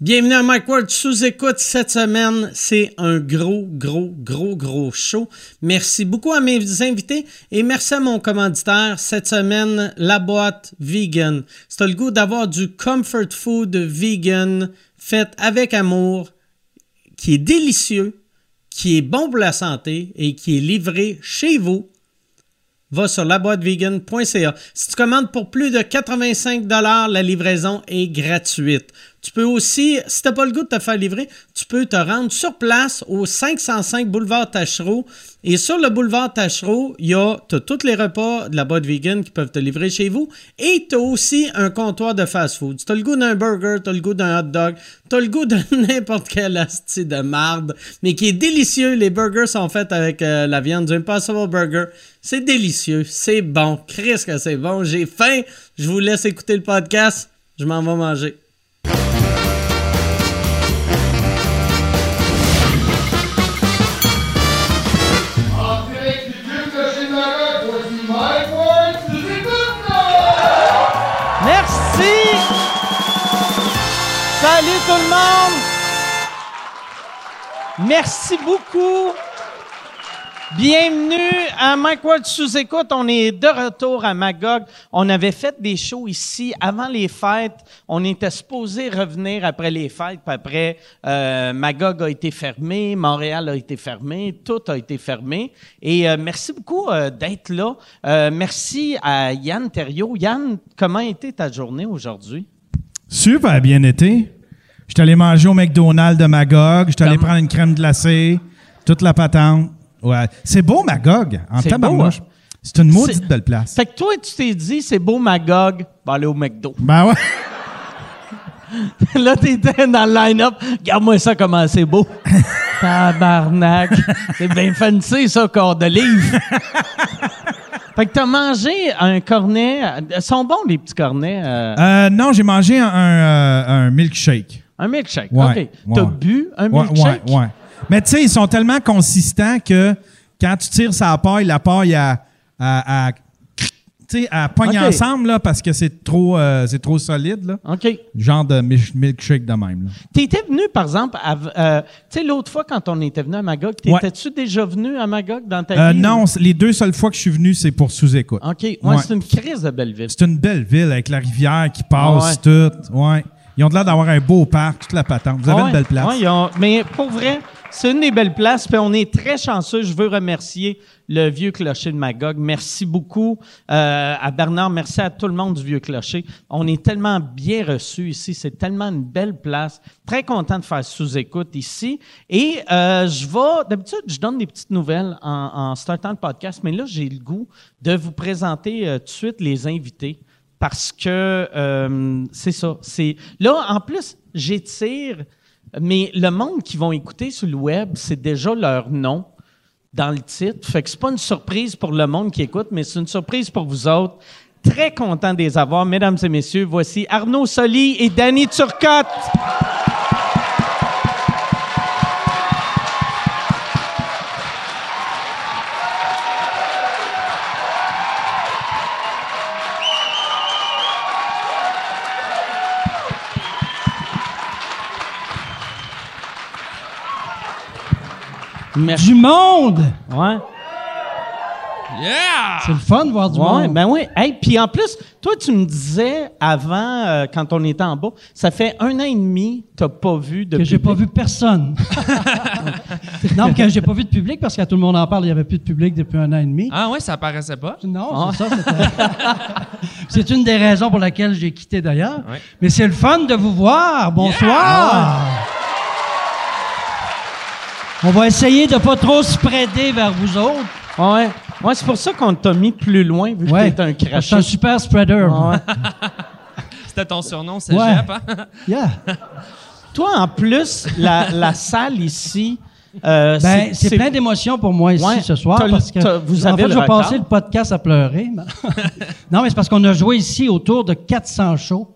Bienvenue à Mike Ward sous écoute cette semaine. C'est un gros, gros, gros, gros show. Merci beaucoup à mes invités et merci à mon commanditaire. Cette semaine, la boîte vegan. C'est le goût d'avoir du comfort food vegan fait avec amour, qui est délicieux, qui est bon pour la santé et qui est livré chez vous va sur laboîtevegan.ca. Si tu commandes pour plus de 85 la livraison est gratuite. Tu peux aussi, si tu n'as pas le goût de te faire livrer, tu peux te rendre sur place au 505 boulevard Tachereau. Et sur le boulevard Tachereau, il y a tous les repas de la boîte vegan qui peuvent te livrer chez vous. Et tu as aussi un comptoir de fast-food. Tu as le goût d'un burger, tu as le goût d'un hot dog, tu as le goût de n'importe quel asti de marde, mais qui est délicieux. Les burgers sont faits avec euh, la viande du Impossible Burger. C'est délicieux, c'est bon. Chris que c'est bon. J'ai faim. Je vous laisse écouter le podcast. Je m'en vais manger. Tout le monde! Merci beaucoup! Bienvenue à Mike Ward sous écoute. On est de retour à Magog. On avait fait des shows ici avant les fêtes. On était supposé revenir après les fêtes. Puis après, euh, Magog a été fermé, Montréal a été fermé, tout a été fermé. Et euh, merci beaucoup euh, d'être là. Merci à Yann Thériault. Yann, comment a été ta journée aujourd'hui? Super bien été. J'étais allé manger au McDonald's de Magog. J'étais allé prendre une crème glacée. Toute la patente. Ouais. C'est beau, Magog. En C'est tabarnouche. hein? C'est une maudite belle place. Fait que toi, tu t'es dit, c'est beau Magog, va aller au McDo. Ben ouais. Là, t'étais dans le line-up. Regarde-moi ça, comment c'est beau. Tabarnak. C'est bien fancy, ça, corps de livre. fait que t'as mangé un cornet. Ils sont bons, les petits cornets. euh, Euh, non, j'ai mangé un, un, euh, un milkshake. Un milkshake. Ouais, OK. T'as ouais. bu un milkshake? ouais, ouais. Mais tu sais, ils sont tellement consistants que quand tu tires sa paille, la paille, à, à, à, tu sais, ensemble là, parce que c'est trop, euh, c'est trop solide. Là. OK. Genre de mil- milkshake de même. Là. T'étais venu, par exemple, euh, tu sais, l'autre fois, quand on était venu à Magog, t'étais-tu déjà venu à Magog dans ta Euh, vie? non, les deux seules fois que je suis venu, c'est pour sous-écoute. OK. Ouais, Ouais. c'est une crise de belle ville. C'est une belle ville avec la rivière qui passe, Ah tout. Ouais. Ils ont l'air d'avoir un beau parc, toute la patente. Vous avez Ouais, une belle place. ouais, ont- mais pour vrai, c'est une des belles places. Puis on est très chanceux. Je veux remercier le Vieux Clocher de Magog. Merci beaucoup euh, à Bernard. Merci à tout le monde du Vieux Clocher. On est tellement bien reçus ici. C'est tellement une belle place. Très content de faire sous-écoute ici. Et euh, je vais, d'habitude, je donne des petites nouvelles en, en startant le podcast, mais là, j'ai le goût de vous présenter euh, tout de suite les invités parce que euh, c'est ça. C'est là en plus j'étire, mais le monde qui vont écouter sur le web, c'est déjà leur nom dans le titre. Fait que c'est pas une surprise pour le monde qui écoute, mais c'est une surprise pour vous autres. Très content de les avoir, mesdames et messieurs. Voici Arnaud Soli et Danny Turcotte. Merci. Du monde! Ouais. C'est le fun de voir du Ouais, monde. ben oui. Hey, puis en plus, toi, tu me disais avant, euh, quand on était en bas, ça fait un an et demi que tu pas vu de que j'ai pas public. vu personne. non, que j'ai pas vu de public parce qu'à tout le monde en parle, il n'y avait plus de public depuis un an et demi. Ah ouais, ça apparaissait pas? Non, c'est ça. C'est une des raisons pour laquelle j'ai quitté d'ailleurs. Ouais. Mais c'est le fun de vous voir. Bonsoir. On va essayer de pas trop se spreader vers vous autres. Ouais. Ouais, c'est pour ça qu'on t'a mis plus loin, vu Ouais. que t'es un Je suis crachat. un super spreader. Ouais. C'était ton surnom, c'est Ouais. Jep, hein? Yeah. Toi, en plus, la, la salle ici, euh, Ben, c'est plein d'émotions pour moi ici Ouais, ce soir parce que vous en avez fait, le je vais passer le podcast à pleurer. non, mais c'est parce qu'on a joué ici autour de 400 shows.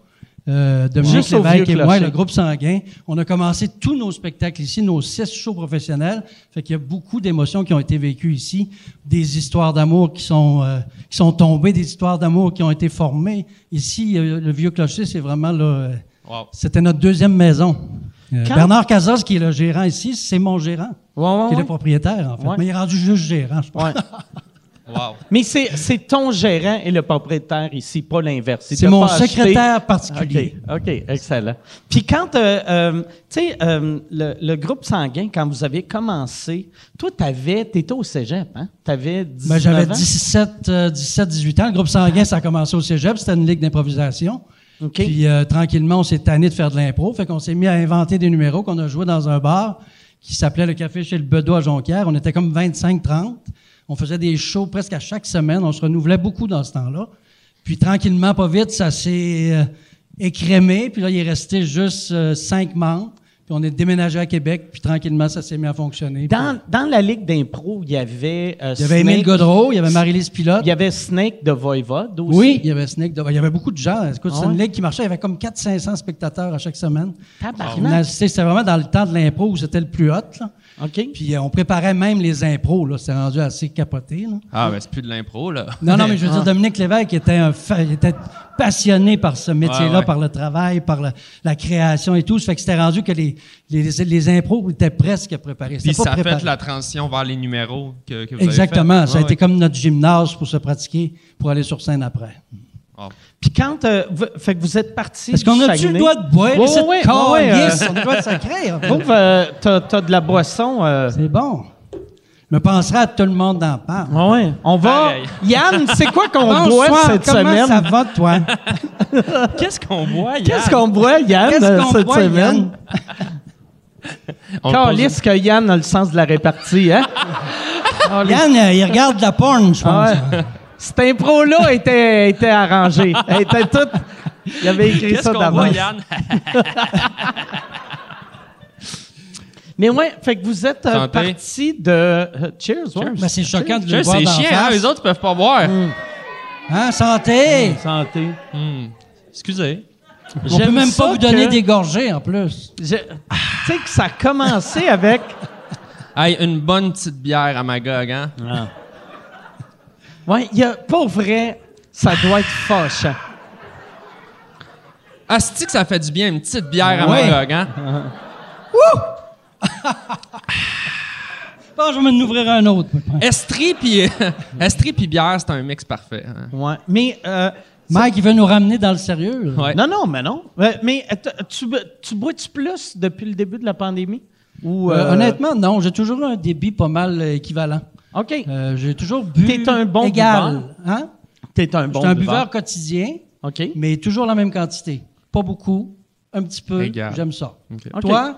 Euh, Dominique Lévesque et moi, le groupe sanguin. On a commencé tous nos spectacles ici, nos six shows professionnels. Fait qu'il y a beaucoup d'émotions qui ont été vécues ici, des histoires d'amour qui sont euh, qui sont tombées, des histoires d'amour qui ont été formées. Ici, euh, le vieux clocher, c'est vraiment là. euh, Wow. C'était notre deuxième maison. Euh, Quand- Bernard Casas, qui est le gérant ici, c'est mon gérant, Ouais, ouais, qui est ouais. le propriétaire, en fait. Mais il est rendu juste gérant, je pense. Wow. Mais c'est c'est ton gérant et le propriétaire ici, pas l'inverse. C'est mon acheté- secrétaire particulier. OK, OK, excellent. Puis quand, euh, euh, tu sais, euh, le, le groupe sanguin, quand vous avez commencé, toi, t'avais, t'étais au cégep, hein? T'avais 19 Ben, j'avais ans? 17, euh, 17, 18 ans. Le groupe sanguin, ça a commencé au cégep. C'était une ligue d'improvisation. OK. Puis euh, tranquillement, on s'est tanné de faire de l'impro. Fait qu'on s'est mis à inventer des numéros qu'on a joués dans un bar qui s'appelait le Café chez le Bedeau à Jonquière. On était comme 25-30. On faisait des shows presque à chaque semaine. On se renouvelait beaucoup dans ce temps-là. Puis tranquillement, pas vite, ça s'est euh, écrémé. Puis là, il est resté juste euh, cinq membres. Puis on est déménagé à Québec. Puis tranquillement, ça s'est mis à fonctionner. Dans, dans la ligue d'impro, il y avait euh, il y avait Snake, Émile Godreau, il y avait Marie-Lise Pilote. il y avait Snake de Voivode aussi. Oui, il y avait Snake. Il y avait beaucoup de gens. Écoute, Ah c'est une ligue qui marchait. Il y avait comme 400-500 spectateurs à chaque semaine. Tabarnak. C'était vraiment dans le temps de l'impro où c'était le plus hot. là. OK. Puis euh, on préparait même les impros. là. C'était rendu assez capoté. là. Ah, ben c'est plus de l'impro, là. Non, non, mais je veux dire, Dominique Lévesque était, un fa- il était passionné par ce métier-là, Ouais, ouais. par le travail, par la, la création et tout. Ça fait que c'était rendu que les, les, les impros étaient presque préparés. Puis pas ça a préparé. fait la transition vers les numéros que, que vous avez Exactement. fait. Ça a Ouais, été comme notre gymnase pour se pratiquer, pour aller sur scène après. Ah. Puis quand, euh, vous, fait que vous êtes parti Est-ce qu'on a-tu le droit de boire? Ouais, calice? euh, On a le droit de sacrer. hein. Trouve, euh, t'as, t'as de la boisson. euh, C'est bon. Je me penserai à tout le monde d'en parle. Ouais. On va. Yann, c'est quoi qu'on boit cette comment semaine? ça va, toi? Qu'est-ce qu'on boit, Yann? Qu'est-ce qu'on boit, Yann, Qu'est-ce qu'on cette boit, semaine? On Calisse que Yann a le sens de la répartie, hein? Yann, il regarde de la porn, je pense. Ah ouais. Cette impro-là était, était arrangée. Elle était toute. Il avait écrit ça d'avance. Mais ouais, fait que vous êtes euh, Santé. parti de. euh, cheers, ouais. Ben, c'est choquant de le voir C'est chiant, hein? face. Les autres, ils peuvent pas boire. Hein, santé! Santé. Hmm. Excusez. On J'aime peut même ça pas vous donner que- des gorgées, en plus. Je- Tu sais que ça a commencé avec. Hey, une bonne petite bière à Magog, hein? Ouais, il y a. Pour vrai, ça doit être fâchant. Asti que ça fait du bien, une petite bière à Ouais. Magog, hein? Bon, je vais m'en ouvrir un autre. Estrie puis Estrie puis bière, c'est un mix parfait. hein? Ouais. Mais. euh, Mike, il veut nous ramener dans le sérieux. Ouais. Non, non, mais non. Euh, Mais euh, tu, tu bois-tu plus depuis le début de la pandémie? Ou, Euh, euh, honnêtement, non. J'ai toujours un débit pas mal équivalent. OK. Euh, j'ai toujours bu T'es un bon égal. buveur. Hein? T'es un bon J'étais un buveur. buveur quotidien, OK. mais toujours la même quantité. Pas beaucoup, un petit peu. J'aime ça. OK. Toi?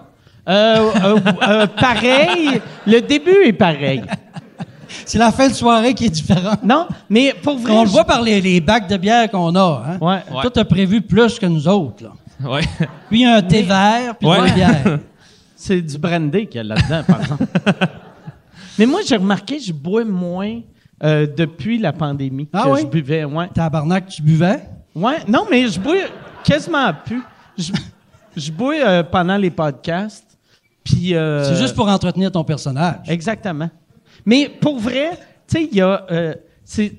Euh, euh, euh, pareil. Le début est pareil. C'est la fin de soirée qui est différente. Non, mais pour vrai. On le je- voit par les, les bacs de bière qu'on a. Hein? Ouais. Ouais. Toi, t'as prévu plus que nous autres. Là. Ouais. Puis un thé vert, puis Ouais. la bière. C'est du brandy qu'il y a là-dedans, par exemple. Mais moi, j'ai remarqué, je bois moins euh, depuis la pandémie Ah que oui? je buvais. Ouais. Tabarnak, tu buvais? ouais. Non, mais je bois quasiment plus. Je, je bois euh, pendant les podcasts. Puis. euh, C'est juste pour entretenir ton personnage. Exactement. Mais pour vrai, tu sais, il y a. euh,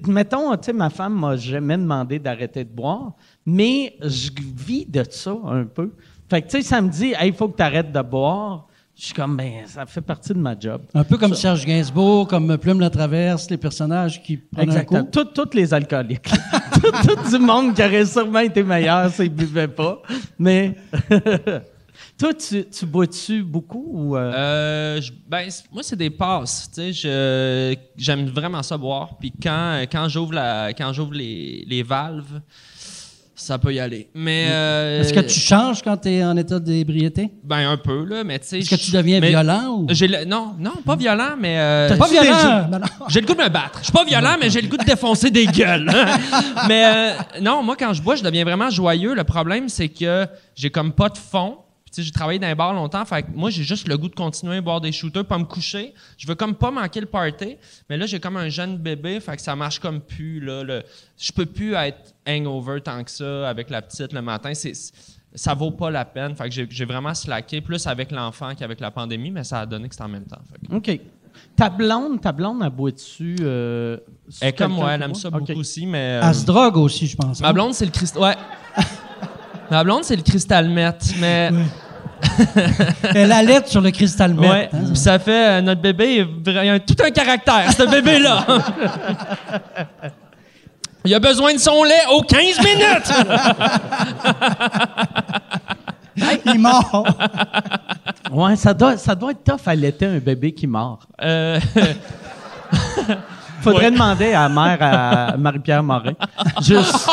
mettons, tu sais, ma femme m'a jamais demandé d'arrêter de boire, mais je vis de ça un peu. Fait que, tu sais, ça me dit, il faut que tu arrêtes de boire. Je suis comme, ben, ça fait partie de ma job. Un peu comme Serge Gainsbourg, comme Plume la Traverse, les personnages qui prennent un Exactement. coup. Tout- Tous les alcooliques. tout, tout du monde qui aurait sûrement été meilleur s'ils ne buvaient pas. Mais. Toi, tu, tu bois-tu beaucoup ou. euh, Euh, je- ben, moi, c'est des passes. Tu sais, je- j'aime vraiment ça boire. Puis quand, quand j'ouvre la, quand j'ouvre les, les valves, ça peut y aller. Mais euh, Est-ce que tu changes quand tu es en état d'ébriété? ben un peu là, mais tu sais. Est-ce que tu deviens violent ou? J'ai le- non, non, pas violent, mais euh, Pas violent! J'ai le goût de me battre. Je suis pas violent, mais j'ai le goût de défoncer des gueules. mais euh, non, moi, quand je bois, je deviens vraiment joyeux. Le problème, c'est que j'ai comme pas de fond. Puis, j'ai travaillé dans un bar longtemps. Fait que moi, j'ai juste le goût de continuer à boire des shooters, pas me coucher. Je veux comme pas manquer le party. Mais là, j'ai comme un jeune bébé. Fait que ça marche comme plus. Là, le- je peux plus être hangover tant que ça avec la petite le matin. C'est, ça vaut pas la peine. Fait que j'ai, vraiment slacké plus avec l'enfant qu'avec la pandémie, mais ça a donné que c'était en même temps. Fait que- OK. Ta blonde, ta blonde, elle boit-tu. Euh, sur Elle est comme moi, elle aime boit? ça beaucoup aussi, mais. Elle euh, se drogue aussi, je pense. Ma blonde, c'est le cristal. Ouais. Ma blonde, c'est le cristal met. Mais Elle allait sur le cristal Ouais. meth. hein. Puis ça fait euh, notre bébé, il a tout un caractère, ce bébé-là. il a besoin de son lait aux 15 minutes. Il mord. Ouais, ça doit, ça doit être tough à allaiter un bébé qui mord. Euh, Faudrait Ouais. demander à la mère, à Marie-Pierre Morin. Juste.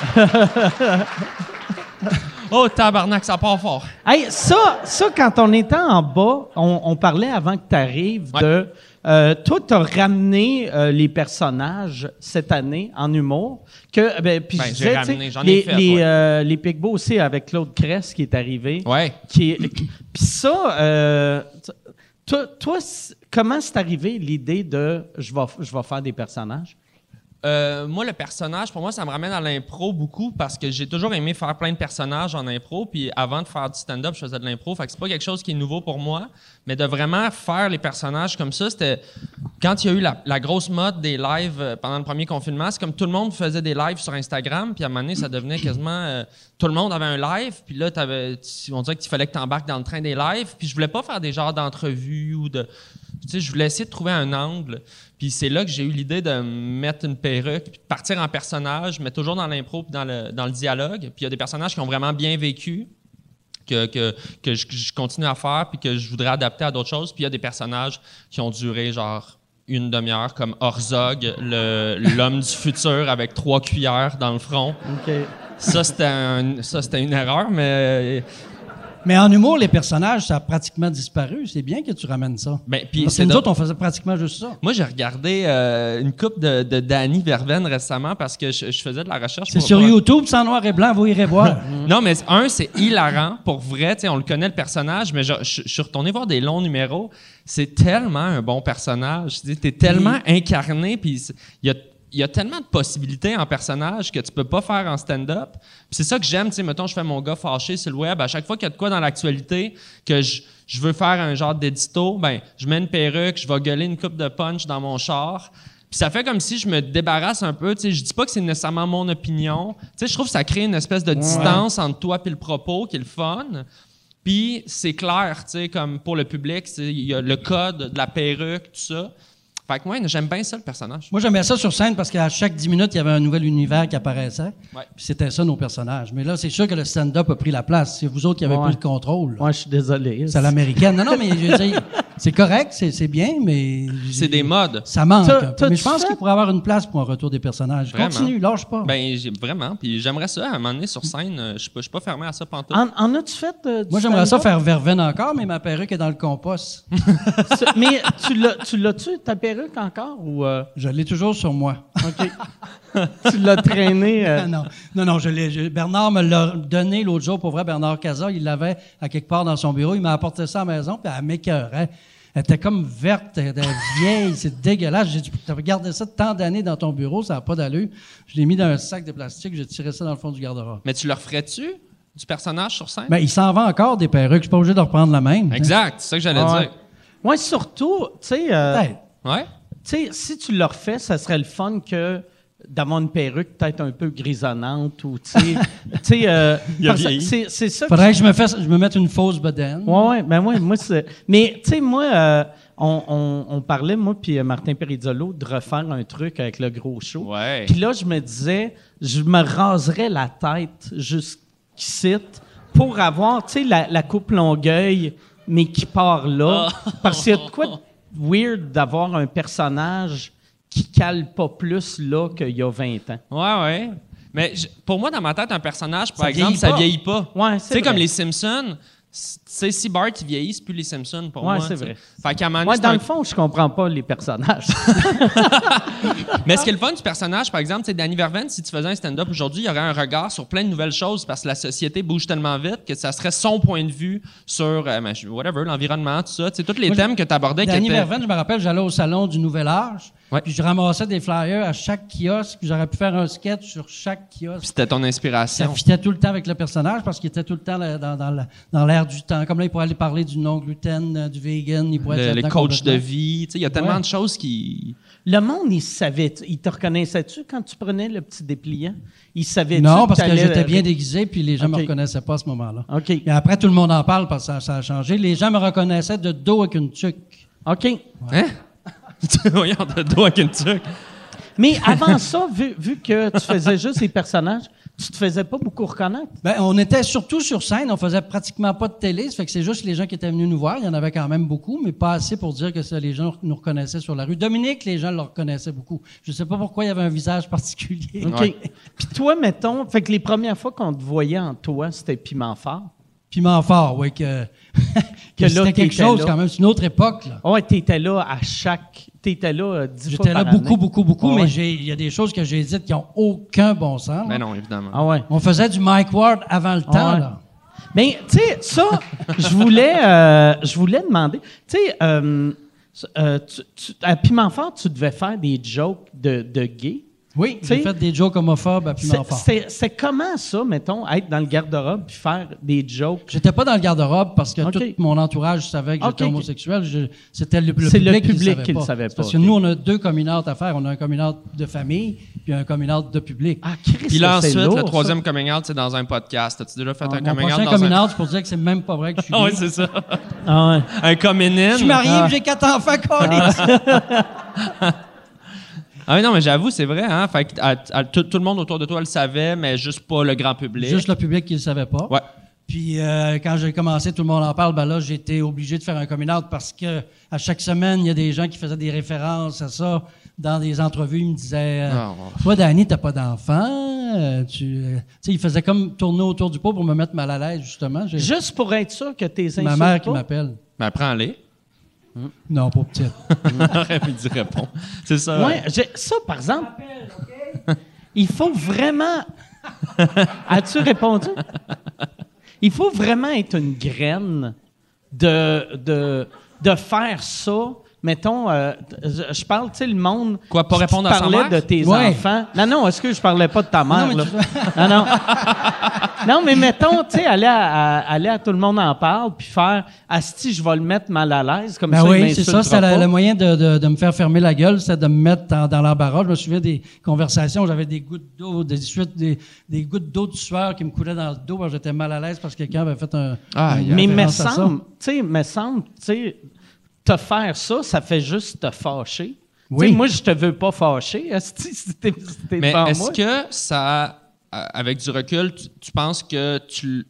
oh, tabarnak, ça part fort. Hey, ça, ça, quand on était en bas, on, on parlait avant que tu arrives Ouais. de. Euh, toi, tu as ramené euh, les personnages cette année en humour. Que, ben, puis Ben, je j'ai disais, ramené, j'en ai les, fait, les, ouais. euh, les aussi avec Claude Cress qui est arrivé. Ouais. Qui est- Puis ça, euh, toi, toi, comment c'est arrivé l'idée de je vais, je vais faire des personnages? Euh, moi, le personnage, pour moi, ça me ramène à l'impro beaucoup parce que j'ai toujours aimé faire plein de personnages en impro. Puis avant de faire du stand-up, je faisais de l'impro. Fait que c'est pas quelque chose qui est nouveau pour moi. Mais de vraiment faire les personnages comme ça, c'était quand il y a eu la, grosse mode des lives euh, pendant le premier confinement. C'est comme tout le monde faisait des lives sur Instagram. Puis à un moment donné, ça devenait quasiment. euh, tout le monde avait un live. Puis là, t'avais- on dirait qu'il fallait que tu embarques dans le train des lives. Puis je voulais pas faire des genres d'entrevues ou de. Tu sais, je voulais essayer de trouver un angle. Puis c'est là que j'ai eu l'idée de mettre une perruque, puis de partir en personnage, mais toujours dans l'impro puis dans le, dans le dialogue. Puis il y a des personnages qui ont vraiment bien vécu, que, que, que je, continue à faire, puis que je voudrais adapter à d'autres choses. Puis il y a des personnages qui ont duré genre une demi-heure, comme Orzog, l'homme du futur avec trois cuillères dans le front. OK. Ça, c'était un- ça, c'était une erreur, mais... Mais en humour, les personnages, ça a pratiquement disparu. C'est bien que tu ramènes ça. ben, puis Parce que nous autres, on faisait pratiquement juste ça. Moi, j'ai regardé euh, une coupe de, de Danny Verven récemment parce que je, je faisais de la recherche. C'est sur YouTube, en noir et blanc, vous irez voir. Non, mais un, c'est hilarant. Pour vrai, tu sais, on le connaît, le personnage, mais je, je- je suis retourné voir des longs numéros. C'est tellement un bon personnage. Tu es tellement incarné, puis il y a, il y a tellement de possibilités en personnage que tu peux pas faire en stand-up. C'est ça que j'aime, tu sais, mettons, je fais mon gars fâché sur le web. À chaque fois qu'il y a de quoi dans l'actualité que je, je veux faire un genre d'édito, ben, je mets une perruque, je vais gueuler une coupe de punch dans mon char. Puis ça fait comme si je me débarrasse un peu. Tu sais, je dis pas que c'est nécessairement mon opinion. Tu sais, je trouve que ça crée une espèce de distance entre toi et le propos qui est le fun. Puis c'est clair, tu sais, comme pour le public, il y a le code de la perruque, tout ça. Fait que moi, j'aime bien ça, le personnage. Moi, j'aimais ça sur scène parce qu'à chaque 10 minutes, il y avait un nouvel univers qui apparaissait. Ouais. Puis c'était ça, nos personnages. Mais là, c'est sûr que le stand-up a pris la place. C'est vous autres qui avez Ouais. pris le contrôle. Moi, je suis désolé. C'est à l'américaine. Non, non, mais je veux dire, c'est correct, c'est c'est bien, mais. C'est des modes. Ça manque. Mais je pense qu'il pourrait avoir une place pour un retour des personnages. Vraiment. Continue, lâche pas. Ben, vraiment. Puis j'aimerais ça, à un moment donné, sur scène, euh, je suis pas, je suis pas fermé à ça pantoute. En, en as-tu fait euh, du Moi, j'aimerais ça faire verveine encore, mais ma perruque est dans le compost. Mais tu l'as, tu l'as-tu, ta perruque? Encore? Ou, euh, Je l'ai toujours sur moi. OK. tu l'as traîné. euh, non, non, non, je l'ai. je- Bernard me l'a donné l'autre jour, pour vrai, Bernard Casa, il l'avait à quelque part dans son bureau. Il m'a apporté ça à la maison, puis elle m'écœurait. Elle était comme verte, elle était vieille, c'est dégueulasse. J'ai dit, t'as gardé ça tant d'années dans ton bureau, ça n'a pas d'allure. Je l'ai mis dans un sac de plastique, j'ai tiré ça dans le fond du garde-robe. Mais tu le referais-tu, du personnage sur scène? Mais il s'en va encore des perruques, je suis pas obligé de reprendre la même. exact, c'est ça que j'allais ouais. dire. Moi, surtout, tu sais, euh. Ouais? tu sais, si tu le refais, ça serait le fun que d'avoir une perruque peut-être un peu grisonnante ou, tu sais, tu sais, euh, c'est, ça Faudrait que je me, fasse, je me mette une fausse bedaine. Ouais, ouais, ben ouais, moi, c'est. Mais, tu sais, moi, euh, on, on, on parlait, moi, puis euh, Martin Perizzolo, de refaire un truc avec le gros show. Ouais. Puis là, je me disais, je me raserais la tête jusqu'ici pour avoir, tu sais, la, la coupe Longueuil, mais qui part là. Parce qu'il y a de quoi weird d'avoir un personnage qui cale pas plus là qu'il y a 20 ans. Ouais, ouais. Mais je- pour moi, dans ma tête, un personnage, par Ça exemple, vieillit ça pas. vieillit pas. Ouais, Tu c'est sais, comme les Simpsons, c- tu sais, si Bart il vieillit, c'est plus les Simpsons pour Ouais, moi. c'est vrai. Fait qu'à c'est dans un- le fond, je comprends pas les personnages. Mais ce qui est le fun du personnage, par exemple, c'est Danny Verven, si tu faisais un stand-up aujourd'hui, il y aurait un regard sur plein de nouvelles choses parce que la société bouge tellement vite que ça serait son point de vue sur, euh, ben, whatever, l'environnement, tout ça. Tu sais, tous les Moi, thèmes que tu abordais Danny. Verven, je me rappelle, j'allais au salon du Nouvel Âge, Ouais. Puis je ramassais des flyers à chaque kiosque, puis j'aurais pu faire un sketch sur chaque kiosque. c'était ton Ça inspiration. fitait tout le temps avec le personnage parce qu'il était tout le temps dans l'air du temps. Comme là, il pourrait aller parler du non-gluten, euh, du vegan, il pourrait Le- être les coachs de vie. Tu sais, Il y a tellement Ouais. de choses qui. Le monde, il savait. Il te reconnaissait-tu quand tu prenais le petit dépliant? Il savait Non, parce que j'étais bien avec- déguisé, puis les gens Ok. me reconnaissaient pas à ce moment-là. OK. Et après, tout le monde en parle parce que ça, ça a changé. Les gens me reconnaissaient de dos avec une tuque. OK. Hein? Voyons, de dos avec une tuque. Mais avant ça, vu, vu que tu faisais juste les personnages, tu te faisais pas beaucoup reconnaître? Ben, on était surtout sur scène, on faisait pratiquement pas de télé, ça fait que c'est juste les gens qui étaient venus nous voir, il y en avait quand même beaucoup, mais pas assez pour dire que ça, les gens nous reconnaissaient sur la rue. Dominique, les gens le reconnaissaient beaucoup. Je sais pas pourquoi il y avait un visage particulier. OK. Puis toi, mettons, fait que les premières fois qu'on te voyait en toi, c'était piment fort? Piment fort, oui, que, que c'était quelque chose là. quand même, c'est une autre époque. Là. Ouais, t'étais là à chaque. T'étais là euh, dix fois J'étais là par beaucoup, année. beaucoup, beaucoup, Ouais. mais j'ai- il y a des choses que j'ai dites qui ont aucun bon sens. là. Ben non, évidemment. Ah ouais. On faisait du Mike Ward avant le temps. ouais. là. Mais tu sais, ça, je voulais, euh, je voulais demander. Tu sais, euh, euh, tu- tu- à Piment Fort, tu devais faire des jokes de, de gays. Oui, j'ai fait des jokes homophobes à Piment C'est- fort. C'est c'est comment ça, mettons, être dans le garde-robe puis faire des jokes? J'étais pas dans le garde-robe parce que tout mon entourage savait que j'étais homosexuel. Je- C'était le, le C'est le public, qui public le qui le savait savait pas. Parce que nous, on a deux coming à faire. On a un coming de famille puis un coming de public. Ah, Christ, Puis là, c'est ensuite, lourd, le ça. troisième coming out, c'est dans un podcast. As-tu déjà fait Ah, un mon coming out prochain dans coming un... out, c'est pour dire que c'est même pas vrai que je suis Ah oui, c'est ça. Ah ouais. un coming in. Je suis marié, puis j'ai quatre enfants, câlisse. Ah oui, non, mais j'avoue, c'est vrai. Hein? Fait que, à- à- tout, tout le monde autour de toi le savait, mais juste pas le grand public. Juste le public qui le savait pas. Ouais. Puis euh, quand j'ai commencé, tout le monde en parle, ben là, j'ai été obligé de faire un coming out parce que à chaque semaine, il y a des gens qui faisaient des références à ça dans des entrevues. Ils me disaient euh, Ah, ouais. Toi, Danny, t'as pas d'enfant? euh, tu euh, tu sais, ils faisaient comme tourner autour du pot pour me mettre mal à l'aise, justement. Juste pour être sûr que tes Ma mère qui m'appelle. Ben, prends-les. Non, pas petite. Il dit répond. C'est ça. Ouais, ça, par exemple, il faut vraiment. As-tu répondu? Il faut vraiment être une graine de, de, de faire ça. Mettons, euh, je, parle, tu sais, le monde. Quoi, pas répondre à sa parlait mère? de tes Ouais. enfants. Non, non, est-ce que je parlais pas de ta mère, mais là? tu- Non, non. non, mais mettons, tu sais, aller à, à- aller à Tout le monde en parle, puis faire Asti, je vais le mettre mal à l'aise, comme Ben ça, oui, c'est ça. pas. le moyen de, de- de me faire fermer la gueule, c'était de me mettre dans, dans l'embarras. Je me souviens des conversations où j'avais des gouttes d'eau, des, suites- des, des gouttes d'eau de sueur qui me coulaient dans le dos j'étais mal à l'aise parce que quelqu'un avait fait un. Ah, un- Mais me semble, tu sais, me semble, tu sais, te faire ça, ça fait juste te fâcher. Oui. Moi, je te veux pas fâcher, si t'es si Mais est-ce que ça, avec du recul, tu, tu penses que tu,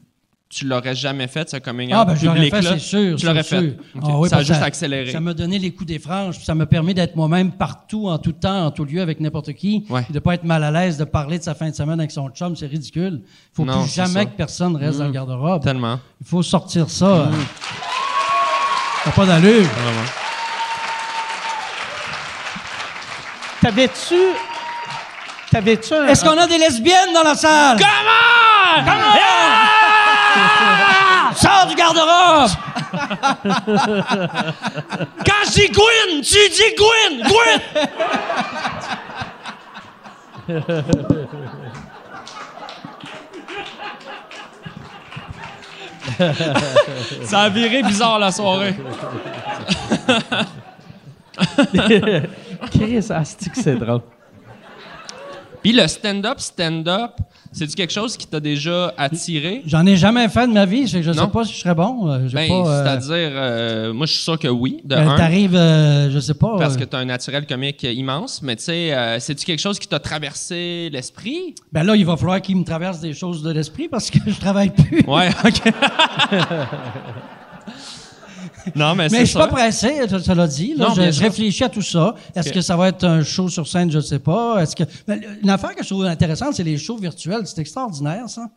tu l'aurais jamais fait, ce coming out Ah, ben, je l'aurais fait, c'est sûr. Tu l'aurais fait. Ah oui, ça a juste accéléré. Ça m'a donné les coups des franges, ça m'a permis d'être moi-même partout, en tout temps, en tout lieu, avec n'importe qui. Ouais. De pas être mal à l'aise de parler de sa fin de semaine avec son chum, c'est ridicule. Il faut Non, plus jamais ça. Mm. que personne reste dans le garde-robe. Tellement. Il faut sortir ça. Ça n'a pas d'allure. Vraiment. T'avais-tu. T'avais-tu un. Est-ce qu'on a des lesbiennes dans la salle? Come on! Sors du garde-robe! Quand je dis Gwyn, tu dis Gwyn! Gwyn! Ça a viré bizarre la soirée. Chris, asti que c'est drôle. Puis le stand-up, stand-up, c'est-tu quelque chose qui t'a déjà attiré? J'en ai jamais fait de ma vie. Je ne sais pas si je serais bon. Euh, Ben, pas, euh, c'est-à-dire, euh, moi je suis sûr que oui, de ben. T'arrives, euh, je sais pas. Parce que tu as un naturel comique immense, mais tu sais, c'est-tu quelque chose qui t'a traversé l'esprit? Ben là, il va falloir qu'il me traverse des choses de l'esprit parce que je travaille plus. Ouais, ok. non, mais, Mais je suis pas pressé, ça, ça l'a dit. là. Non, je, réfléchis à tout ça. Est-ce que ça va être un show sur scène? Je ne sais pas. Est-ce que Ben, une affaire que je trouve intéressante, c'est les shows virtuels. C'est extraordinaire, ça.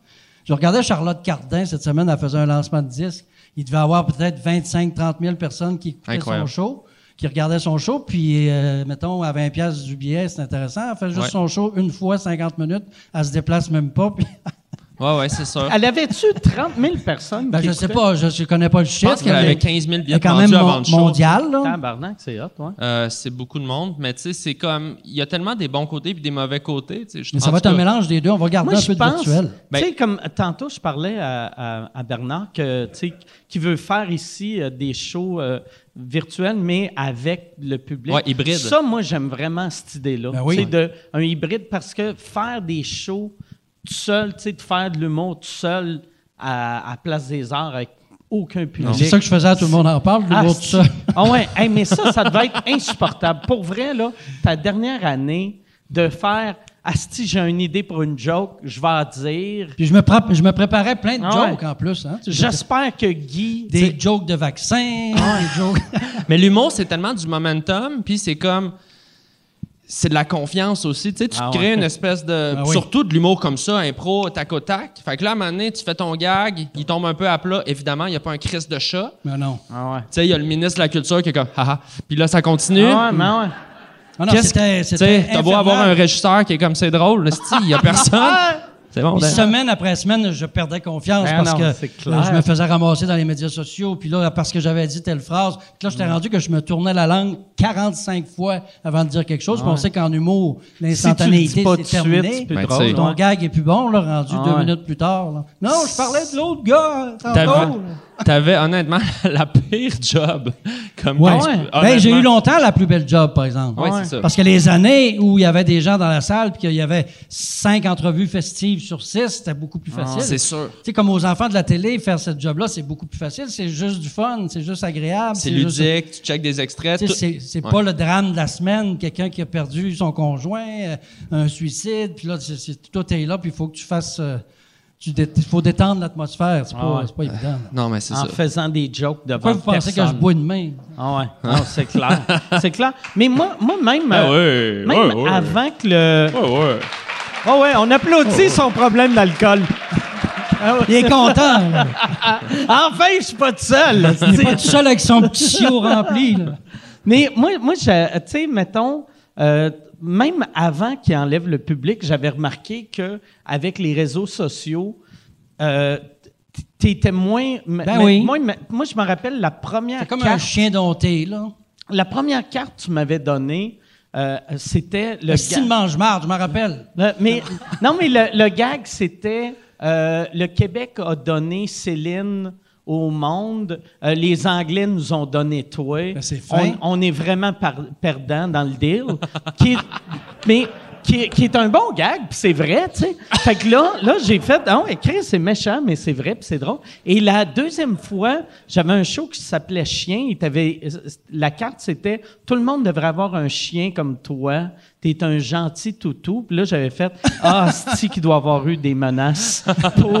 Je regardais Charlotte Cardin cette semaine. Elle faisait un lancement de disque. Il devait avoir peut-être 25-30 000 personnes qui écoutaient Incroyable. son show, qui regardaient son show. Puis, euh, mettons, à 20 pièces du billet, c'est intéressant. Elle fait juste Ouais. son show une fois, 50 minutes. Elle se déplace même pas. Puis Ouais, c'est sûr. Elle avait-tu 30 000 personnes? Ben, qui je sais écoutaient? pas, je, je connais pas le Je chiffre. pense qu'elle avait 15 000 il y a billets quand même mon- avant le show. mondial, là. Tabarnak, c'est hot, ouais. Euh, c'est beaucoup de monde, mais tu sais, c'est comme. Il y a tellement des bons côtés et des mauvais côtés. tu sais. Je- Mais en ça va tout être un cas, mélange des deux. On va garder Moi, un je peu de virtuel. Ben- tu sais, comme tantôt, je parlais à, à- à Bernard que, tu sais, qui veut faire ici euh, des shows euh, virtuels, mais avec le public. Ouais, hybride. Ça, moi, j'aime vraiment cette idée-là. Ben oui. Tu sais, de, un hybride, parce que faire des shows tout seul, tu sais, de faire de l'humour tout seul à, à Place des Arts avec aucun public. C'est ça que je faisais à tout le monde en parle, de Ah, c'est- ça. Ah ouais, Hey, mais ça, ça devait être insupportable. Pour vrai, là, ta dernière année, de faire Asti, j'ai une idée pour une joke, je vais en dire. Puis je me, je me préparais plein de Ah ouais. jokes en plus. Hein. J'espère que Guy. Des jokes de vaccins, des jokes. Mais l'humour, c'est tellement du momentum, puis c'est comme. C'est de la confiance aussi. Tu sais, tu Ah te crées ouais. une espèce de. Ah oui. Surtout de l'humour comme ça, impro, tac au tac. Fait que là, à un moment donné, tu fais ton gag, il tombe un peu à plat. Évidemment, il n'y a pas un crise de chat. Mais non. Ah ouais. Tu sais, il y a le ministre de la Culture qui est comme, haha. Puis là, ça continue. Ah ouais, mais ouais. Ah non, Qu'est-ce que- Tu sais, t'as beau avoir un régisseur qui est comme c'est drôle, il y a personne. c'est bon. Ben. semaine après semaine, je perdais confiance Ben parce non, que je me faisais ramasser dans les médias sociaux. Puis là, parce que j'avais dit telle phrase, puis là, j'étais rendu que je me tournais la langue 45 fois avant de dire quelque chose. Puis on sait qu'en humour, Si l'instantanéité, pas c'est tout de suite, terminé. c'est plus Ben, drôle. Ton ouais. gag est plus bon, là, rendu Ah deux ouais. minutes plus tard. là. Non, je parlais de l'autre gars. T'avais, honnêtement la pire job. Comme Ouais. Ah ouais. Ben, j'ai eu longtemps la plus belle job, par exemple. Ouais, c'est ça. Parce que les années où il y avait des gens dans la salle puis qu'il y avait cinq entrevues festives sur six, c'était beaucoup plus facile. C'est sûr. Tu sais, comme aux enfants de la télé, faire cette job-là, c'est beaucoup plus facile. C'est juste du fun, c'est juste agréable. C'est juste- ludique, tu checkes des extraits. C'est, c'est Ouais. pas le drame de la semaine, quelqu'un qui a perdu son conjoint, euh, un suicide, puis là, c'est- tout est là, puis il faut que tu fasses. euh, tu dé- il faut détendre l'atmosphère. C'est pas, Ah ouais. c'est pas évident. là. Non, mais c'est En ça. faisant des jokes devant Pourquoi vous pensez que je bois une main? Ah ouais, non, c'est clair. c'est clair. Mais moi, moi même, Ah euh, ouais, même ouais, ouais. avant que le... Ouais, ouais. Oh ouais, on applaudit son problème d'alcool. Ah. Il est content. Enfin, je suis pas tout seul. Il est c'est- pas tout seul avec son petit chiot rempli. là. Mais moi, moi tu sais, mettons, euh, même avant qu'il enlève le public, j'avais remarqué que avec les réseaux sociaux, euh, tu étais moins, Ben oui. Moi, je me rappelle la première C'est comme un chien dompté, là. La première carte que tu m'avais donnée, euh, c'était le Le style ga- mange-marde, je m'en rappelle. Le- mais, non, mais le, le gag, c'était euh, le Québec a donné Céline au monde. Euh, les Anglais nous ont donné toi. Ben, c'est on, on est vraiment par- perdant dans le deal. qui est- mais qui qui est un bon gag, puis c'est vrai, tu sais. Fait que là, là j'ai fait, ah ouais, Chris, c'est méchant, mais c'est vrai, puis c'est drôle. Et la deuxième fois, j'avais un show qui s'appelait Chien. Il t'avait- la carte, c'était tout le monde devrait avoir un chien comme toi. T'es un gentil toutou. Puis là, j'avais fait, ah, c'est qui doit avoir eu des menaces pour.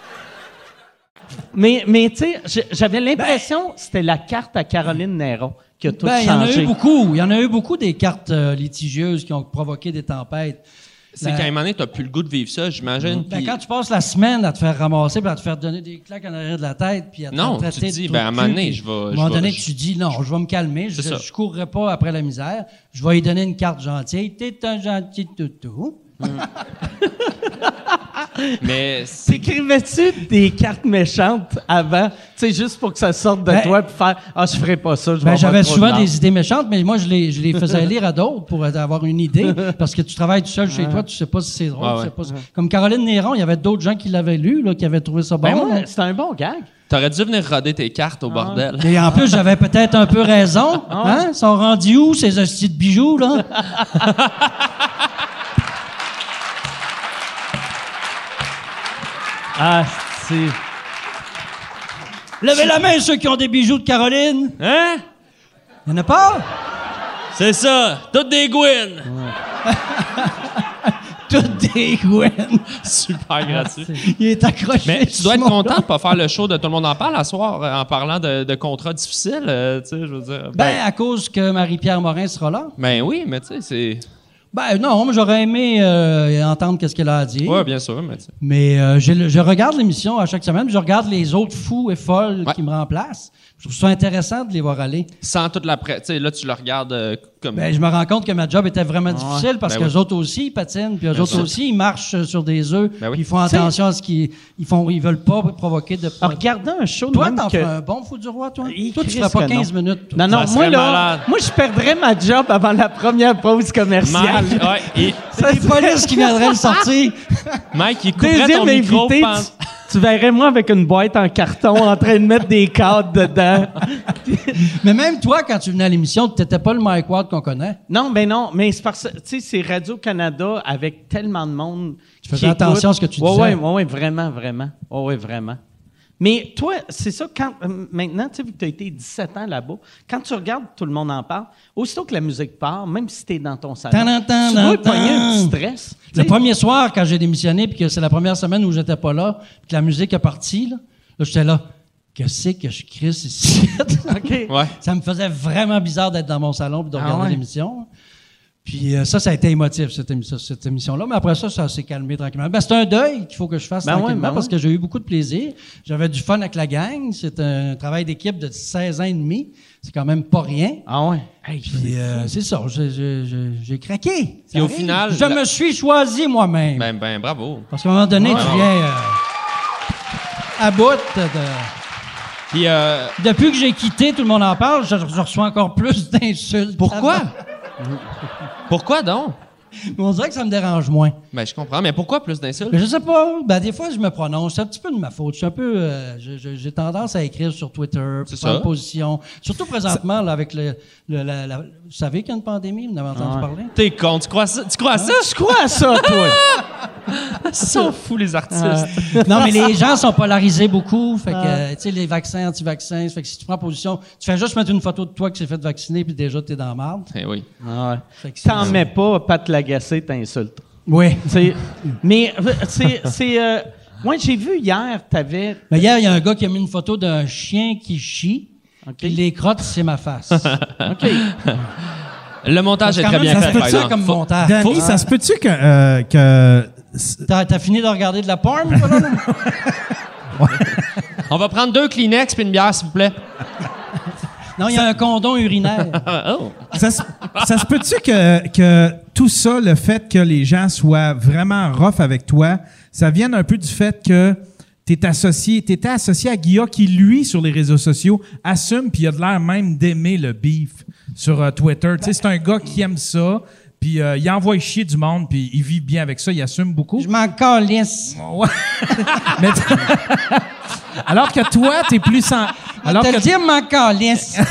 Mais, mais tu sais, j'avais l'impression que c'était la carte à Caroline Néron qui a tout Ben, il y en a changé. eu beaucoup. Il y en a eu beaucoup des cartes euh, litigieuses qui ont provoqué des tempêtes. C'est qu'à un moment donné, t'as plus le goût de vivre ça, j'imagine. Ben, quand tu passes la semaine à te faire ramasser, puis à te faire donner des claques en arrière de la tête, puis à te Non, faire tu traiter te dis, ben, à un moment donné, je vais- À un moment donné, je- tu dis, non, je vais me calmer, je, je courrai pas après la misère, je vais lui donner une carte gentille. T'es un gentil toutou. Mais c'est- T'écrivais-tu des cartes méchantes avant, tu sais, juste pour que ça sorte de Ben- toi, puis faire Ah, je ferai pas ça, je vais Ben, j'avais de souvent des idées méchantes, mais moi, je les, je les faisais lire à d'autres pour avoir une idée. Parce que tu travailles tout seul chez toi, tu sais pas si c'est drôle. Ouais, tu sais ouais. pas si- Comme Caroline Néron, il y avait d'autres gens qui l'avaient lu, là, qui avaient trouvé ça bon. Ben, là. c'était un bon gag. t'aurais dû venir roder tes cartes au bordel. Et en plus, j'avais peut-être un peu raison. Hein? Ils sont rendus où, ces hosties de bijoux, là? Ah, c'est. Levez la main, ceux qui ont des bijoux de Caroline. Hein? Il y en a pas? C'est ça. Toutes des Gwyn. Toutes des Gwen. Super gratuit. Il est accroché. Mais tu dois être content de pas faire le show de Tout le monde en parle à soir euh, en parlant de, de contrats difficiles, euh, tu sais, je veux dire. Ben, à cause que Marie-Pierre Morin sera là. Ben oui, mais tu sais, c'est. Ben non, moi j'aurais aimé euh, entendre qu'est-ce qu'elle a à dire. Ouais, bien sûr, mais. Mais euh, le- je regarde l'émission à chaque semaine, puis je regarde les autres fous et folles Ouais. qui me remplacent. Je trouve ça intéressant de les voir aller. Sans toute la presse. Tu sais, là, tu le regardes euh, comme. Ben, je me rends compte que ma job était vraiment difficile parce Ben que oui. les autres aussi ils patinent, puis eux autres sûr. aussi ils marchent euh, sur des œufs, Ben oui. puis ils font attention à ce qu'ils ils font, ils veulent pas provoquer de. En regardant un show de toi, t'en que- ferais un bon fou du roi, toi? Toi, tu ferais pas que 15 non. minutes. toi. Non, non, Ça moi, là, malade. moi, je perdrais ma job avant la première pause commerciale. Mike, ouais, il- C'est les polices qui viendraient le sortir. Mike, il couperait ton Deuxième micro. invité, pense- tu, tu verrais moi avec une boîte en carton en train de mettre des cadres dedans. Mais même toi, quand tu venais à l'émission, t'étais pas le Mike Ward qu'on connaît. Non, mais non, mais c'est parce que, tu sais, c'est Radio-Canada avec tellement de monde. Tu faisais attention à ce que tu disais. Oui, oui, vraiment, vraiment. Oui, ouais, vraiment. Mais toi, c'est ça, quand, euh, maintenant, tu sais, vu que tu as été 17 ans là-bas, quand tu regardes Tout le monde en parle, aussitôt que la musique part, même si tu es dans ton salon, tu dois pogner un petit stress. Le premier soir, quand j'ai démissionné, puis que c'est la première semaine où j'étais pas là, puis que la musique est partie, là, là j'étais là. Qu'est-ce que je crisse ici? OK. Ouais. Ça me faisait vraiment bizarre d'être dans mon salon et de Ah regarder ouais? l'émission. Puis euh, ça, ça a été émotif, cette, émi- cette émission-là. Mais après ça, ça s'est calmé tranquillement. Ben, c'est un deuil qu'il faut que je fasse Ben tranquillement ben parce que j'ai eu beaucoup de plaisir. J'avais du fun avec la gang. C'est un travail d'équipe de 16 ans et demi. C'est quand même pas rien. Ah ouais? Hey, Puis euh, c'est ça, j'ai- craqué. Puis au arrive. final, Je la- me suis choisi moi-même. Ben, ben, bravo. Parce qu'à un moment donné, tu viens euh, à bout de... Puis, Depuis que j'ai quitté, tout le monde en parle, je, je reçois encore plus d'insultes. pourquoi? pourquoi donc? Mais on dirait que ça me dérange moins. Ben, je comprends, mais pourquoi plus d'insultes? Je sais pas. Ben, des fois, je me prononce. C'est un petit peu de ma faute. Je suis un peu. euh, j'ai tendance à écrire sur Twitter, pour prendre ça. position. Surtout présentement, là, avec le. le- la- la- vous savez qu'il y a une pandémie, vous en avez entendu parler? T'es con, tu crois ça? Tu crois ça? je crois à ça, toi? Sont fous, les artistes. non, mais les gens sont polarisés beaucoup. Fait que, euh, tu sais, les vaccins, anti-vaccins. Fait que si tu prends position, tu fais juste mettre une photo de toi qui s'est fait vacciner, puis déjà, t'es dans la marde. Eh oui. Ah ouais. Fait que c'est- T'en mets pas, Pat Lagacé t'insulte. Oui. Mais c'est. c'est euh, moi, j'ai vu hier, t'avais. Mais hier, il y a un gars qui a mis une photo d'un chien qui chie, OK. puis les crottes, c'est ma face. OK. Le montage est très même, bien ça fait, se peut par ça exemple. comme Faut- montage? Danny, ça se peut-tu que, euh, que T'as, t'as fini de regarder de la porn, toi, là? On va prendre deux Kleenex puis une bière, s'il vous plaît. Non, il y a un condom urinaire. oh. ça, se- ça se peut-tu que, que tout ça, le fait que les gens soient vraiment rough avec toi, ça vienne un peu du fait que t'es associé, t'étais associé à Guilla qui, lui, sur les réseaux sociaux, assume puis il a de l'air même d'aimer le beef sur euh, Twitter. Tu sais, c'est un gars qui aime ça, puis euh, il envoie chier du monde, puis il vit bien avec ça, il assume beaucoup. Je m'en calisse. Ouais. Mais t- alors que toi, t'es plus sans... Alors te que dire, m'en calisse.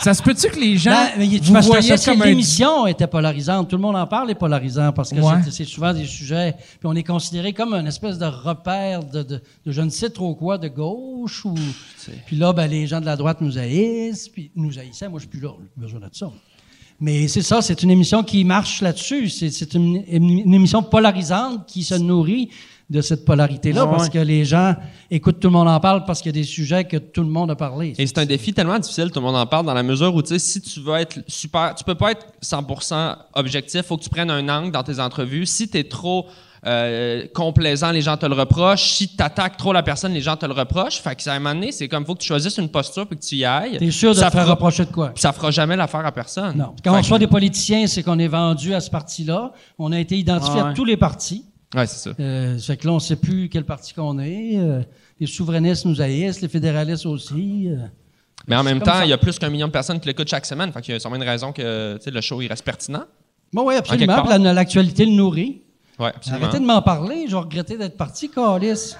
ça se peut-tu que les gens Ben, vous parce que voyez un l'émission était polarisante. Tout le monde en parle est polarisant parce que Ouais. c'est, souvent des sujets. Puis on est considéré comme une espèce de repère de, de, de je ne sais trop quoi de gauche. Ou, puis là, ben, les gens de la droite nous haïssent. Puis nous haïssaient. Moi, je suis plus là. J'ai besoin de ça. Mais c'est ça, c'est une émission qui marche là-dessus. C'est, une, une émission polarisante qui se nourrit de cette polarité-là parce ouais. que les gens écoutent Tout le monde en parle parce qu'il y a des sujets que tout le monde a parlé. Et c'est un défi tellement difficile, tout le monde en parle, dans la mesure où, tu sais, si tu veux être super... Tu peux pas être 100% objectif, faut que tu prennes un angle dans tes entrevues. Si tu es trop euh, complaisant, les gens te le reprochent. Si tu attaques trop la personne, les gens te le reprochent. Fait que ça, à un moment donné, c'est comme faut que tu choisisses une posture puis que tu y ailles. T'es sûr de ça te faire fera, reprocher de quoi? ça fera jamais l'affaire à personne. Non. Quand Fait on que- reçoit des politiciens, c'est qu'on est vendu à ce parti-là. On a été identifié Ah ouais. à tous les partis. Ouais, c'est ça. Euh, fait que là, on ne sait plus quel parti qu'on est. Euh, les souverainistes nous haïssent, les fédéralistes aussi. euh. Mais en même temps, il y a plus qu'un million de personnes qui l'écoutent chaque semaine. Fait qu'il y a sûrement une raison que le show il reste pertinent. Bon, oui, absolument. L'actualité le nourrit. Ouais, absolument. Arrêtez de m'en parler. Je vais regretter d'être parti, Calis.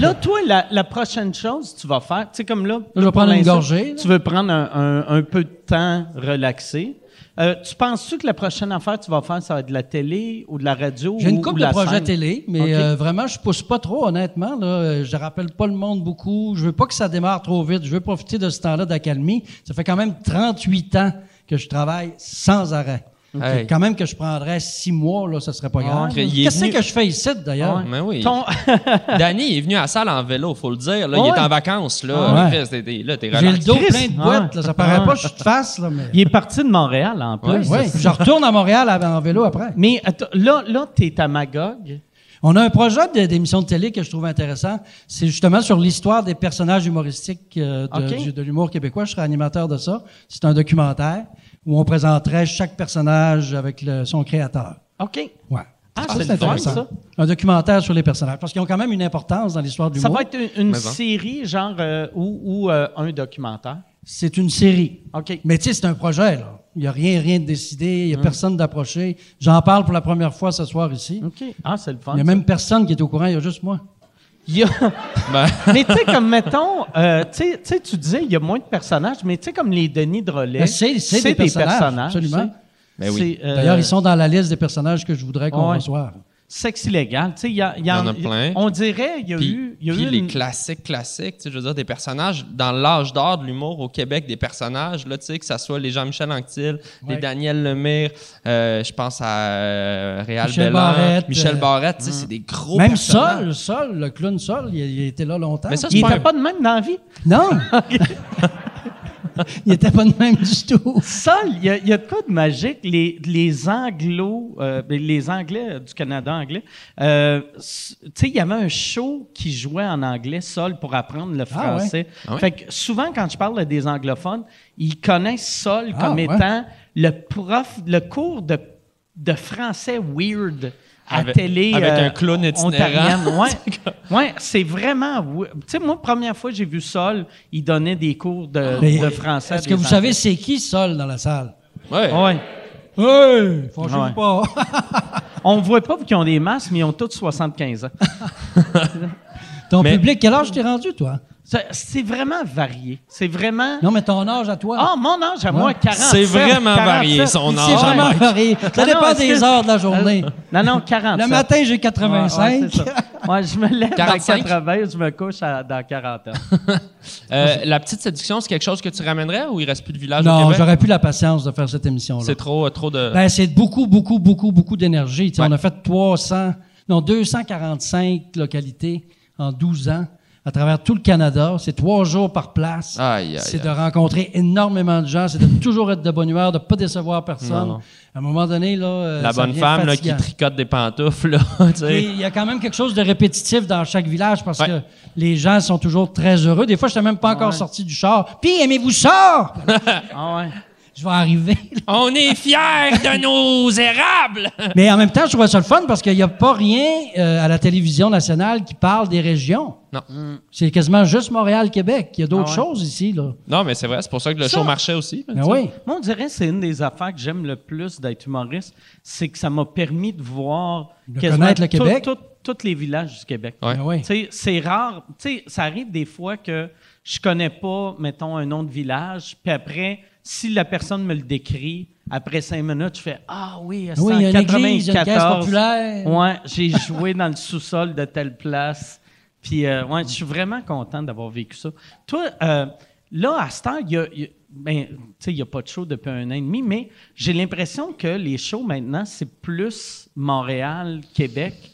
Là, toi, la, la prochaine chose que tu vas faire, tu sais, comme là. Je vais prendre une l'instant, gorgée, là. Tu veux prendre un, un- un peu de temps relaxé. Euh, tu penses-tu que la prochaine affaire que tu vas faire, ça va être de la télé ou de la radio? J'ai une ou- couple ou de projets télé, mais euh, vraiment, je pousse pas trop, honnêtement. Là. Euh, Je rappelle pas le monde beaucoup. Je veux pas que ça démarre trop vite. Je veux profiter de ce temps-là d'accalmie. Ça fait quand même 38 ans que je travaille sans arrêt. Hey. Quand même que je prendrais six mois, là, ça serait pas grave. Qu'est-ce venu- que je fais ici, d'ailleurs? Ouais. Mais oui. Ton- Danny est venu à la salle en vélo, faut le dire. Là, Il Ouais. est en vacances. Là, Ah ouais. J'ai le dos Chris, plein de boîtes, là, ça paraît pas, je suis de face, là, mais... Il est parti de Montréal en plus. Oui, je retourne à Montréal en vélo après. Mais attends, là, là tu es à Magog. On a un projet de- d'émission de télé que je trouve intéressant. C'est justement sur l'histoire des personnages humoristiques euh, de l'humour québécois. Je serai animateur de ça. C'est un documentaire où on présenterait chaque personnage avec le- son créateur. OK. Ouais. Ah, Ça, c'est ça. Un documentaire sur les personnages. Parce qu'ils ont quand même une importance dans l'histoire de Ça l'humour. va être une, série, genre, euh, ou, ou, euh, un documentaire? C'est une série. OK. Mais tu sais, c'est un projet, là. Il n'y a rien, rien de décidé. Il n'y a Hum. personne d'approché. J'en parle pour la première fois ce soir ici. OK. Ah, c'est le fun. Il n'y a ça. même personne qui est au courant. Il y a juste moi. Il y a- Ben, mais tu sais, comme mettons, euh, tu sais- tu sais, tu disais, il y a moins de personnages, mais tu sais, comme les Denis Drolet. Ben, c'est- c'est des personnages, absolument. Ben oui. C'est, euh, D'ailleurs, ils sont dans la liste des personnages que je voudrais qu'on Ouais. reçoive. Sexe illégal. Tu sais, il y, y y en a plein. On dirait, il y a Puis, eu. Y a puis eu les une- classiques, classiques, tu sais, je veux dire, des personnages dans l'âge d'or de l'humour au Québec, des personnages, là, tu sais, que ça soit les Jean-Michel Anctil, les. Daniel Lemire, euh, je pense à euh, Réal Michel Bellan, Barrette, Michel euh, Barrette, tu sais, c'est des gros Même. Sol, Sol, le clown Sol, il, il était là longtemps. Mais ça, Il c'est pas un- pas de même dans la vie. Non! il était pas de même du tout. Ça, il y, a- il y a de quoi de magique? Les, les Anglo, euh, ben, les Anglais euh, du Canada anglais, euh, tu sais, il y avait un show qui jouait en anglais, Sol, pour apprendre le Ah ouais? français. Ah ouais? Fait que souvent, quand je parle à des anglophones, ils connaissent Sol Ah comme ouais? étant le prof, le cours de, de français weird à Avec- télé. avec euh, un clown itinérant. ontarienne. Ouais, ouais c'est vraiment. Tu sais, moi, première fois que j'ai vu Sol, il donnait des cours de, Mais de français. Est-ce que vous savez c'est qui Sol dans la salle? Ouais. Ouais. Hey! Fâchez-vous Ouais. pas. On voit pas qu'ils ont des masques, mais ils ont tous 75 ans. Ton Mais- public, quel âge t'es rendu, toi? C'est vraiment varié. C'est vraiment. Non, mais ton âge à toi. Ah, mon âge à moi, Ouais. 47. C'est vraiment 47. varié, son c'est âge. vraiment varié. Ça Non, dépend non, des que- heures de la journée. Non, non, 47. Le matin, j'ai Ouais, 85. ouais, c'est ça. Ouais, je me lève 45. dans 80, je me couche à- dans 40 ans. Euh, la petite séduction, c'est quelque chose que tu ramènerais ou il reste plus de village au non, j'aurais plus la patience de faire cette émission-là. C'est trop, trop de. Ben, c'est beaucoup, beaucoup, beaucoup, beaucoup d'énergie. On a fait 300, non, 245 localités en 12 ans à travers tout le Canada. C'est trois jours par place. Aïe, aïe, c'est de rencontrer énormément de gens. C'est de toujours être de bonne humeur, de pas décevoir personne. Non. À un moment donné, là, euh, la ça bonne femme là, qui tricote des pantoufles, là, tu sais. Puis, Il y a quand même quelque chose de répétitif dans chaque village parce Ouais. que les gens sont toujours très heureux. Des fois, je n'étais même pas encore sorti du char. Puis, aimez-vous ça? Ah ouais. Je vais arriver. On est fiers de nos érables! Mais en même temps, je trouvais ça le fun parce qu'il n'y a pas rien euh, à la télévision nationale qui parle des régions. Non. C'est quasiment juste Montréal-Québec. Il y a d'autres Ah ouais. choses ici. Là. Non, mais c'est vrai, c'est pour ça que le Ça- show marchait aussi. Ben oui. Moi, on dirait que c'est une des affaires que j'aime le plus d'être humoriste, c'est que ça m'a permis de voir De quasiment connaître le Québec. tous les villages du Québec. Ouais. Ben oui. Tu sais, c'est rare. Tu sais, ça arrive des fois que je connais pas, mettons, un nom de village, puis après, si la personne me le décrit, après cinq minutes, je fais Ah oui, c'est Oui, il y a une en église, il y a une caisse 94. populaire. Ouais, j'ai joué dans le sous-sol de telle place. Puis, euh, ouais, je suis vraiment content d'avoir vécu ça. Toi, euh, là, à ce temps, il y a. y a- ben, il n'y a pas de show depuis un an et demi, mais j'ai l'impression que les shows maintenant, c'est plus Montréal, Québec.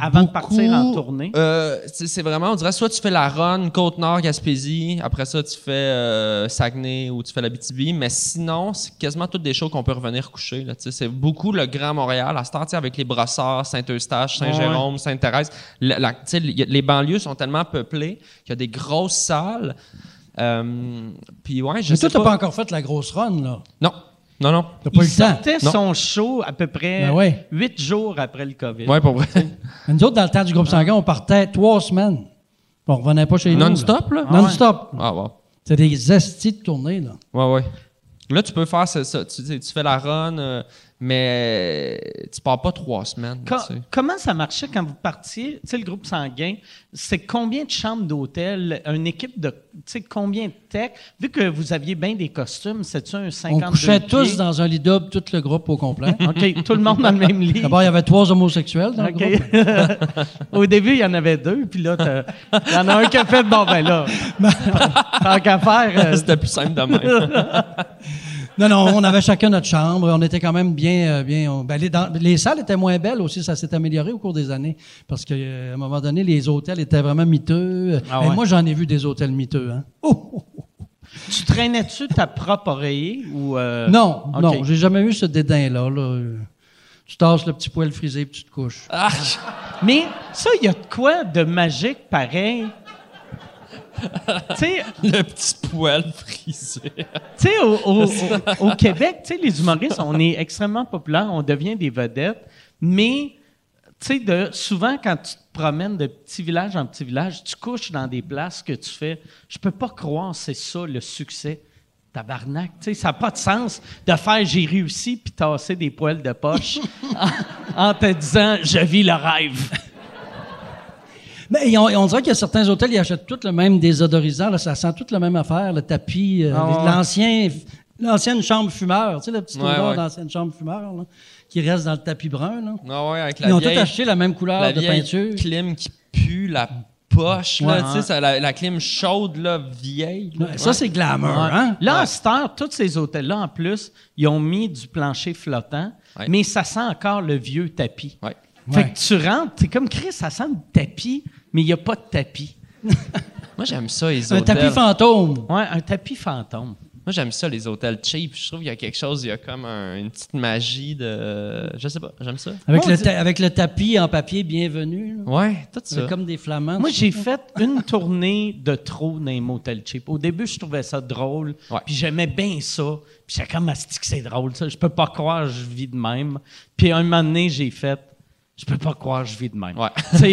Avant de partir en beaucoup, tournée. Euh, c'est vraiment, on dirait, soit tu fais la run, Côte-Nord, Gaspésie, après ça, tu fais euh, Saguenay ou tu fais la BTB, mais sinon, c'est quasiment toutes des shows qu'on peut revenir coucher. C'est beaucoup le Grand Montréal, à ce temps, avec les Brossards, Saint-Eustache, Saint-Jérôme, Sainte-Thérèse. Les banlieues sont tellement peuplées qu'il y a des grosses salles. Euh, Puis ouais, je Mais sais toi, t'as pas. pas encore fait la grosse run, là. Non, non, non. T'as pas Il eu le temps. sortait Non. son show à peu près Ben ouais. huit jours après le COVID. Ouais, pour vrai. Mais Nous autres, dans le temps du groupe sanguin, on partait trois semaines. On revenait pas chez nous. là. Non-stop, là? Non-stop. Ah, wow. C'est des estis de tournée, là. Ouais, ouais. Là, tu peux faire ça. tu- tu fais la run, euh, mais tu pars pas trois semaines. Co- tu sais. comment ça marchait quand vous partiez, tu sais, le groupe sanguin, c'est combien de chambres d'hôtel, une équipe de, tu sais, combien de tech? Vu que vous aviez bien des costumes, c'est-tu un On 52 couchait pieds? tous dans un lit double, tout le groupe au complet. OK, tout le monde dans le même lit. D'abord, il y avait trois homosexuels dans le groupe. OK. Au début, il y en avait deux, puis là, t'as- il y en a un qui a fait, bon, ben là, tant qu'à faire, euh, C'était plus simple de même. Non, non, on avait chacun notre chambre. On était quand même bien. euh, bien on- ben, les, dans- les salles étaient moins belles aussi. Ça s'est amélioré au cours des années. Parce qu'à un moment donné, les hôtels étaient vraiment miteux. Ah Et moi, j'en ai vu des hôtels miteux. Hein. Oh, oh, oh. tu traînais-tu ta propre oreiller ou... euh, Non, non, j'ai jamais eu ce dédain-là. là. Euh, Tu tasses le petit poêle frisé puis tu te couches. Ah, Mais ça, il y a de quoi de magique pareil? le petit poil frisé. Tu sais, au, au- au- au Québec, tu sais, les humoristes, on est extrêmement populaires, on devient des vedettes, mais tu sais, souvent, quand tu te promènes de petit village en petit village, tu couches dans des places que tu fais. Je peux pas croire c'est ça le succès. Tabarnak, tu sais, ça n'a pas de sens de faire j'ai réussi puis tasser des poils de poche en, en te disant je vis le rêve. Mais on, on dirait qu'il y a certains hôtels, ils achètent tous le même désodorisant. Là, ça sent toute la même affaire, le tapis, euh, Ah l'ancien, l'ancienne chambre fumeur. Tu sais, la petite Ouais, odeur ouais. d'ancienne chambre fumeur là, qui reste dans le tapis brun. Là. Ah ouais, avec la Ils ont vieille, tous acheté la même couleur la de vieille peinture. clim qui pue la poche, là, Ouais. tu sais, ça, la, la clim chaude, là, vieille. là. Ouais, Ça, c'est glamour, Ouais. hein? Là, à cette heure, tous ces hôtels-là, en plus, ils ont mis du plancher flottant, Ouais. mais ça sent encore le vieux tapis. Ouais. Fait que tu rentres, t'es comme Chris, ça sent le tapis, mais il n'y a pas de tapis. Moi, j'aime ça, les Un hôtels. tapis fantôme. Ouais, un tapis fantôme. Moi, j'aime ça, les hôtels cheap. Je trouve qu'il y a quelque chose, il y a comme un- une petite magie de. Je sais pas, j'aime ça. Avec, Moi, le avec le tapis en papier bienvenu. là. Ouais, tout ça. C'est comme des flamands. Moi, j'ai fait une tournée de trop dans les motels cheap. Au début, je trouvais ça drôle, Ouais. puis j'aimais bien ça. Puis j'étais comme, Asti que c'est drôle, ça? Je peux pas croire que je vis de même. Puis un moment donné, j'ai fait, je peux pas croire que je vis de même. Ouais. Tu sais,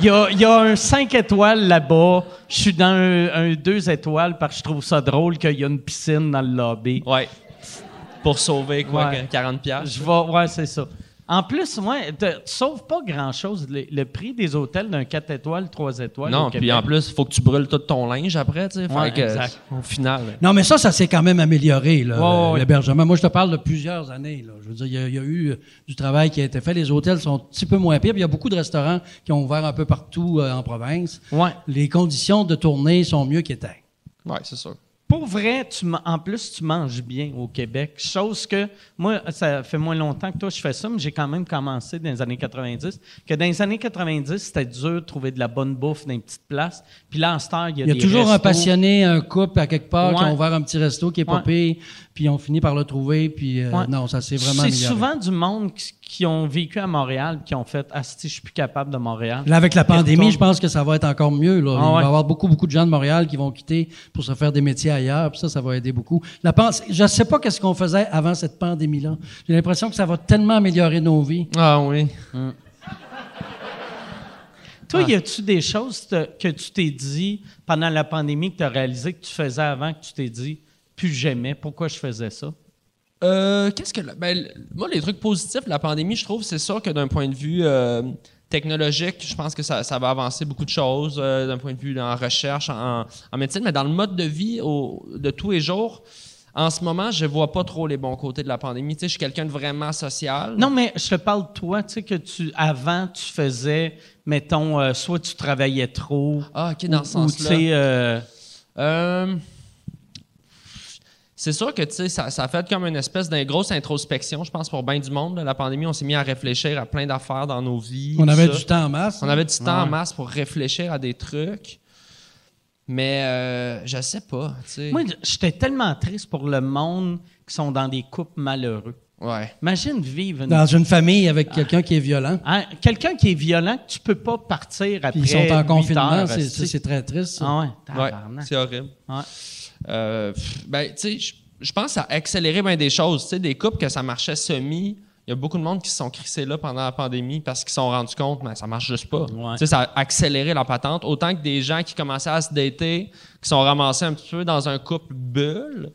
Il y a, y a un 5 étoiles là-bas. Je suis dans un 2 étoiles parce que je trouve ça drôle qu'il y a une piscine dans le lobby. Ouais. Pour sauver, quoi, Ouais. 40$. piastres. Je vais, ouais, c'est ça. En plus, ouais, te- tu sauves pas grand-chose. Le, le prix des hôtels d'un 4 étoiles, 3 étoiles. non, puis en plus, il faut que tu brûles tout ton linge après, tu sais. Ouais, que, exact. Au final. Non, mais ça, ça s'est quand même amélioré, Ouais, ouais, l'hébergement. Moi, je te parle de plusieurs années. Là. Je veux dire, il y a- il y, a eu euh, du travail qui a été fait. Les hôtels sont un petit peu moins pires. puis Il y a beaucoup de restaurants qui ont ouvert un peu partout euh, en province. Ouais. Les conditions de tournée sont mieux qu'étaient. Ouais, c'est sûr. Pour vrai, tu, en plus, tu manges bien au Québec. Chose que, moi, ça fait moins longtemps que toi, je fais ça, mais j'ai quand même commencé dans les années 90. Que dans les années 90, c'était dur de trouver de la bonne bouffe dans une petite place. Puis là, en temps, il y a, Il y a des toujours un passionné, un couple à quelque part qui ont ouvert un petit resto qui est Ouais. pas pire, puis on finit par le trouver. Puis euh, Ouais. non, ça s'est vraiment C'est souvent du monde qui, qui ont vécu à Montréal, qui ont fait « Asti, je suis plus capable de Montréal ». Là, avec la pandémie, je pense que ça va être encore mieux. Là. Ah Il va y avoir beaucoup, beaucoup de gens de Montréal qui vont quitter pour se faire des métiers ailleurs. Puis ça, ça va aider beaucoup. La je ne sais pas qu'est-ce qu'on faisait avant cette pandémie-là. J'ai l'impression que ça va tellement améliorer nos vies. Ah oui. Toi, y a-tu des choses te- que tu t'es dit pendant la pandémie que tu as réalisé que tu faisais avant que tu t'es dit « plus jamais, pourquoi je faisais ça » Euh, qu'est-ce que. Ben, moi, les trucs positifs de la pandémie, je trouve, c'est sûr que d'un point de vue euh, technologique, je pense que ça, ça va avancer beaucoup de choses, euh, d'un point de vue en recherche, en, en médecine, mais dans le mode de vie au- de tous les jours, en ce moment, je vois pas trop les bons côtés de la pandémie. Tu sais, je suis quelqu'un de vraiment social. Non, mais je te parle de toi, tu sais, que tu, avant, tu faisais, mettons, euh, soit tu travaillais trop. Ah, ok, dans ou- ce ou, sens-là. tu sais, euh, Euh, c'est sûr que tu sais, ça, ça a fait comme une espèce de grosse introspection, je pense, pour bien du monde. là. La pandémie, on s'est mis à réfléchir à plein d'affaires dans nos vies. On avait ça. du temps en masse. On avait du temps en masse pour réfléchir à des trucs. Mais euh, je sais pas, tu sais. Moi, j'étais tellement triste pour le monde qui sont dans des couples malheureux. Ouais. Imagine vivre une- Dans une famille avec quelqu'un qui est violent. Hein, quelqu'un qui est violent, que tu peux pas partir après Puis ils sont en confinement. c'est- très triste. Ah ouais, Ouais, c'est horrible. Ouais. Euh, ben, tu sais, je- pense que ça a accéléré bien des choses. Tu sais, des couples que ça marchait semi. Il y a beaucoup de monde qui se sont crissés là pendant la pandémie parce qu'ils se sont rendus compte que ça marche juste pas. Ouais. Tu sais, ça a accéléré la patente. Autant que des gens qui commençaient à se dater, qui sont ramassés un petit peu dans un couple bulle,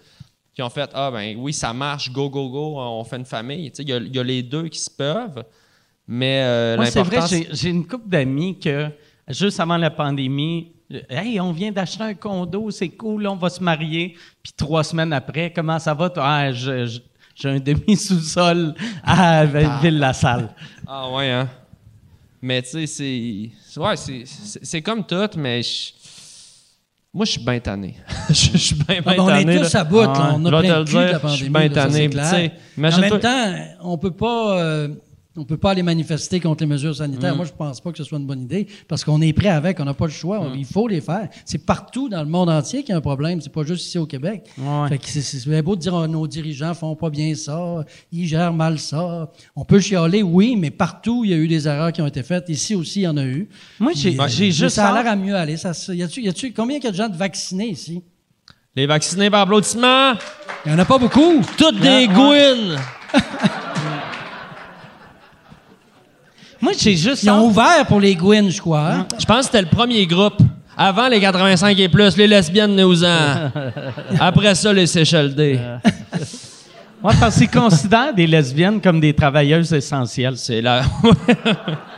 qui ont fait Ah, ben oui, ça marche, go, go, go, on fait une famille. Tu sais, il y a- il y, a les deux qui se peuvent. Mais euh, Moi, c'est vrai, j'ai- une couple d'amis que, juste avant la pandémie, Hey, on vient d'acheter un condo, c'est cool, on va se marier. Puis trois semaines après, comment ça va? toi? Ah, j'ai un demi-sous-sol à Ville-la-Salle. Ah ouais, hein? Mais tu sais, c'est. Ouais, c'est- comme tout, mais je- moi, je suis bien tanné. je suis bien, Ah, ben, on tanné. est tous là. à bout. là. On a plein de cul de la pandémie. je suis bien là, ça, tanné. Mais en même temps, on peut pas... euh, on peut pas aller manifester contre les mesures Mm. sanitaires. Moi, je pense pas que ce soit une bonne idée parce qu'on est prêt avec, on n'a pas le choix. Mm. Il faut les faire. C'est partout dans le monde entier qu'il y a un problème. C'est pas juste ici au Québec. Ouais. Fait que c'est- beau de dire oh, nos dirigeants font pas bien ça, ils gèrent mal ça. On peut chialer, oui, mais partout il y a eu des erreurs qui ont été faites. Ici aussi, il y en a eu. Moi, j'ai euh, juste ça a l'air à mieux aller. Ça, y a-tu, y a-tu- combien il y a de gens de vaccinés ici? Les vaccinés par applaudissement, Il y en a pas beaucoup. toutes des gouines. Moi, j'ai juste Ils ont ouvert pour les Gwyn, je crois. hein? Je pense que c'était le premier groupe. Avant les 85 et plus, les lesbiennes néousans. Après ça, les CHLD. Ouais, parce qu'ils considèrent des lesbiennes comme des travailleuses essentielles. C'est la...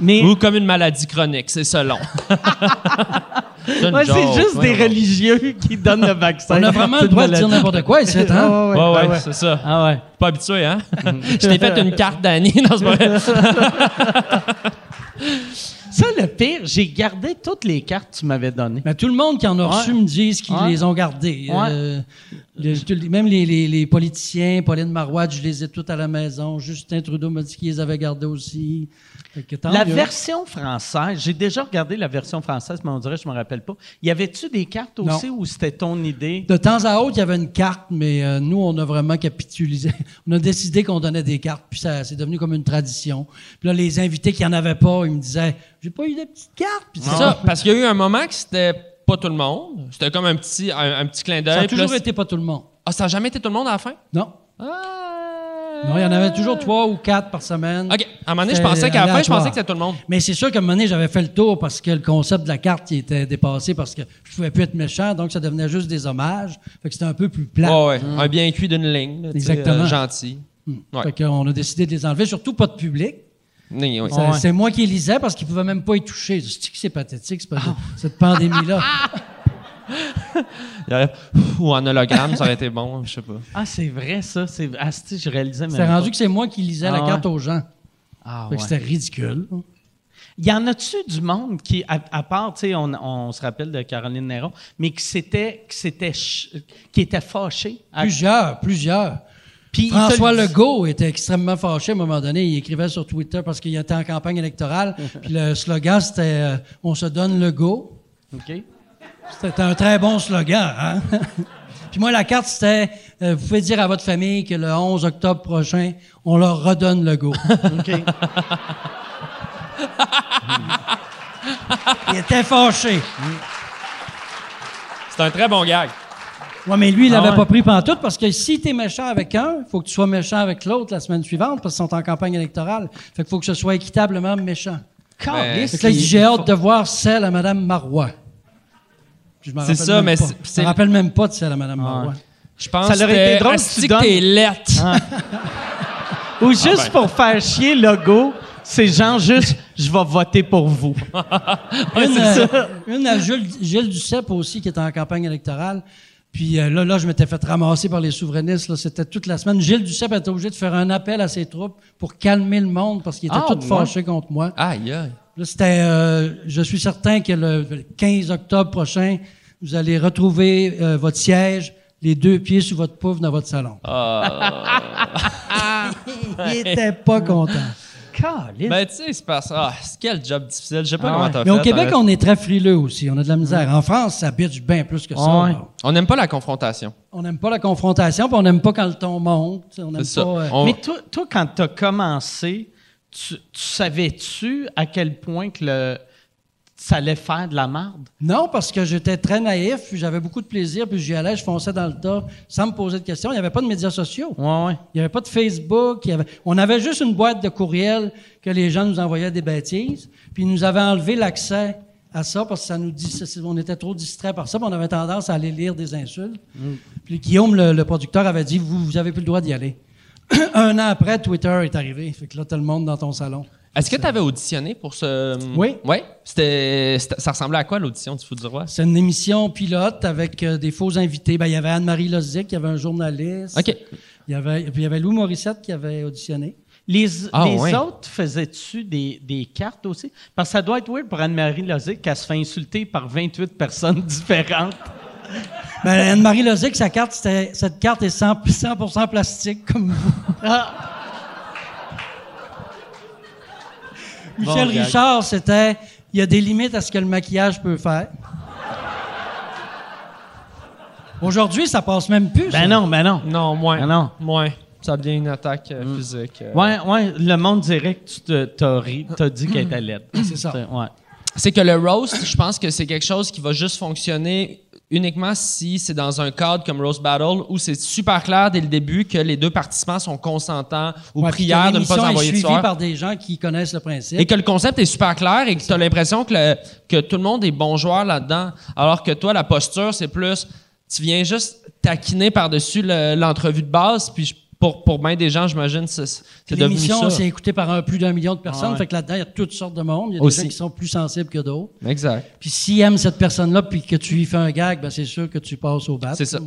Mais Ou comme une maladie chronique, c'est selon. c'est ouais, c'est juste des religieux qui donnent le vaccin. On a vraiment C'est le droit de dire n'importe quoi ici, hein? Ah, ouais, Ouais, ouais. c'est ça. Ah ouais. Pas habitué, hein? Je t'ai fait une carte d'année dans ce moment. Ça, le pire, j'ai gardé toutes les cartes que tu m'avais données. Mais tout le monde qui en a reçu Ouais. me disent qu'ils Ouais. les ont gardés. Ouais. Euh, le- même les, les- les politiciens, Pauline Marois, je les ai toutes à la maison. Justin Trudeau m'a dit qu'ils les avait gardés aussi. La mieux. version française, j'ai déjà regardé la version française, mais on dirait que je me rappelle pas. Y avait-tu des cartes aussi ou c'était ton idée? De temps à autre, il y avait une carte, mais euh, nous, on a vraiment capitulé. on a décidé qu'on donnait des cartes, puis ça c'est devenu comme une tradition. Puis là, les invités qui en avaient pas, ils me disaient J'ai pas eu de petites cartes. Puis C'est ça, parce qu'il y a eu un moment que c'était pas tout le monde. C'était comme un petit, un, un petit clin d'œil. Ça a toujours là, été pas tout le monde. Ah, ça n'a jamais été tout le monde à la fin? Non. Ah. Non, il y en avait toujours trois ou quatre par semaine. OK. À un moment donné, je pensais qu'à la fin, je pensais que c'était tout le monde. Mais c'est sûr qu'à un moment donné, j'avais fait le tour parce que le concept de la carte il était dépassé parce que je pouvais plus être méchant, donc ça devenait juste des hommages. Fait que c'était un peu plus plat. Ouais, ouais. Un bien cuit d'une ligne. sais, Exactement. euh, gentil. Ouais. Fait qu'on a décidé de les enlever, surtout pas de public. Oui, oui. Ça- C'est moi qui lisais parce qu'ils pouvaient même pas y toucher. C'est que c'est pathétique, c'est pas- cette pandémie-là? Il aurait- Ou en hologramme, ça aurait été bon, je sais pas. Ah, c'est vrai, ça. C'est... Ah, je réalisais même C'est rendu pas. que c'est moi qui lisais la Ah carte ouais. aux gens. Ah, Fait que ouais. c'était ridicule. Y en a-tu du monde qui, à, à part, tu sais, on, on se rappelle de Caroline Néron, mais qui s'était, qui s'était, ch- qui était fâché? à- Plusieurs, plusieurs. Puis il François le dit- Legault était extrêmement fâché à un moment donné. Il écrivait sur Twitter parce qu'il était en campagne électorale. Puis le slogan, c'était euh, On se donne le go. OK. C'était un très bon slogan. Hein? Puis moi, la carte, c'était euh, Vous pouvez dire à votre famille que le 11 octobre prochain, on leur redonne le go. OK. Il était fâché. C'est un très bon gag. Ouais, mais lui, il Ah l'avait ouais. pas pris pantoute parce que si tu es méchant avec un, il faut que tu sois méchant avec l'autre la semaine suivante parce qu'ils sont en campagne électorale. Fait qu'il faut que ce soit équitablement méchant. Fait que là, il- j'ai hâte de voir celle à Mme Marois. C'est rappelle ça, même mais Je me rappelle même pas de celle à Mme Marois. Je pense Ça que aurait été drôle si tu donnes- t'es lettre. Ou juste pour faire chier Legault, c'est genre juste, je vais voter pour vous. Une, euh, une à Jules, Gilles Duceppe aussi, qui était en campagne électorale. Puis euh, là, là, je m'étais fait ramasser par les souverainistes. là. C'était toute la semaine. Gilles Duceppe était obligé de faire un appel à ses troupes pour calmer le monde parce qu'il était Ah, tout fâché contre moi. Aïe, aïe. Là, c'était, euh, je suis certain que le 15 octobre prochain, vous allez retrouver euh, votre siège les deux pieds sur votre pouf dans votre salon. Il était pas content. Ben, tu sais, c'est pas ça. Ah, c'est quel job difficile. Je sais pas Ah comment ouais. t'as Mais fait. au Québec, on est très frileux aussi. On a de la misère. En France, ça bitch bien plus que ça. Ouais. On n'aime pas la confrontation. On n'aime pas la confrontation, puis on n'aime pas quand le ton monte. On pas. ça. euh, On- Mais toi, toi quand tu as commencé, tu, tu savais-tu à quel point que le, ça allait faire de la merde? Non, parce que j'étais très naïf, puis j'avais beaucoup de plaisir, puis j'y allais, je fonçais dans le tas sans me poser de questions. Il n'y avait pas de médias sociaux. Ouais, ouais. Il n'y avait pas de Facebook. il y avait- On avait juste une boîte de courriel que les gens nous envoyaient des bêtises. Puis ils nous avaient enlevé l'accès à ça parce que ça nous dit, on était trop distraits par ça. puis on avait tendance à aller lire des insultes. Puis Guillaume, le, le producteur, avait dit Vous, vous avez plus le droit d'y aller. Un an après, Twitter est arrivé. Fait que là, t'as le monde dans ton salon. Est-ce que tu avais auditionné pour ce. Oui. Oui. C'était, c'était- ça ressemblait à quoi l'audition du Foot du Roi? C'est une émission pilote avec euh, des faux invités. Ben, il y avait Anne-Marie Lozic, il y avait un journaliste. OK. Il y avait, puis il y avait Lou Morissette qui avait auditionné. Les, Ah, les ouais. autres faisaient-tu des, des cartes aussi? Parce que ça doit être weird pour Anne-Marie Lozic qu'elle se fait insulter par 28 personnes différentes. Ben, Anne-Marie Lozic, sa carte, c'était, cette carte est 100, 100% plastique, comme vous. Michel Bon. Richard, c'était, il y a des limites à ce que le maquillage peut faire. Aujourd'hui, ça passe même plus. ça. Ben non, ben non. Non, moins. Ah non. Moins. Ça devient une attaque euh, physique. euh. Ouais, ouais, le monde dirait que tu te- t'as ri, t'as dit qu'elle était laide. C'est ça. Ouais. C'est que le roast, je pense que c'est quelque chose qui va juste fonctionner uniquement si c'est dans un cadre comme Roast Battle où c'est super clair dès le début que les deux participants sont consentants aux Ouais, prières de ne pas est envoyer de suivie soir. par des gens qui connaissent le principe. Et que le concept est super clair et que tu as l'impression que, le- que tout le monde est bon joueur là-dedans. Alors que toi, la posture, c'est plus. Tu viens juste taquiner par-dessus le- l'entrevue de base. Puis je- pour, pour bien des gens, j'imagine, c'est devenu L'émission, ça. c'est écouté par un, plus d'un million de personnes. Ah ouais. Fait que là-dedans, il y a toutes sortes de monde. Il y a des gens qui sont plus sensibles que d'autres. Exact. Puis s'ils aiment cette personne-là, puis que tu lui fais un gag, ben c'est sûr que tu passes au bat. C'est ça.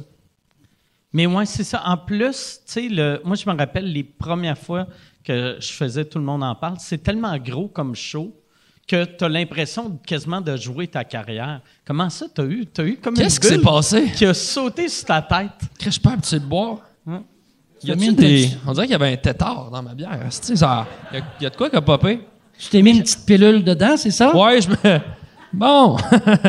Mais ouais, c'est ça. En plus, tu sais, le- moi, je me rappelle les premières fois que je faisais Tout le monde en parle, c'est tellement gros comme show que tu as l'impression quasiment de jouer ta carrière. Comment ça, tu as eu, t'as eu comme Qu'est-ce une qui s'est passé? qui a sauté sur ta tête? Chris, Je suis pas habitué de boire. Hum. Y a des... On dirait qu'il y avait un tétard dans ma bière. C'est ça. Y a, y a de quoi qui a popé? Tu t'es mis une petite pilule dedans, c'est ça? Ouais, je me. Bon.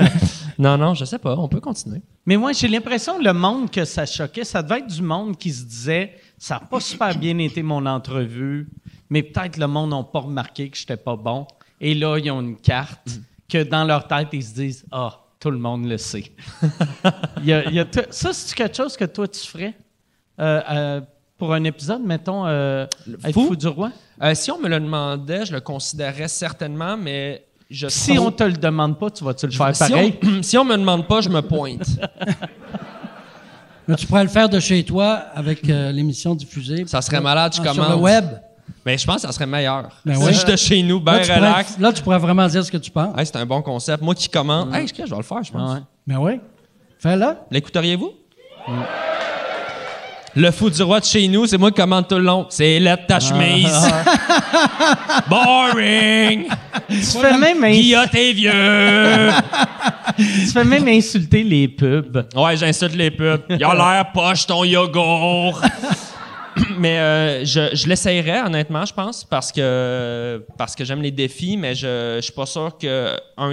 non, non, je sais pas. On peut continuer. Mais moi, j'ai l'impression que le monde que ça choquait, ça devait être du monde qui se disait ça n'a pas super bien été mon entrevue, mais peut-être le monde n'a pas remarqué que j'étais pas bon. Et là, ils ont une carte que dans leur tête, ils se disent Ah, tout le monde le sait. Il y a- il y a tout- ça, c'est quelque chose que toi, tu ferais? Euh, euh, pour un épisode, mettons, euh, être fou? fou? du roi? Euh, si on me le demandait, je le considérerais certainement, mais je Si on te le demande pas, tu vas-tu le faire si pareil? on, si on me demande pas, je me pointe. Mais tu pourrais le faire de chez toi avec euh, l'émission diffusée. Ça serait malade, je Ah, Sur commence. le web. Mais je pense que ça serait meilleur. Ben si oui. j'étais chez nous, ben là, tu relax. pourrais, là, tu pourrais vraiment dire ce que tu penses. Hey, c'est un bon concept. Moi qui commande. Hey, je je vais le faire, je pense. Ah ouais. Mais oui. Fais-le. L'écouteriez-vous? Le fou du roi de chez nous, c'est moi qui commande tout le long. C'est là ta chemise. Boring! Tu fais même vieux! tu fais même insulter les pubs. Ouais, j'insulte les pubs. Il a l'air poche ton yogourt. mais euh, je, je l'essayerais, honnêtement, je pense, parce que, parce que j'aime les défis, mais je, je suis pas sûr que un.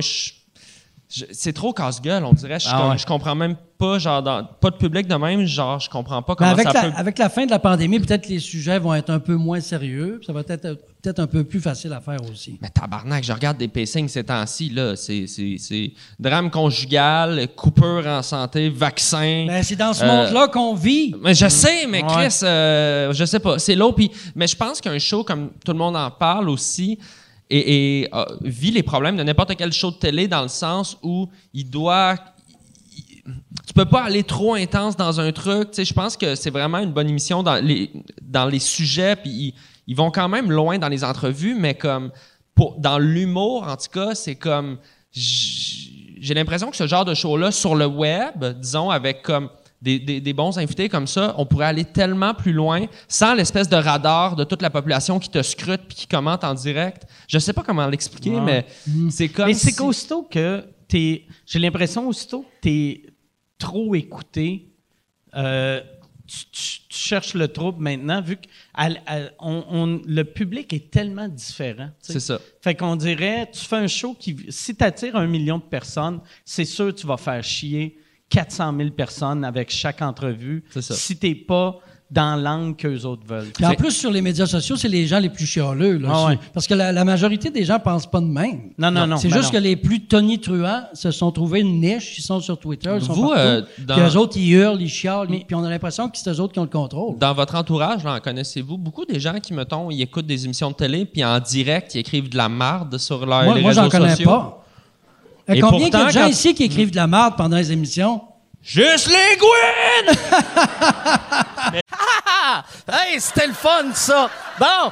c'est trop casse-gueule, on dirait. Je, Ah ouais. je comprends même pas, genre, dans- pas de public de même, genre, je comprends pas comment avec, ça la, peut. avec la fin de la pandémie, peut-être les sujets vont être un peu moins sérieux. Ça va être peut-être un peu plus facile à faire aussi. Mais tabarnak, je regarde des pacings ces temps-ci, là. C'est, c'est, c'est drame conjugal, coupure en santé, vaccin. Ben, c'est dans ce Euh, monde-là qu'on vit. Mais je sais, mais Ouais. Chris, euh, je sais pas. C'est l'eau. Puis, mais je pense qu'un show comme tout le monde en parle aussi et, et, euh, vit les problèmes de n'importe quel show de télé dans le sens où il doit. Tu peux pas aller trop intense dans un truc. Tu sais, je pense que c'est vraiment une bonne émission dans les dans les sujets. Puis ils, ils vont quand même loin dans les entrevues, mais comme pour dans l'humour en tout cas, c'est comme j'ai l'impression que ce genre de show-là sur le web, disons avec comme des, des- des bons invités comme ça, on pourrait aller tellement plus loin sans l'espèce de radar de toute la population qui te scrute puis qui commente en direct. Je sais pas comment l'expliquer, mais c'est comme Mais c'est si- qu'aussitôt que t'es. J'ai l'impression aussitôt que t'es trop écouté, euh, tu, tu- tu cherches le trouble maintenant, vu que on- on- le public est tellement différent. tu sais. C'est ça. Fait qu'on dirait, tu fais un show qui, si tu attires un million de personnes, c'est sûr que tu vas faire chier 400 000 personnes avec chaque entrevue. C'est ça. Si t'es pas dans l'angle qu'eux autres veulent. Puis en plus, sur les médias sociaux, c'est les gens les plus chialeux. Là, Ah ouais. Parce que la, la majorité des gens pensent pas de même. Non, non, non. C'est ben juste non. que les plus tonitruants se sont trouvés une niche. Ils sont sur Twitter, ils sont Vous, partout. euh, dans- Puis eux autres, ils hurlent, ils chialent. Puis on a l'impression que c'est eux autres qui ont le contrôle. Dans votre entourage, en connaissez-vous beaucoup des gens qui, mettons, ils écoutent des émissions de télé, puis en direct, ils écrivent de la marde sur leur, moi, les moi réseaux j'en connais sociaux? pas. Et combien il y a de gens quand- ici qui écrivent de la merde pendant les émissions? Juste les Gwen! Hey, c'était le fun, ça! Bon!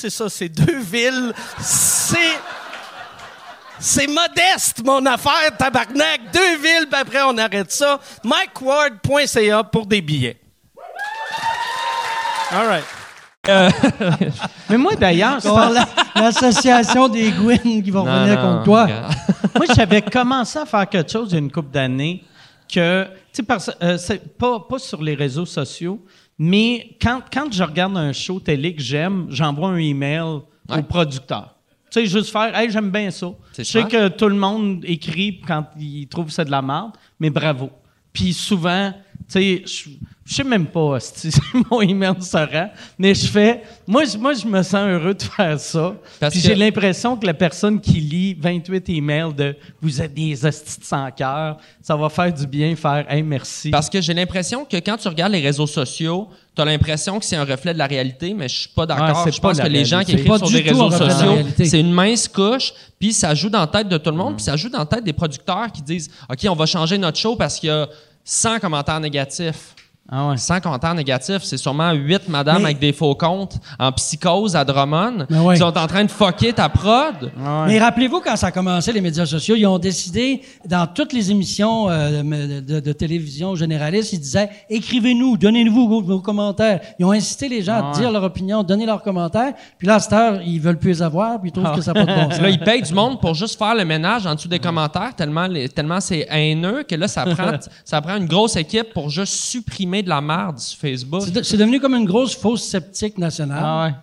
c'est ça. C'est deux villes. C'est... C'est modeste, mon affaire, tabarnak. Deux villes, puis après, on arrête ça. MikeWard.ca pour des billets. All right. Mais moi, d'ailleurs, c'est L'association des Gwyn qui va Non, revenir non, contre toi. moi, j'avais commencé à faire quelque chose il y a une couple d'années que, tu sais, euh, pas, pas sur les réseaux sociaux, mais quand, quand je regarde un show télé que j'aime, j'envoie un email au Ouais. producteur. Tu sais, juste faire, hey, j'aime bien ça. C'est Je sais que tout le monde écrit quand il trouve c'est de la merde, mais bravo. Puis souvent, tu sais, je sais même pas si mon email se rend, mais je fais, moi, je- moi, je me sens heureux de faire ça. Parce Puis que- j'ai l'impression que la personne qui lit 28 emails de vous êtes des hosties de sans cœur, ça va faire du bien faire hey merci. Parce que j'ai l'impression que quand tu regardes les réseaux sociaux, tu as l'impression que c'est un reflet de la réalité, mais je suis pas Ouais, d'accord. c'est je pas pense que les gens qui écrivent sur un réseaux sociaux, c'est une mince couche, puis ça joue dans la tête de tout le monde, puis ça joue dans la tête des producteurs qui disent OK, on va changer notre show parce qu'il y a 100 commentaires négatifs. Ah ouais. 100 commentaires négatifs, c'est sûrement 8 madames Mais- avec des faux comptes en psychose à Drummond ouais. qui sont en train de fucker ta prod. Ah ouais. Mais rappelez-vous, quand ça a commencé, les médias sociaux, ils ont décidé, dans toutes les émissions euh, de, de- de télévision généralistes, ils disaient écrivez-nous, donnez-nous vos, vos commentaires. Ils ont incité les gens Ah à dire leur opinion, donner leurs commentaires. Puis là, à cette heure, ils veulent plus les avoir, puis ils trouvent que ça n'a pas de bon sens. Là, ils payent du monde pour juste faire le ménage en dessous des commentaires, tellement, les- tellement c'est haineux que là, ça prend, ça prend une grosse équipe pour juste supprimer de la merde sur Facebook. C'est de- C'est devenu comme une grosse fausse sceptique nationale. Ah ouais.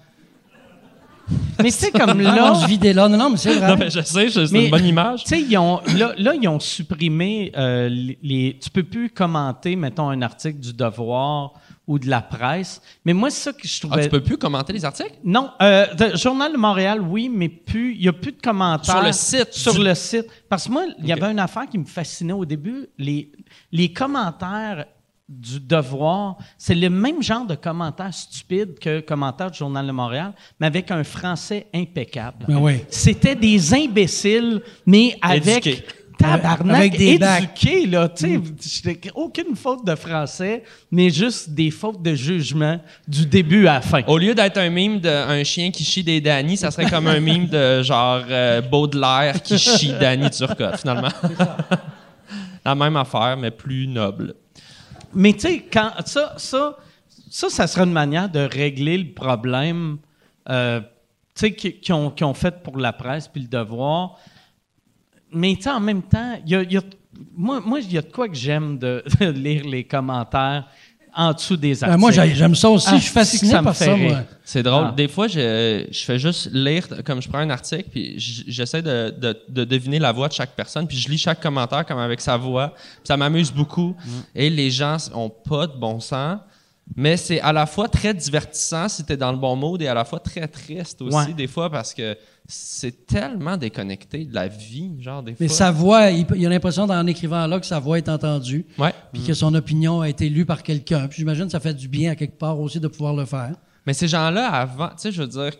Mais c'est comme Là, vidait là? Non, non, mais c'est vrai. Non, mais je sais, je- c'est Mais, une bonne image. Tu sais, ils ont, là, là, ils ont supprimé euh, les, les- Tu peux plus commenter, mettons, un article du Devoir ou de la presse. Mais moi, c'est ça que je Ah, trouvais. tu peux plus commenter les articles? Non, euh, le Journal de Montréal, oui, mais plus, il n'y a plus de commentaires. Sur le site Sur du- le site. Parce que moi, il y avait une affaire qui me fascinait au début. Les, les commentaires du Devoir, c'est le même genre de commentaires stupides que commentaires du Journal de Montréal, mais avec un français impeccable. Ben oui. C'était des imbéciles, mais avec Éduqués. tabarnak Avec des éduqués, là. J'étais- aucune faute de français, mais juste des fautes de jugement du début à la fin. Au lieu d'être un mime d'un chien qui chie des Danny, ça serait comme un mime de genre euh, Baudelaire qui chie Danny Turcotte, finalement. La même affaire, mais plus noble. Mais tu sais, quand ça, ça, ça, ça une manière de régler le problème, euh, qu'ils ont, ont fait pour la presse puis le devoir. Mais tu sais, en même temps, y a, moi, il y a de quoi que j'aime de lire les commentaires en dessous des articles. Ben, moi, j'ai- j'aime ça aussi. Ah, je suis fasciné ça me par ça. C'est drôle. Ah. Des fois, je, je fais juste lire, comme je prends un article, puis j'essaie de, de- de deviner la voix de chaque personne, puis je lis chaque commentaire comme avec sa voix. Puis ça m'amuse beaucoup. Mm. Et les gens ont pas de bon sens, mais c'est à la fois très divertissant si tu es dans le bon mode et à la fois très triste aussi, Ouais. des fois, parce que c'est tellement déconnecté de la vie, genre, des Mais fois. sa voix, il, il a l'impression, en écrivant là, que sa voix est entendue, Ouais. puis que son opinion a été lue par quelqu'un. Puis j'imagine que ça fait du bien à quelque part aussi de pouvoir le faire. Mais ces gens-là, avant, tu sais, je veux dire,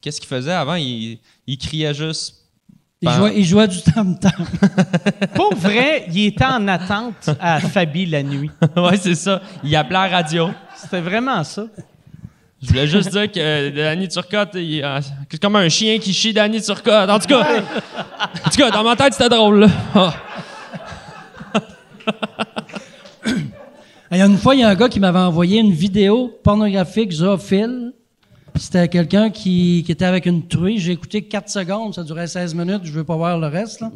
qu'est-ce qu'ils faisaient avant? Ils, ils criaient juste Il jouait, il jouait du tam-tam. Pour vrai, il était en attente à Fabi la nuit. ouais, c'est ça. Il appelait à la radio. C'était vraiment ça. Je voulais juste dire que euh, Danny Turcotte, euh, c'est comme un chien qui chie Danny Turcotte. En tout cas, en tout cas dans ma tête, c'était drôle. là. Ah. Il y a une fois, il y a un gars qui m'avait envoyé une vidéo pornographique zoophile. C'était quelqu'un qui, qui était avec une truie. J'ai écouté 4 secondes, ça durait 16 minutes, je veux pas voir le reste. Là.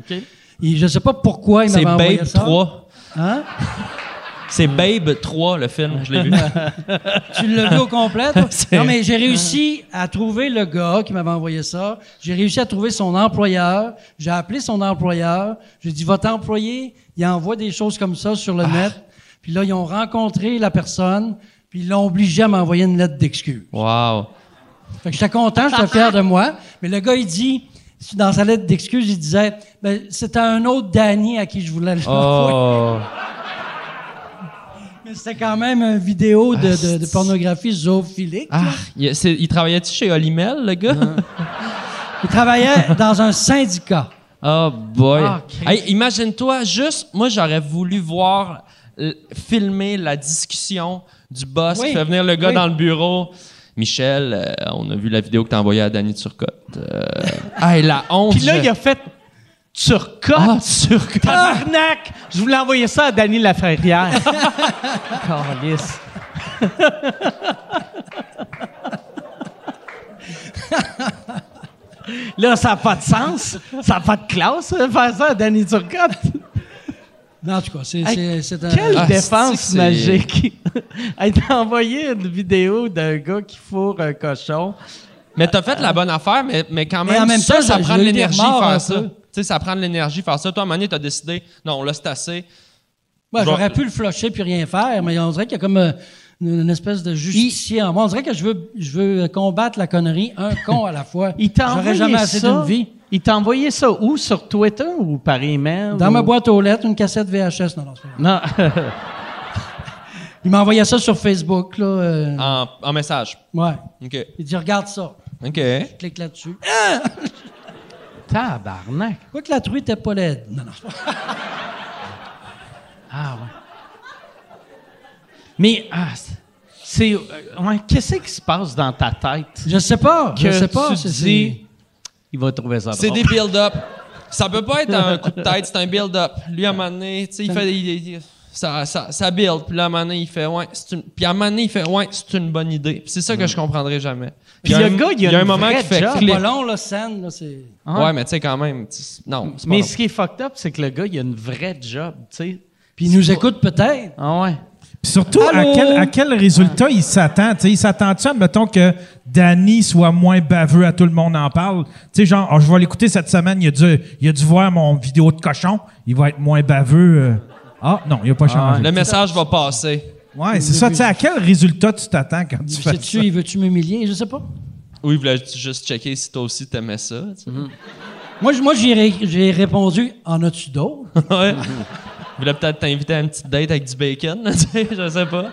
Et je sais pas pourquoi il m'avait envoyé Babe ça. 3. Hein? C'est Babe 3, le film. Je l'ai vu. Tu l'as vu au complet? toi? non, mais j'ai réussi à trouver le gars qui m'avait envoyé ça. J'ai réussi à trouver son employeur. J'ai appelé son employeur. J'ai dit, votre employé, il envoie des choses comme ça sur le net. Puis là, ils ont rencontré la personne, puis ils l'ont obligé à m'envoyer une lettre d'excuse. Wow. Fait que j'étais content, j'étais fier de moi. Mais le gars, il dit, dans sa lettre d'excuse, il disait, ben, c'était un autre Danny à qui je voulais l'envoyer. Oh. Mais c'était quand même une vidéo de, de- de pornographie zoophilique. Ah, il, travaillait-tu chez Olimel, le gars? Il travaillait dans un syndicat. Oh boy. Ah. Hey, imagine-toi, juste, moi, j'aurais voulu voir, euh, filmer la discussion du boss Oui, qui fait venir le gars oui. dans le bureau. Michel, euh, on a vu la vidéo que t'as envoyée à Danny Turcotte. Euh, hey, la honte. Puis là, je- il a fait Turcotte. Ah, Turcotte. Tabarnak! Je voulais envoyer ça à Danny Laferrière. Calisse. Là, ça n'a pas de sens. Ça n'a pas de classe, euh, faire ça à Danny Turcotte. Non, en tout cas, c'est, Hey, c'est, c'est un... Quelle Ah, défense c'est- magique! Elle t'a envoyé une vidéo d'un gars qui fourre un cochon. Mais t'as fait la bonne affaire, mais, mais quand Mais même, en même ça, temps, ça prend de l'énergie faire ça. peu. Tu sais, ça prend de l'énergie faire ça. Toi, à un moment donné, t'as décidé, non, là, c'est assez. Ouais, vais- j'aurais pu le flusher puis rien faire, mais on dirait qu'il y a comme euh, une, une espèce de justicier en moi. On dirait que je veux, je veux combattre la connerie, un con à la fois. Il t'a J'aurais envoyé jamais assez ça. d'une vie. Il t'a envoyé ça où? Sur Twitter ou par email? Dans ou- ma boîte aux lettres, une cassette VHS. Non, non, c'est. Non. Il m'a envoyé ça sur Facebook, là. euh, En, en message. Ouais. OK. Il dit, regarde ça. OK. Je clique là-dessus. Tabarnak. Quoi que la truie était pas laide. Non, non, c'est pas vrai. Ah ouais. Mais ah, c'est- euh, ouais, qu'est-ce qui se passe dans ta tête Je sais pas. que Je sais pas. tu dis il va trouver ça C'est des build-up. Ça peut pas être un coup de tête, c'est un build-up. Lui, à un moment donné, tu sais, il fait. il- il- ça, ça, ça build. Puis là, à un moment donné, il fait, ouais, une. Puis à un moment donné, il fait, ouais, c'est une bonne idée. Puis c'est ça que je comprendrai jamais. Puis il y a le un- gars, il il y a a un moment qui fait clic. pas long, là, scène, là, c'est... Hein? Ouais, mais tu sais, quand même. Non, c'est pas Mais long. ce qui est fucked up, c'est que le gars, il a une vraie job, tu sais. Puis il nous écoute peut-être. Ah ouais. Puis surtout, à quel, à quel résultat il s'attend? Tu sais, il s'attend-tu, admettons, que Danny soit moins baveux, à tout le monde en parle? Tu sais, genre, Ah, je vais l'écouter cette semaine, il a, dû, il a dû voir mon vidéo de cochon, il va être moins baveux. euh. Ah, non, il a pas changé. Le message va passer. Ouais, c'est ça. Tu sais, à quel résultat tu t'attends quand tu fais ça? il veut-tu m'humilier? Je sais pas. Oui, voulais-tu juste checker si toi aussi t'aimais ça? sais? Moi, j'ai, ré- j'ai répondu En as-tu d'autres? Ouais. Il voulait peut-être t'inviter à une petite date avec du bacon, tu sais, je sais pas.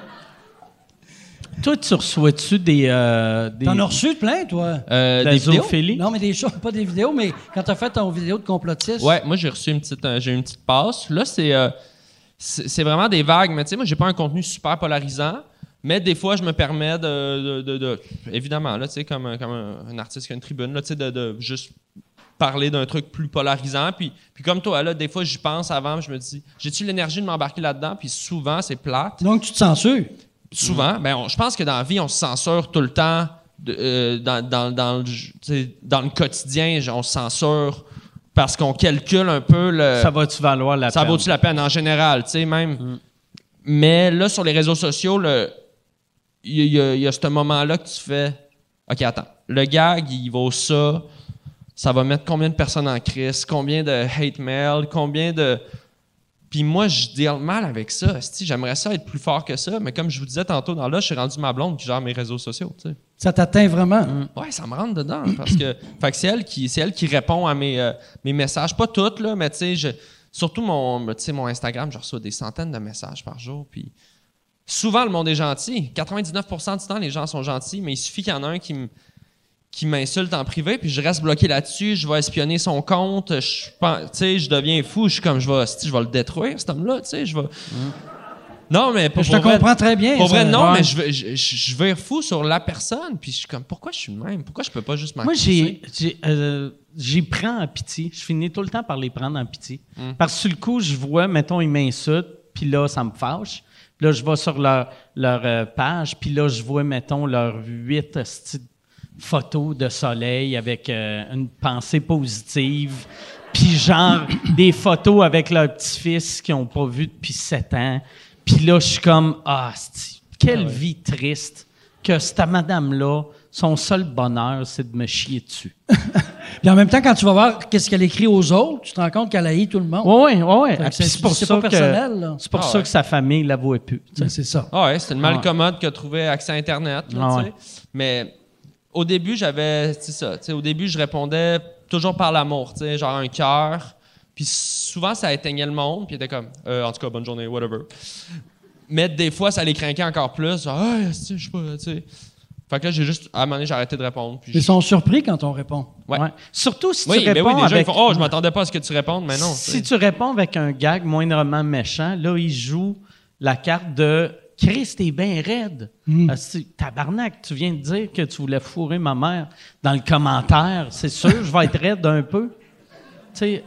Toi, tu reçois-tu des, euh, des T'en as reçu plein, toi? Euh, des vidéos? Non, mais des choses, pas des vidéos, mais quand t'as fait ton vidéo de complotiste. Ouais, moi j'ai reçu une petite, euh, j'ai eu une petite passe. Là, c'est, euh, c'est c'est vraiment des vagues, mais tu sais, moi j'ai pas un contenu super polarisant, mais des fois je me permets de, de, de- de- évidemment là, tu sais, comme, un- comme un, un artiste qui a une tribune là, tu sais, de, de juste parler d'un truc plus polarisant. Puis, puis comme toi là, des fois j'y pense avant, je me dis, j'ai-tu l'énergie de m'embarquer là-dedans? Puis souvent c'est plate. Donc, tu te censures. Souvent, ben, on- je pense que dans la vie, on se censure tout le temps. de- euh, dans, dans- dans le, dans quotidien, on se censure parce qu'on calcule un peu le. Ça va-tu valoir la Ça peine? vaut-tu la peine en général, tu sais, même. Mais là, sur les réseaux sociaux, il y, y a ce moment-là que tu fais OK, attends. Le gag, il vaut ça. Ça va mettre combien de personnes en crise? Combien de hate mail? Combien de. Puis moi, je deal mal avec ça. J'aimerais ça être plus fort que ça, mais comme je vous disais tantôt dans là, je suis rendu ma blonde qui gère mes réseaux sociaux. Ça t'atteint vraiment? Ouais, ça me rentre dedans parce que, fait que c'est elle qui, c'est elle qui répond à mes, euh, mes messages, pas toutes là, mais tu sais, surtout mon, tu sais, mon Instagram, je reçois des centaines de messages par jour, puis souvent le monde est gentil. 99% du temps, les gens sont gentils, mais il suffit qu'il y en a un qui me qui m'insulte en privé, puis je reste bloqué là-dessus, je vais espionner son compte, je pense, je deviens fou, je suis comme, je vais, je vais le détruire, cet homme-là, tu sais, je vais... Non, mais pour, Je te pour vrai- comprends très bien. Pour vrai, non, mais je, je, vais fou sur la personne, puis je suis comme, pourquoi je suis le même? Pourquoi je peux pas juste m'en Moi, j'ai, j'ai, euh, j'y prends en pitié. Je finis tout le temps par les prendre en pitié. Parce que sur le coup, je vois, mettons, ils m'insultent, puis là, ça me fâche. Puis là, je vais sur leur, leur euh, page, puis là, je vois, mettons, leurs huit esti, photos de soleil avec euh, une pensée positive. Puis genre, des photos avec leur petit-fils qu'ils n'ont pas vu depuis sept ans. Puis là, je suis comme, ah, quelle vie triste que cette madame-là, son seul bonheur, c'est de me chier dessus. Puis en même temps, quand tu vas voir qu'est-ce qu'elle écrit aux autres, tu te rends compte qu'elle haït tout le monde. Oui, oui, oui. Ah, c'est- C'est pour c'est ça pas que personnel, là. c'est pour Ah ça ouais. que sa famille la voit plus. Ben, c'est ça. Ah ouais, c'était une Ouais. malcommode qui a trouvé accès à Internet. là, Ah tu sais. Mais au début, j'avais. C'est ça. tu sais, Au début, je répondais toujours par l'amour, tu sais, genre un cœur. Puis souvent, ça éteignait le monde, puis il était comme, Euh, en tout cas, bonne journée, whatever. Mais des fois, ça les craquait encore plus. Genre, ah, je sais pas, tu sais. Fait que là, j'ai juste. À un moment donné, j'ai arrêté de répondre. Puis Ils sont surpris quand on répond. Ouais. Ouais. Surtout si Oui, tu réponds oui, déjà, avec... ils font, oh, je m'attendais pas à ce que tu répondes, mais non. si tu réponds avec un gag moindrement méchant, là, il joue la carte de Chris, t'es bien raide. Hmm. Asti, Tabarnak, tu viens de dire que tu voulais fourrer ma mère dans le commentaire. C'est sûr, je vais être raide un peu. Tu sais,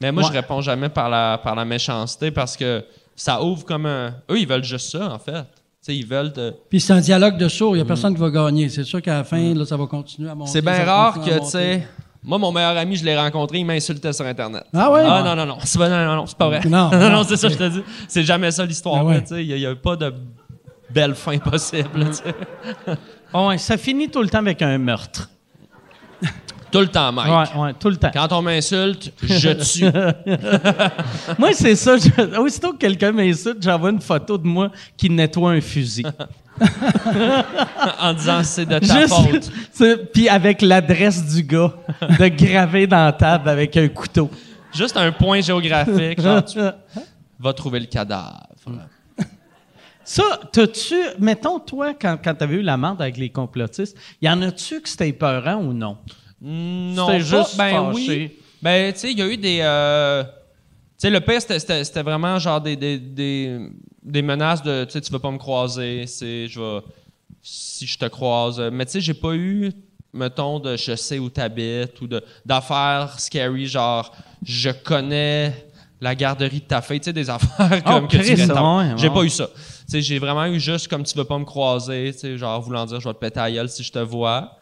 Mais moi, Ouais. je réponds jamais par la, par la méchanceté parce que ça ouvre comme un. Eux, ils veulent juste ça, en fait. Tu sais, ils veulent te. Puis c'est un dialogue de sourds, il n'y a personne qui va gagner. C'est sûr qu'à la fin, là, ça va continuer à monter. C'est bien rare que, tu sais. Moi, mon meilleur ami, je l'ai rencontré, il m'insultait sur Internet. Ah ouais? Ah non, non, non. C'est pas, non, non, non, c'est pas vrai. Non, non, non, c'est ça, je te dis. C'est jamais ça l'histoire. Ah ouais. Il n'y a, pas de belle fin possible. là, tu sais. oh, ouais, ça finit tout le temps avec un meurtre. Tout le temps, Mike. Ouais, ouais, tout le temps. Quand on m'insulte, je tue. Moi, c'est ça. je- aussitôt que quelqu'un m'insulte, j'envoie une photo de moi qui nettoie un fusil. en disant c'est de ta Juste- faute. Puis avec l'adresse du gars, de graver dans la table avec un couteau. Juste un point géographique. Genre, tu vas trouver le cadavre. Ça, t'as-tu, mettons, toi, quand, quand t'avais eu la merde avec les complotistes, y en a-tu que c'était épeurant ou non? Non, C'était juste ben oui. Ben, tu sais, il y a eu des. euh, tu sais, le pire, c'était- vraiment genre des, des, des, des menaces de. Tu sais, tu vas pas me croiser. C'est. Je vais. Si je te croise. Mais tu sais, j'ai pas eu, mettons, de je sais où t'habites ou de- d'affaires scary, genre, je connais la garderie de ta fille. Tu sais, des affaires comme que tu Christ, ouais, J'ai ouais. pas eu ça. Tu sais, j'ai vraiment eu juste comme tu veux pas me croiser. Tu sais, genre, voulant dire, je vais te péter à gueule si je te vois.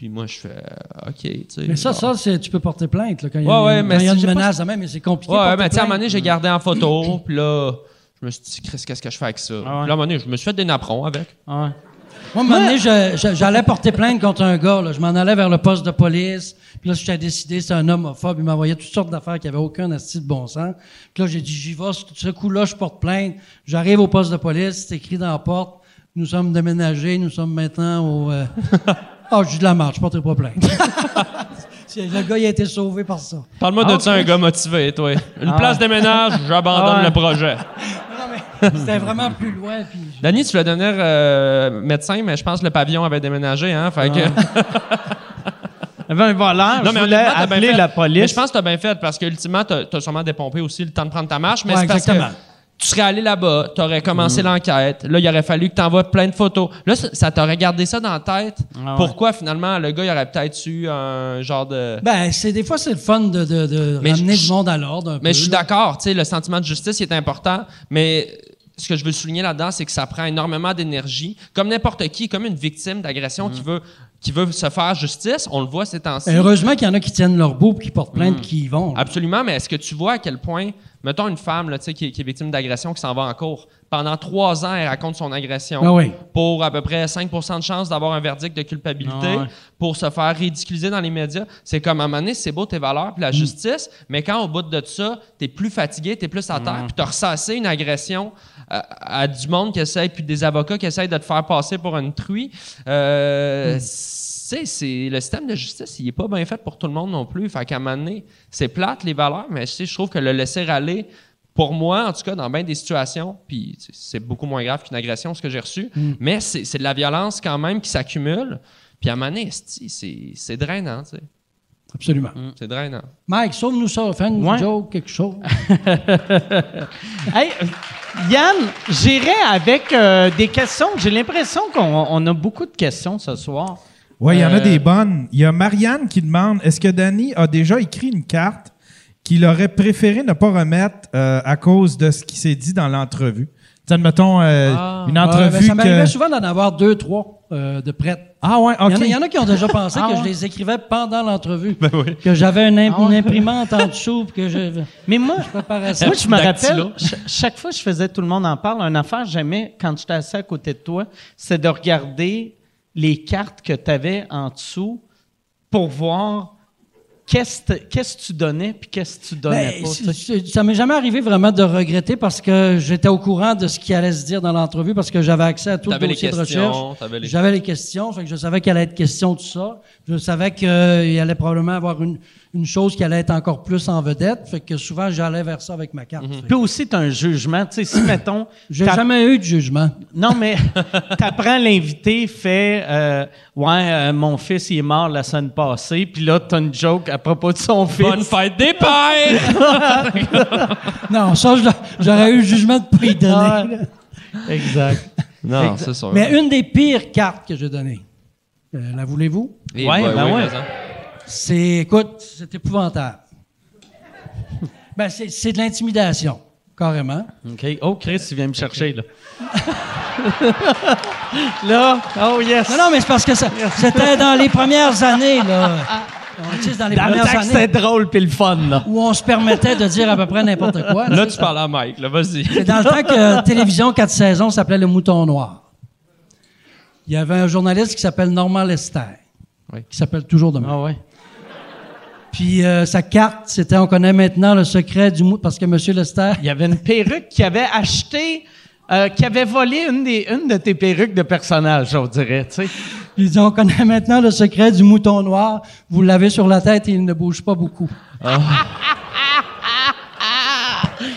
Puis moi, je fais, euh, OK, tu sais. Mais ça, ça, c'est- tu peux porter plainte. Là, quand il y a, Ouais, une- mais quand il y a une pas- menace de même, mais c'est compliqué. Ouais, mais tu sais, à un moment donné, j'ai gardé en photo, puis là, je me suis dit, Chris, qu'est-ce que je fais avec ça? Puis là, à un moment donné, je me suis fait des napperons avec. Ouais. Moi, à un moment donné, j'allais porter plainte contre un gars. là. Je m'en allais vers le poste de police. Puis là, j'étais décidé, c'est un homophobe. Il m'envoyait toutes sortes d'affaires qui n'avaient aucun asti de bon sens. Puis là, j'ai dit, j'y vais. Ce coup-là, je porte plainte. J'arrive au poste de police. C'est écrit dans la porte. Nous sommes déménagés. Nous sommes maintenant au... euh, Ah, j'ai de la marche. Je porterai pas plainte. Le gars, il a été sauvé par ça. Parle-moi Ah, de ça, un gars motivé, toi. Une Ah place ouais. de ménage, j'abandonne Ah le projet. C'était vraiment plus loin. Puis... Danny, tu voulais devenir euh, médecin, mais je pense que le pavillon avait déménagé, hein? Fait que... Il y avait un voleur, Non, je mais voulais appeler la Mais police. je pense que t'as bien fait parce que ultimement, t'as as sûrement dépompé aussi le temps de prendre ta marche, mais Ouais, c'est parce exactement. que tu serais allé là-bas, t'aurais Mm. commencé l'enquête. Là, il aurait fallu que t'envoies plein de photos. Là, ça, ça t'aurait gardé ça dans la tête? Ah ouais. Pourquoi finalement le gars il aurait peut-être eu un genre de. Ben, c'est des fois, c'est le fun de, de, de Mais ramener je- du monde à l'ordre. Mais peu, je suis d'accord, tu sais, le sentiment de justice est important, mais ce que je veux souligner là-dedans, c'est que ça prend énormément d'énergie. Comme n'importe qui, comme une victime d'agression Mm. qui veut qui veut se faire justice, on le voit ces temps-ci. Heureusement qu'il y en a qui tiennent leur bout et qui portent plainte Mm. qui y vont. là. Absolument, mais est-ce que tu vois à quel point, mettons une femme là, tu sais, qui, est- qui est victime d'agression qui s'en va en cours, pendant trois ans, elle raconte son agression Ah oui. pour à peu près 5% de chance d'avoir un verdict de culpabilité, Ah ouais. pour se faire ridiculiser dans les médias. C'est comme à un moment donné, c'est beau tes valeurs puis la justice, mais quand au bout de ça, t'es plus fatigué, t'es plus à terre, puis t'as ressassé une agression à, à du monde qui essaie, puis des avocats qui essayent de te faire passer pour une truie, euh, c'est, c'est le système de justice, il est pas bien fait pour tout le monde non plus. Fait qu'à un moment donné, c'est plate les valeurs, mais je trouve que le laisser aller pour moi, en tout cas, dans bien des situations, puis c'est beaucoup moins grave qu'une agression, ce que j'ai reçu, Mm. mais c'est c'est de la violence quand même qui s'accumule. Puis à un moment donné, c'est c'est drainant, tu Absolument. C'est drainant. Mike, sauve-nous ça. Fais une Ouais. joke, quelque chose. Hey, Yann, j'irai avec euh, des questions. J'ai l'impression qu'on on a beaucoup de questions ce soir. Oui, il y en a Euh, des bonnes. Il y a Marianne qui demande est-ce que Danny a déjà écrit une carte qu'il aurait préféré ne pas remettre euh, à cause de ce qui s'est dit dans l'entrevue? Admettons, euh, Ah. une entrevue ben, ça m'arrivait que... souvent d'en avoir deux, trois euh, de prêtes. Ah ouais, Il OK. y, en a, il y en a qui ont déjà pensé Ah que ouais? je les écrivais pendant l'entrevue. Que j'avais une, imp- Ah une imprimante en dessous, que je, Mais moi, je préparais ça. moi, je me rappelle, ch- chaque fois que je faisais Tout le monde en parle, une affaire que j'aimais quand j'étais assis à côté de toi, c'est de regarder les cartes que tu avais en dessous pour voir qu'est-ce que tu donnais puis qu'est-ce que tu donnais Ben, pas. ça m'est jamais arrivé vraiment de regretter parce que j'étais au courant de ce qui allait se dire dans l'entrevue parce que j'avais accès à tout le T'avais les dossier de recherche. les- J'avais les questions, fait que je savais qu'il allait être question de tout ça. Je savais qu'il allait probablement avoir une, une chose qui allait être encore plus en vedette, fait que souvent j'allais vers ça avec ma carte. Que Puis aussi, tu as un jugement. Tu sais, si, mettons, J'ai jamais eu de jugement. Non, mais t'apprends l'invité fait euh, Ouais, euh, mon fils, il est mort la semaine passée. Puis là, t'as une joke à propos de son fils. Bonne fête des pères! Non, ça, j'aurais eu le jugement de pas y donner. Ah. Exact. non, c'est sûr. Mais une des pires cartes que j'ai données, euh, la voulez-vous? Et Ouais, bah, ben oui, ouais. C'est, écoute, c'est épouvantable. ben, c'est, c'est de l'intimidation, carrément. OK. Oh, Chris, il vient me chercher, là. là, oh yes. Non, non, mais c'est parce que ça- c'était dans les premières années, là. C'est dans les Dans le premières temps que c'était drôle puis le fun, là. où on se permettait de dire à peu près n'importe quoi. Là, tu parles à Mike, là, vas-y. C'est dans le temps que Télévision 4 saisons s'appelait Le Mouton Noir. Il y avait un journaliste qui s'appelle Normand Lester, Oui. qui s'appelle toujours demain. Ah ouais. Puis euh, sa carte, c'était on connaît maintenant le secret du mouton parce que M. Lester, Il y avait une perruque qui avait acheté, euh, qui avait volé une, des, une de tes perruques de personnage, on dirait, tu sais. il dit on connaît maintenant le secret du mouton noir. Vous l'avez sur la tête et il ne bouge pas beaucoup.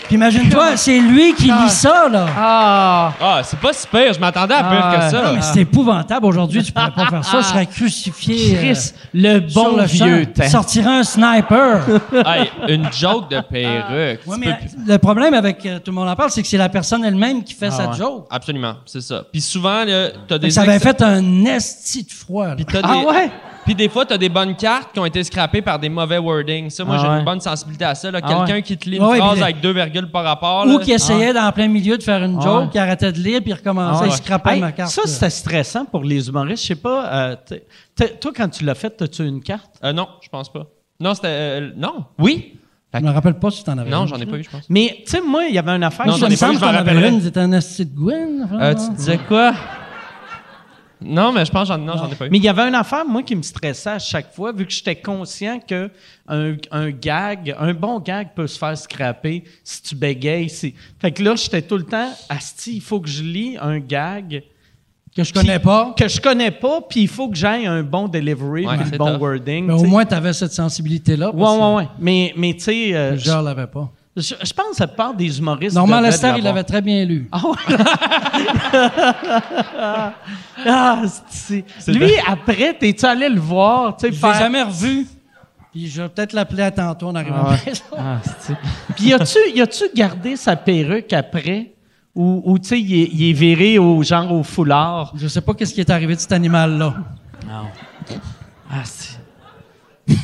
Puis imagine-toi, c'est lui qui lit ça là. Ah! Ah, c'est pas si pire, je m'attendais à pire Ah, que ça. Non, mais c'est épouvantable. Aujourd'hui, tu pourrais pas faire ça. Je serais crucifié. euh, Chris, le sur bon le vieux temps. Sortirait un sniper. Hey, une joke de perruque. Ouais, mais peux le problème avec euh, tout le monde en parle, c'est que c'est la personne elle-même qui fait sa ouais. joke. Absolument, c'est ça. Puis souvent, là, t'as des. Ça avait fait un esti de froid. là. Puis t'as Ah des- ouais? Puis des fois, t'as des bonnes cartes qui ont été scrappées par des mauvais wordings. Ça, moi, Ah j'ai ouais. une bonne sensibilité à ça. là. Ah Quelqu'un ouais. qui te lit une Ouais, phrase avec deux virgules par rapport. Ou là. qui essayait dans plein milieu de faire une Ah joke, qui arrêtait de lire, puis recommençait, Ah il ouais. scrapait Hey, ma carte. Ça, c'était stressant pour les humoristes. Je sais pas, euh, t'es- t'es- toi, quand tu l'as fait, as-tu une carte? Euh, non, je pense pas. Non, c'était. euh, non, oui. Je me rappelle pas si t'en avais Non, une. j'en ai pas eu, je pense. Mais, tu sais, moi, il y avait une affaire. Non, j'en ai pas eu, je m'en c'était un esti de Gwen. Euh, tu disais quoi? Non, mais je pense que j'en non, j'en ai pas eu. Mais il y avait une affaire, moi, qui me stressait à chaque fois, vu que j'étais conscient que un, un gag, un bon gag peut se faire scraper si tu bégayes. si- Fait que là, j'étais tout le temps, Asti, il faut que je lis un gag Que je connais pas. que je connais pas, puis il faut que j'aille un bon delivery, Ouais, le bon tough. wording. Mais tu au moins, t'avais cette sensibilité-là. Ouais, ouais, ouais. Mais, mais tu sais, euh, Je l'avais pas. Je, je pense que ça part des humoristes. Normand Lester, il l'avait très bien lu. Ah ouais? ah, c'est- Lui, après, t'es-tu allé le voir? Tu Je l'ai faire- jamais revu. Puis je vais peut-être l'appeler à tantôt en arrivant Ah à ouais. Ah, c'est- Puis y a-tu, y a-tu gardé sa perruque après? Ou, ou tu sais, il est, il est viré au genre au foulard? Je sais pas qu'est-ce qui est arrivé de cet animal-là. Ah, c'est...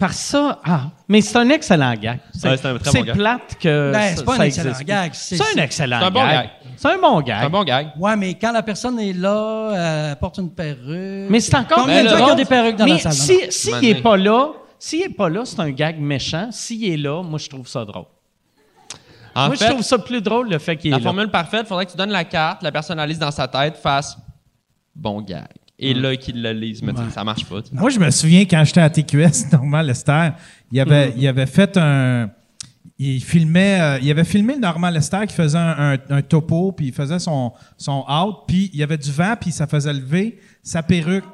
Par ça, ah, mais c'est un excellent gag. C'est, Ouais, c'est bon gag. plate que Ben, ça- c'est pas un excellent existe gag, plus. c'est- un excellent c'est un bon gag. C'est un bon gag. C'est un bon gag. Ouais, mais quand la personne est là, elle porte une perruque. Mais c'est encore Combien de gens là, qui ont des perruques dans mais la salle? si, s'il Mané. est pas là, s'il est pas là, c'est un gag méchant. S'il est là, moi, je trouve ça drôle. En moi, fait, je trouve ça plus drôle, le fait qu'il est la là. formule parfaite, il faudrait que tu donnes la carte, la personnalise dans sa tête, fasse bon gag. Et là, qu'il le lise. Mais tu sais, ça marche pas. Moi, je me souviens quand j'étais à TQS, Normand Lester, il avait, il avait fait un. Il filmait, euh, il avait filmé le Normand Lester qui faisait un, un- un topo, puis il faisait son, son out, puis il y avait du vent, puis ça faisait lever sa perruque.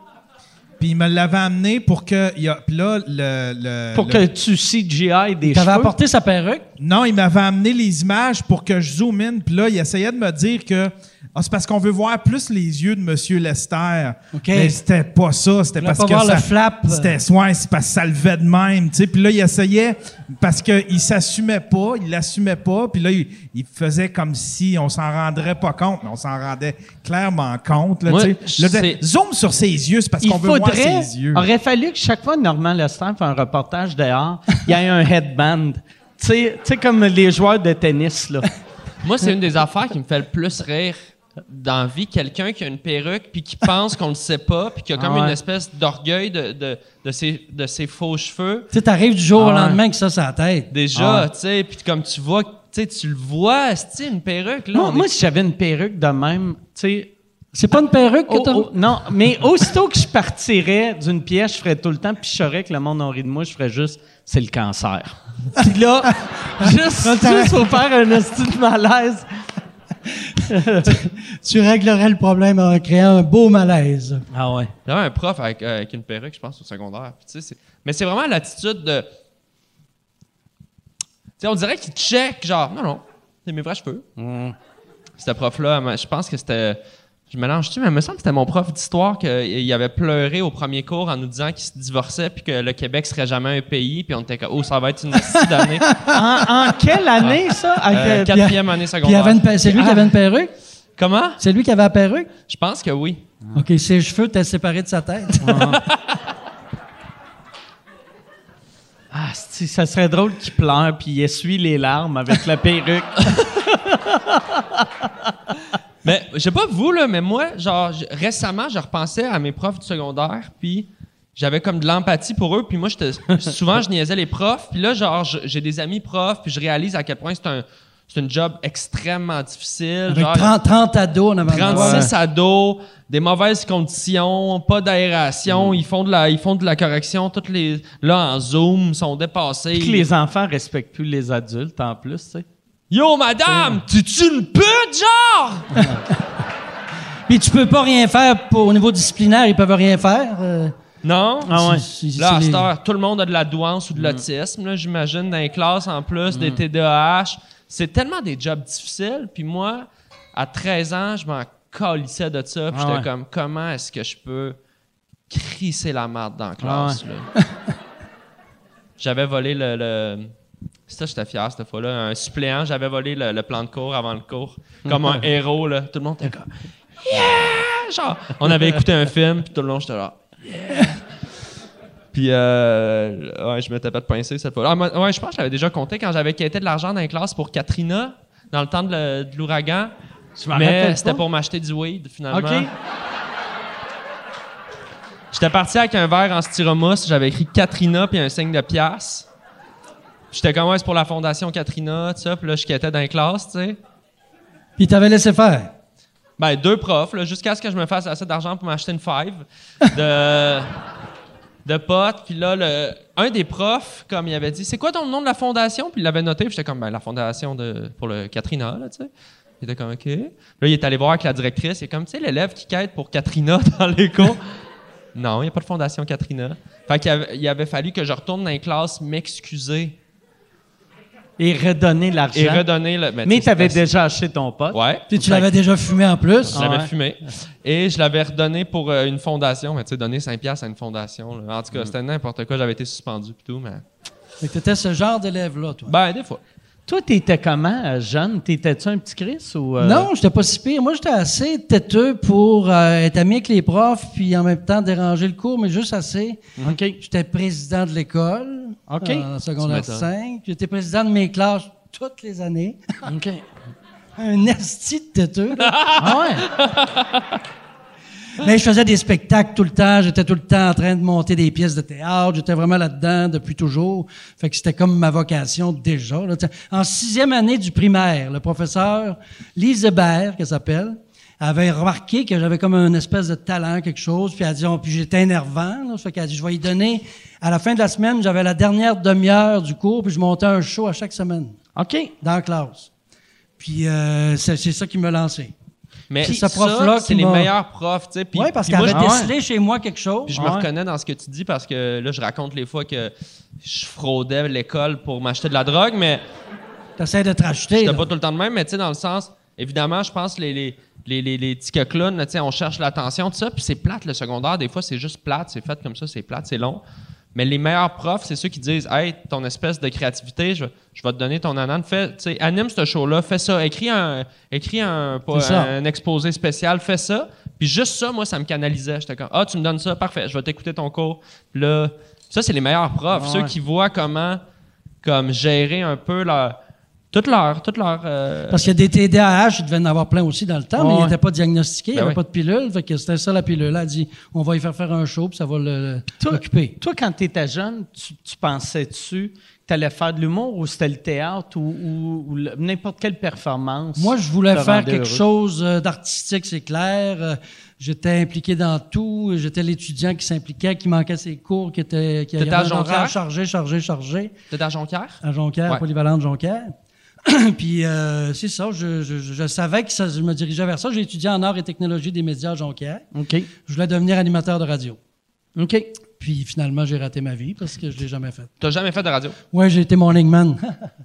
Puis il me l'avait amené pour que. il y a- Puis là, le. le- Pour le- que tu CGI des T'avais apporté sa perruque? Non, il m'avait amené les images pour que je zoome in. Puis là, il essayait de me dire que ah, c'est parce qu'on veut voir plus les yeux de Monsieur Lester. Mais c'était pas ça. C'était parce pas que voir ça, le flap. C'était ouais, c'est parce que ça levait de même. tu sais. Puis là, il essayait parce qu'il s'assumait pas, il l'assumait pas. Puis là, il, il faisait comme si on s'en rendrait pas compte, mais on s'en rendait clairement compte. Là, Moi, tu sais. Là, c'est- zoom sur ses yeux, c'est parce Il qu'on veut voir ses yeux. aurait fallu que chaque fois Normand Lester fait un reportage dehors, il y ait un headband. Tu sais, tu sais, comme les joueurs de tennis, là. Moi, c'est une des affaires qui me fait le plus rire dans la vie. Quelqu'un qui a une perruque puis qui pense qu'on le sait pas puis qui a comme Ah ouais. une espèce d'orgueil de, de, de, ses, de ses faux cheveux. Tu sais, t'arrives du jour Ah au ouais. lendemain que ça, la tête. Déjà, Ah. tu sais, puis comme tu vois, tu sais, tu le vois, c'est une perruque. Là, Moi, on moi, est- si j'avais une perruque de même, tu sais. C'est pas une perruque que oh, t'as? oh, non, mais aussitôt que je partirais d'une pièce, je ferais tout le temps, puis je saurais que le monde en rit de moi, je ferais juste, c'est le cancer. Puis là, juste, juste pour faire un esti de malaise. Tu réglerais le problème en créant un beau malaise. Ah ouais. J'avais un prof avec, euh, avec une perruque, je pense, au secondaire. Puis, Mais c'est vraiment l'attitude de. Tu sais, on dirait qu'il check, genre, non, non, c'est mes vrais cheveux. Ce prof-là, je pense que c'était. Je mélange-tu, mais il me semble que c'était mon prof d'histoire qu'il avait pleuré au premier cours en nous disant qu'il se divorçait puis que le Québec serait jamais un pays. Puis on était comme, oh, ça va être une petite d'année. En, en quelle année, ça? À Euh, quatrième année secondaire. c'est lui qui avait une perruque? Comment? C'est lui qui avait la perruque? Je pense que oui. OK, ses cheveux étaient séparés de sa tête. Ah, ça serait drôle qu'il pleure puis il essuie les larmes avec la perruque. Mais je sais pas vous là, mais moi, genre récemment, je repensais à mes profs du secondaire, puis j'avais comme de l'empathie pour eux, puis moi j'étais souvent je niaisais les profs, puis là genre j'ai des amis profs, puis je réalise à quel point c'est un c'est un job extrêmement difficile, Avec genre 30, 30 ados en avant de 36 toi. ados, des mauvaises conditions, pas d'aération, ils font de la ils font de la correction toutes les là en Zoom, sont dépassés. Puis que les enfants respectent plus les adultes en plus, tu sais. Yo madame, t'es-tu une pute genre? Puis tu peux pas rien faire pour, au niveau disciplinaire, ils peuvent rien faire. euh. Non? Ah ouais. Là, à c'est cette les- heure, tout le monde a de la douance ou de l'autisme, là, j'imagine, dans les classes en plus, des TDAH. C'est tellement des jobs difficiles. Puis moi, à 13 ans, je m'en calissais de ça. Puis Ah j'étais ouais. comme, comment est-ce que je peux crisser la marde dans la classe? Ah là? j'avais volé le... le... Ça, j'étais fier cette fois-là. Un suppléant, j'avais volé le, le plan de cours avant le cours. Comme un héros, là. Tout le monde était comme... Yeah! Genre, on avait écouté un film, puis tout le long, j'étais là... Puis, euh, ouais, je m'étais pas de pincer cette fois. Ah, ouais, je pense que je l'avais déjà compté quand j'avais quitté de l'argent dans les classes pour Katrina, dans le temps de l'ouragan. Mais c'était pour m'acheter du weed, finalement. OK. J'étais parti avec un verre en styromousse, j'avais écrit Katrina puis un signe de pièce. J'étais comme, ouais, c'est pour la fondation Katrina, tout ça. Puis là, je quittais dans les classes, tu sais. Puis t'avais laissé faire? Ben, deux profs, là, jusqu'à ce que je me fasse assez d'argent pour m'acheter une five de, de potes. Puis là, le, un des profs, comme il avait dit, c'est quoi ton nom de la fondation? Puis il l'avait noté. Puis j'étais comme, ben, la fondation de, pour le Katrina, là, tu sais. Il était comme, OK. Puis là, il est allé voir avec la directrice. Il est comme, tu sais, l'élève qui quête pour Katrina dans les cours. non, il n'y a pas de fondation Katrina. Fait qu'il avait, il avait fallu que je retourne dans les classes m'excuser Et redonner l'argent. et redonner le. Mais tu sais, tu avais déjà acheté ton pote. Ouais. Puis tu l'avais déjà fumé en plus. Ah ouais. fumé. Et je l'avais redonné pour euh, une fondation. Mais tu sais, donner 5$ piastres à une fondation. là. En tout cas, Mm. c'était n'importe quoi. J'avais été suspendu et tout. Mais... Que t'étais ce genre d'élève-là, toi. Ben, des fois. Toi, t'étais comment, euh, jeune? T'étais-tu un petit Chris ou... euh, Non, j'étais pas si pire. Moi, j'étais assez têteux pour euh, être ami avec les profs, puis en même temps déranger le cours, mais juste assez. OK. J'étais président de l'école OK. en secondaire Tu m'étonnes. 5. J'étais président de mes classes toutes les années. OK. Un esti de têteux. Ah ouais? Mais je faisais des spectacles tout le temps. J'étais tout le temps en train de monter des pièces de théâtre. J'étais vraiment là-dedans depuis toujours. Fait que c'était comme ma vocation déjà. là. En sixième année du primaire, le professeur Lise Hébert, qu'elle s'appelle, avait remarqué que j'avais comme une espèce de talent, quelque chose. Puis elle a dit, oh, puis j'étais énervant. Là, fait qu'elle a dit, je vais y donner. À la fin de la semaine, j'avais la dernière demi-heure du cours, puis je montais un show à chaque semaine OK. dans la classe. Puis euh, c'est c'est ça qui m'a lancé. Mais Puis ce prof-là c'est qui les m'a- meilleurs profs, tu sais. Puis Oui, parce puis qu'elle moi, avait je- décelé chez moi quelque chose. Puis je me Ouais. reconnais dans ce que tu dis parce que là, je raconte les fois que je fraudais l'école pour m'acheter de la drogue, mais T'essaies de te racheter. C'était là. pas tout le temps de même, mais tu sais, dans le sens, évidemment, je pense les, les, les, les, les petits clowns, tu sais, on cherche l'attention, tout ça, puis c'est plate le secondaire. Des fois, c'est juste plate, c'est fait comme ça, c'est plate, c'est long. Mais les meilleurs profs, c'est ceux qui disent Hey, ton espèce de créativité, je, je vais te donner ton anane. Fais, tu sais, anime ce show-là, fais ça. Écris un, écris un, pas- un exposé spécial, fais ça. Puis juste ça, moi, ça me canalisait. J'étais comme Ah, tu me donnes ça, parfait, je vais t'écouter ton cours. Puis là, ça, c'est les meilleurs profs, Ouais. ceux qui voient comment comme gérer un peu leur. Toute leur. Toute leur euh, Parce qu'il y a des TDAH, il devait en avoir plein aussi dans le temps, mais il n'était pas diagnostiqué, il n'y Ben avait oui. pas de pilule. Fait que c'était ça la pilule. Elle a dit on va y faire faire un show, puis ça va le- Toi- l'occuper. Toi, quand tu étais jeune, tu, tu pensais-tu que tu allais faire de l'humour ou c'était le théâtre ou, ou- ou le- n'importe quelle performance? Moi, je voulais faire quelque heureux? chose euh, d'artistique, c'est clair. Euh, J'étais impliqué dans tout. J'étais l'étudiant qui s'impliquait, qui manquait ses cours, qui était qui T'étais avait à Jonquière? chargé, chargé, chargé. T'es à Jonquière? à Jonquière, Ouais. polyvalente Jonquière. Puis euh, c'est ça, je, je- je- je savais que ça- je me dirigeais vers ça. J'ai étudié en arts et technologie des médias à Jonquière. OK. Je voulais devenir animateur de radio. OK. Puis finalement, j'ai raté ma vie parce que je l'ai jamais fait. T'as jamais fait de radio? Ouais, j'ai été morning man.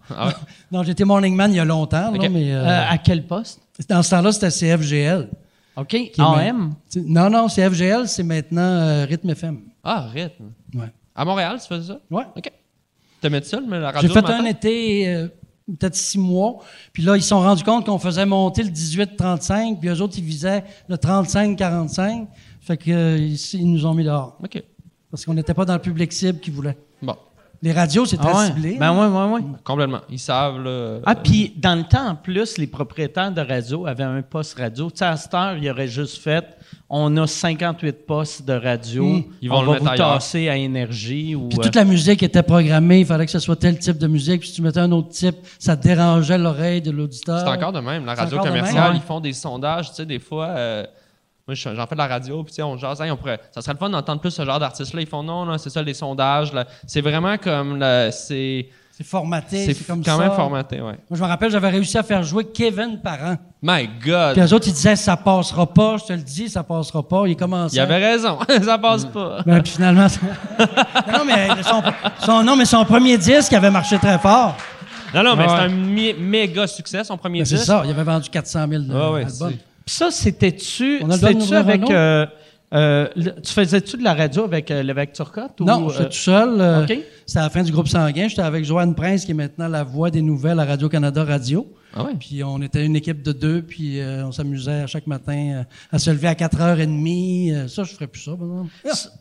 Ah ouais? non, j'ai été morning man il y a longtemps, là, Ok. mais euh, Euh, à quel poste? dans ce temps-là, c'était CFGL. OK. qui est AM? Non, non, CFGL, c'est maintenant euh, Rythme FM. Ah, rythme. Ouais. À Montréal, tu faisais ça? Ouais. OK. T'aimais ça, mais la radio J'ai fait matin? un été, euh, peut-être six mois. Puis là, ils se sont rendus compte qu'on faisait monter le 18-35, puis eux autres, ils visaient le 35-45. Fait que euh, ils, ils nous ont mis dehors. OK. Parce qu'on n'était pas dans le public cible qu'ils voulaient. Bon, Les radios, c'est très Ah ouais? ciblé. Ben ouais, ouais, ouais. complètement. Ils savent, là. Ah, puis dans le temps, en plus, les propriétaires de radio avaient un poste radio. Tu sais, à cette heure, il aurait juste fait on a 58 postes de radio. Mm. Ils vont on le va mettre vous ailleurs. tasser à énergie. Ou, Puis euh, toute la musique était programmée, il fallait que ce soit tel type de musique. Puis si tu mettais un autre type, ça dérangeait l'oreille de l'auditeur. C'est encore de même. La radio commerciale, ouais. ils font des sondages, tu sais, des fois. euh, moi, je- j'en fais de la radio, puis tu sais, on jase, Hey, on pourrait, ça serait le fun d'entendre plus ce genre d'artistes-là. Ils font non, non, c'est ça, les sondages. là. C'est vraiment comme. le- C'est C'est formaté, c'est c'est comme quand ça. même formaté, ouais. Moi, je me rappelle, j'avais réussi à faire jouer Kevin Parent. My God! Puis eux autres, ils disaient, ça passera pas, je te le dis, ça passera pas. Il commençait. Il avait raison, ça passe pas. Ben, puis finalement, ça- non, mais son, son- non, mais son premier disque avait marché très fort. Non, non, mais Ouais. c'est un mé- méga succès, son premier Ben, c'est disque. ça, il avait vendu 400 000 Ah ouais, albums. c'est- Puis ça, c'était-tu c'était-tu avec. euh, euh, tu faisais-tu de la radio avec euh, l'évêque Turcotte? ou, Non, euh, j'étais tout seul. euh. C'était à la fin du groupe sanguin. J'étais avec Joanne Prince, qui est maintenant la voix des nouvelles à Radio-Canada Radio. Ah ouais? Puis on était une équipe de deux, puis euh, on s'amusait à chaque matin euh, à se lever à 4h30. Euh, ça, je ferais plus ça, par exemple.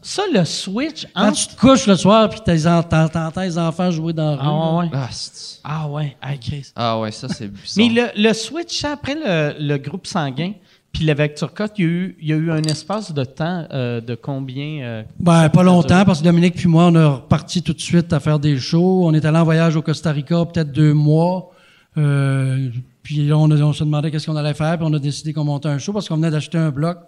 Ça, le switch Quand entre. tu te couches le soir, puis t'entends les enfants jouer dans la rue. Ah ouais. Ah, c'est- Ah ouais. Ah, Chris. ah ouais, ça, c'est bizarre. Mais le, le switch, après le, le groupe sanguin, puis l'évêque Turcotte, il y a eu, il y a eu un espace de temps euh, de combien? euh, Ben, pas longtemps, parce que Dominique puis moi, on est reparti tout de suite à faire des shows. On est allé en voyage au Costa Rica peut-être deux mois. Euh, puis là, on, a- on se demandait qu'est-ce qu'on allait faire, puis on a décidé qu'on montait un show parce qu'on venait d'acheter un bloc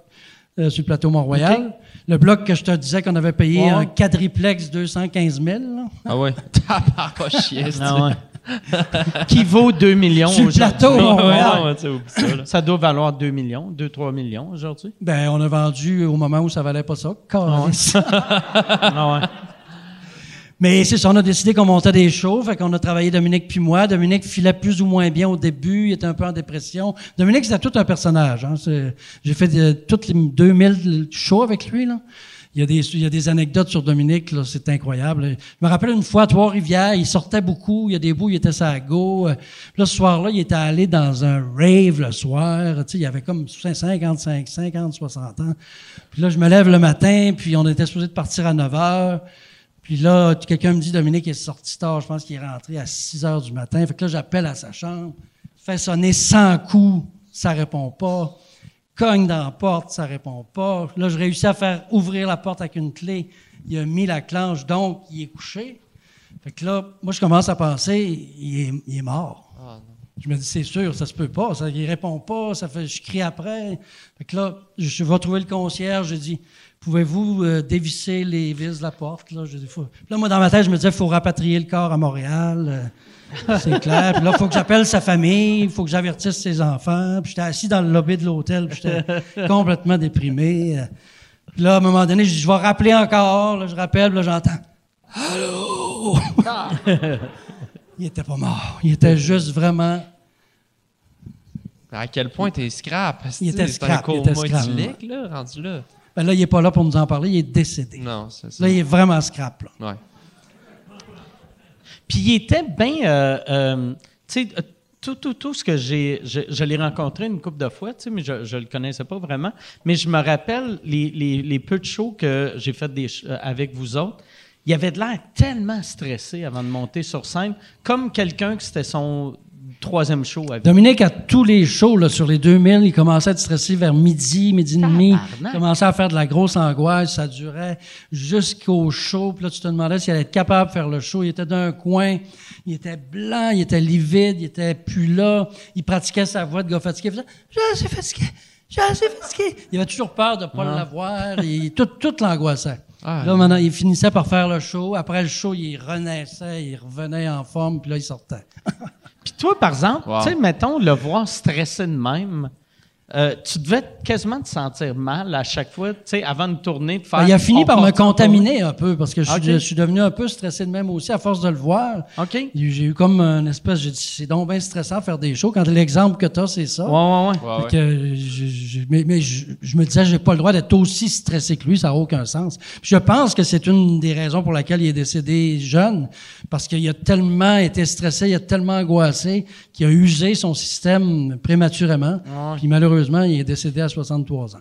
euh, sur le plateau Mont-Royal. Le bloc que je te disais qu'on avait payé Ouais. un quadriplex 215 000. là. Ah ouais. T'as pas chier, c'est Ah ouais. qui vaut 2 millions Sur le aujourd'hui? plateau, Ouais, tu sais, ça, doit valoir 2 millions, 2-3 millions aujourd'hui. Ben, on a vendu au moment où ça valait pas ça. Ah ouais. Mais c'est ça, on a décidé qu'on montait des shows, fait qu'on a travaillé Dominique puis moi. Dominique filait plus ou moins bien au début, il était un peu en dépression. Dominique, c'était tout un personnage. Hein. J'ai fait de- toutes les 2000 shows avec lui. Là. Il, y a des, anecdotes sur Dominique, c'est incroyable. Je me rappelle une fois à Trois-Rivières, il sortait beaucoup, il y a des bouts, il était sa go. Là, ce soir-là, il était allé dans un rave le soir. Tu sais, il avait comme 55, 50, 60 ans. Puis là, je me lève le matin, puis on était supposé de partir à 9 heures. Puis là, quelqu'un me dit, Dominique est sorti tard, je pense qu'il est rentré à 6 heures du matin. Fait que là, j'appelle à sa chambre, fait sonner 100 coups, ça répond pas. Cogne dans la porte, ça répond pas. Là, je réussis à faire ouvrir la porte avec une clé. Il a mis la clenche, donc il est couché. Fait que là, moi, je commence à penser, il est, il est mort. Je me dis, c'est sûr, ça se peut pas. Ça, il répond pas, ça fait, je crie après. Fait que là, je vais trouver le concierge, je dis, pouvez-vous euh, dévisser les vis de la porte? Là, je dis, faut- Puis là, moi, dans ma tête, je me disais, il faut rapatrier le corps à Montréal. euh, c'est clair. Puis là, il faut que j'appelle sa famille, il faut que j'avertisse ses enfants. Puis j'étais assis dans le lobby de l'hôtel, puis j'étais complètement déprimé. Puis là, à un moment donné, je dis, je vais rappeler encore. Là, je rappelle, puis là, j'entends, Allô? il était pas mort. Il était juste vraiment À quel point t'es scrap? Il était scrap, un il était scrap. là, rendu là. Ben là, il n'est pas là pour nous en parler, il est décédé. Non, c'est ça. Là, il est vraiment scrap. Là. Ouais. Puis il était bien. euh, euh, tu sais, tout, tout, tout ce que j'ai. Je, je l'ai rencontré une couple de fois, tu sais, mais je ne le connaissais pas vraiment. Mais je me rappelle les, les, les peu de shows que j'ai fait des, euh, avec vous autres. Il avait de l'air tellement stressé avant de monter sur scène, comme quelqu'un que c'était son troisième show avec Dominique, à tous les shows, là, sur les 2000, il commençait à être stressé vers midi, midi et demi. Il commençait à faire de la grosse angoisse. Ça durait jusqu'au show. Puis là, tu te demandais s'il allait être capable de faire le show. Il était d'un coin. Il était blanc, il était livide, il était plus là. Il pratiquait sa voix de gars fatigué. Il faisait « Je suis fatigué, je suis fatigué ». Il avait toujours peur de ne pas l'avoir. Il- Tout, tout l'angoissait. Ah, là, maintenant, il finissait par faire le show. Après le show, il renaissait, il revenait en forme, puis là, il sortait. Puis toi, par exemple, Wow. tu sais, mettons, le voir stressé de même, euh, tu devais quasiment te sentir mal à chaque fois, tu sais, avant de tourner, de faire... Ben, il a fini par me contaminer un peu parce que je, suis- Ok. je suis devenu un peu stressé de même aussi à force de le voir. OK? J'ai eu comme une espèce, j'ai dit, c'est donc bien stressant de faire des shows quand l'exemple que tu as, c'est ça. Ouais, ouais, ouais. Ouais, Fait ouais. que je- je- mais mais je, je me disais, j'ai pas le droit d'être aussi stressé que lui, ça n'a aucun sens. Puis je pense que c'est une des raisons pour laquelle il est décédé jeune, parce qu'il a tellement été stressé, il a tellement angoissé qu'il a usé son système prématurément. Puis malheureusement, il est décédé à 63 ans.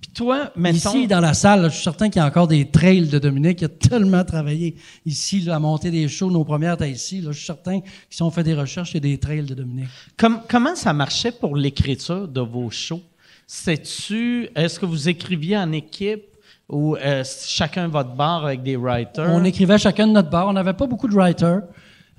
Puis toi, mettons... Ici, dans la salle, là, je suis certain qu'il y a encore des trails de Dominique. Il a tellement travaillé ici, là, à monter des shows. Nos premières étaient ici. Là, je suis certain que si on fait des recherches, il y a des trails de Dominique. Com- comment ça marchait pour l'écriture de vos shows? C'est-tu... Est-ce que vous écriviez en équipe ou euh, chacun votre bar avec des writers? On écrivait chacun de notre bar. On n'avait pas beaucoup de writers.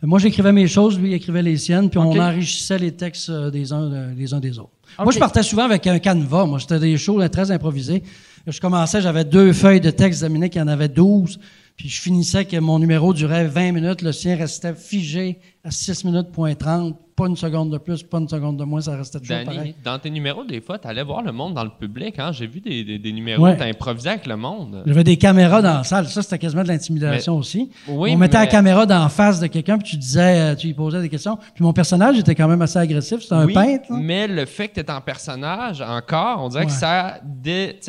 Moi, j'écrivais mes choses, lui, il écrivait les siennes, puis on enrichissait les textes euh, des uns, euh, uns des autres. Moi, je partais souvent avec un canevas. Moi, c'était des shows là, très improvisés. Je commençais, j'avais deux feuilles de texte. Dominique, il y en avait 12. Puis je finissais que mon numéro durait 20 minutes. Le sien restait figé à 6 minutes, point 30. Pas une seconde de plus, pas une seconde de moins. Ça restait toujours pareil. Danny, dans tes numéros, des fois, tu allais voir le monde dans le public. Hein? J'ai vu des, des, des numéros Ouais. où tu improvisé avec le monde. J'avais des caméras dans la salle. Ça, c'était quasiment de l'intimidation aussi. Oui, on mettait mais- la caméra dans la face de quelqu'un, puis tu disais, euh, tu lui posais des questions. Puis mon personnage était quand même assez agressif. C'était un Oui, peintre. là. mais le fait que tu es en personnage, encore, on dirait que ça. dé-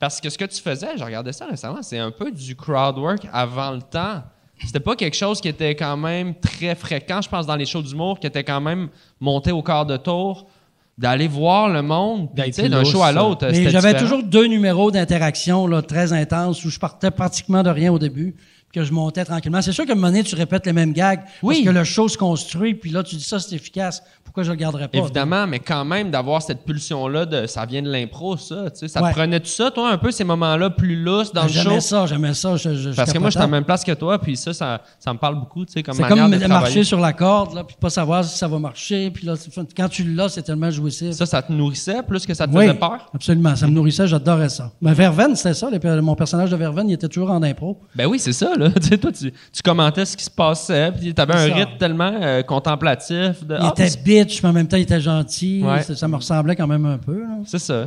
parce que ce que tu faisais, je regardais ça récemment, c'est un peu du crowd work avant le temps. C'était pas quelque chose qui était quand même très fréquent, je pense, dans les shows d'humour, qui était quand même monté au quart de tour, d'aller voir le monde, puis, tu sais, d'un show à l'autre. J'avais toujours deux numéros d'interaction là, très intenses où je partais pratiquement de rien au début, que je montais tranquillement. C'est sûr qu'à un moment donné, tu répètes les mêmes gags Oui. parce que le show se construit, puis là, tu dis ça, c'est efficace. Pourquoi je le garderais pas? Évidemment, mais quand même, d'avoir cette pulsion-là de ça vient de l'impro, ça. Tu sais, ça Ouais. te prenait tout ça, toi, un peu ces moments-là plus lousses dans le show? J'aimais ça, j'aimais ça. je- je- je Parce que moi, je suis à la même place que toi, puis ça, ça, ça me parle beaucoup, tu sais, comme C'est manière comme de marcher travailler. sur la corde, là, puis pas savoir si ça va marcher. Puis là, quand tu l'as, c'est tellement jouissif. Ça, ça te nourrissait plus que ça te oui, faisait peur? absolument. Ça me nourrissait, j'adorais ça. Mais Verveine, c'était ça. les- mon personnage de Verveine, il était toujours en impro. Ben oui, c'est ça, là. Tu sais, toi, tu, tu commentais ce qui se passait, puis t'avais un rythme tellement euh, contemplatif. De, Il Ah, était bitch, mais en même temps, il était gentil. Ouais. Ça, ça me ressemblait quand même un peu. C'est ça.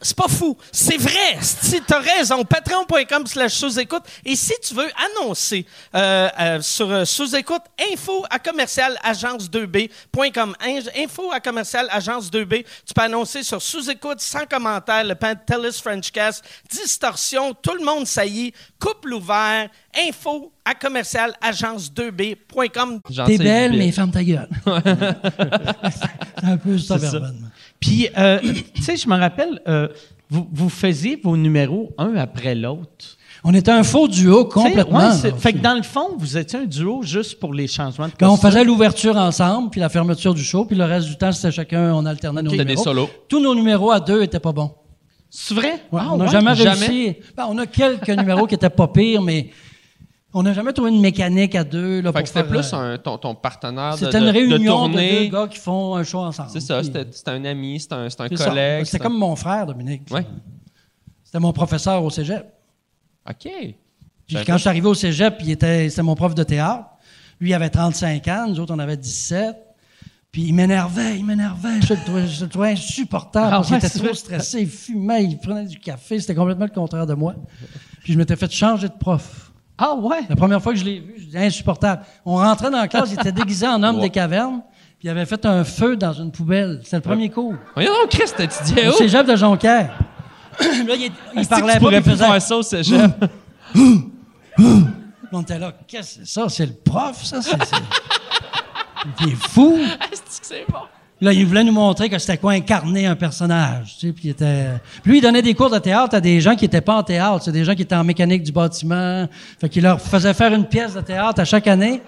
C'est pas fou. C'est vrai. Si t'as raison, patreon.com slash sous-écoute. Et si tu veux annoncer euh, euh, sur euh, sous-écoute, info à commercial agence2b.com. In- Info à commercial agence2b. Tu peux annoncer sur sous-écoute, sans commentaire, le Pantelis Frenchcast, distorsion, tout le monde saillit, couple ouvert, info à commercial agence2b.com. Gentil T'es belle, mais ferme ta gueule. c'est un peu ça, verbalement. Puis, euh, tu sais, je me rappelle, euh, vous, vous faisiez vos numéros un après l'autre. On était un faux duo complètement. ouais, fait que dans le fond, vous étiez un duo juste pour les changements de Ben, on faisait l'ouverture ensemble, puis la fermeture du show, puis le reste du temps, c'était chacun, on alternait nos numéros. Tous nos numéros à deux étaient pas bons. C'est vrai? Ouais, Ah, on n'a ouais? jamais jamais? réussi. Ben, on a quelques numéros qui étaient pas pires, mais on n'a jamais trouvé une mécanique à deux. Là, Fait pour que c'était faire, plus euh, un, ton, ton partenaire de, C'était de, une réunion de, tournée. deux gars qui font un show ensemble. C'est ça, Puis- c'était c'était un ami, c'était un, c'était un c'est collègue. C'était comme mon frère, Dominique. Ouais. C'était mon professeur au cégep. OK. Puis J'avais quand je suis arrivé au cégep, il était, c'était mon prof de théâtre. Lui, il avait 35 ans, nous autres, on avait 17. Puis il m'énervait, il m'énervait. Je le trouvais, je le trouvais insupportable Ah ouais, était c'est trop vrai. stressé, il fumait, il prenait du café. C'était complètement le contraire de moi. Puis je m'étais fait changer de prof. Ah ouais? La première fois que je l'ai vu, je disais insupportable. On rentrait dans la classe, il était déguisé en homme des cavernes, puis il avait fait un feu dans une poubelle. C'était le premier cours. Voyons donc, Chris, t'étudiais Au où? cégep de Jonquière. là, il, il parlait tu pas, pourrais il plus faisait... faire ça au cégep? On était là, qu'est-ce que c'est ça? C'est le prof, ça? C'est, c'est... Il est fou! Est-ce que c'est bon? Là, il voulait nous montrer que c'était quoi incarner un personnage. Tu sais, puis, il était... puis lui, il donnait des cours de théâtre à des gens qui n'étaient pas en théâtre. C'est des gens qui étaient en mécanique du bâtiment. Fait qu'il leur faisait faire une pièce de théâtre à chaque année.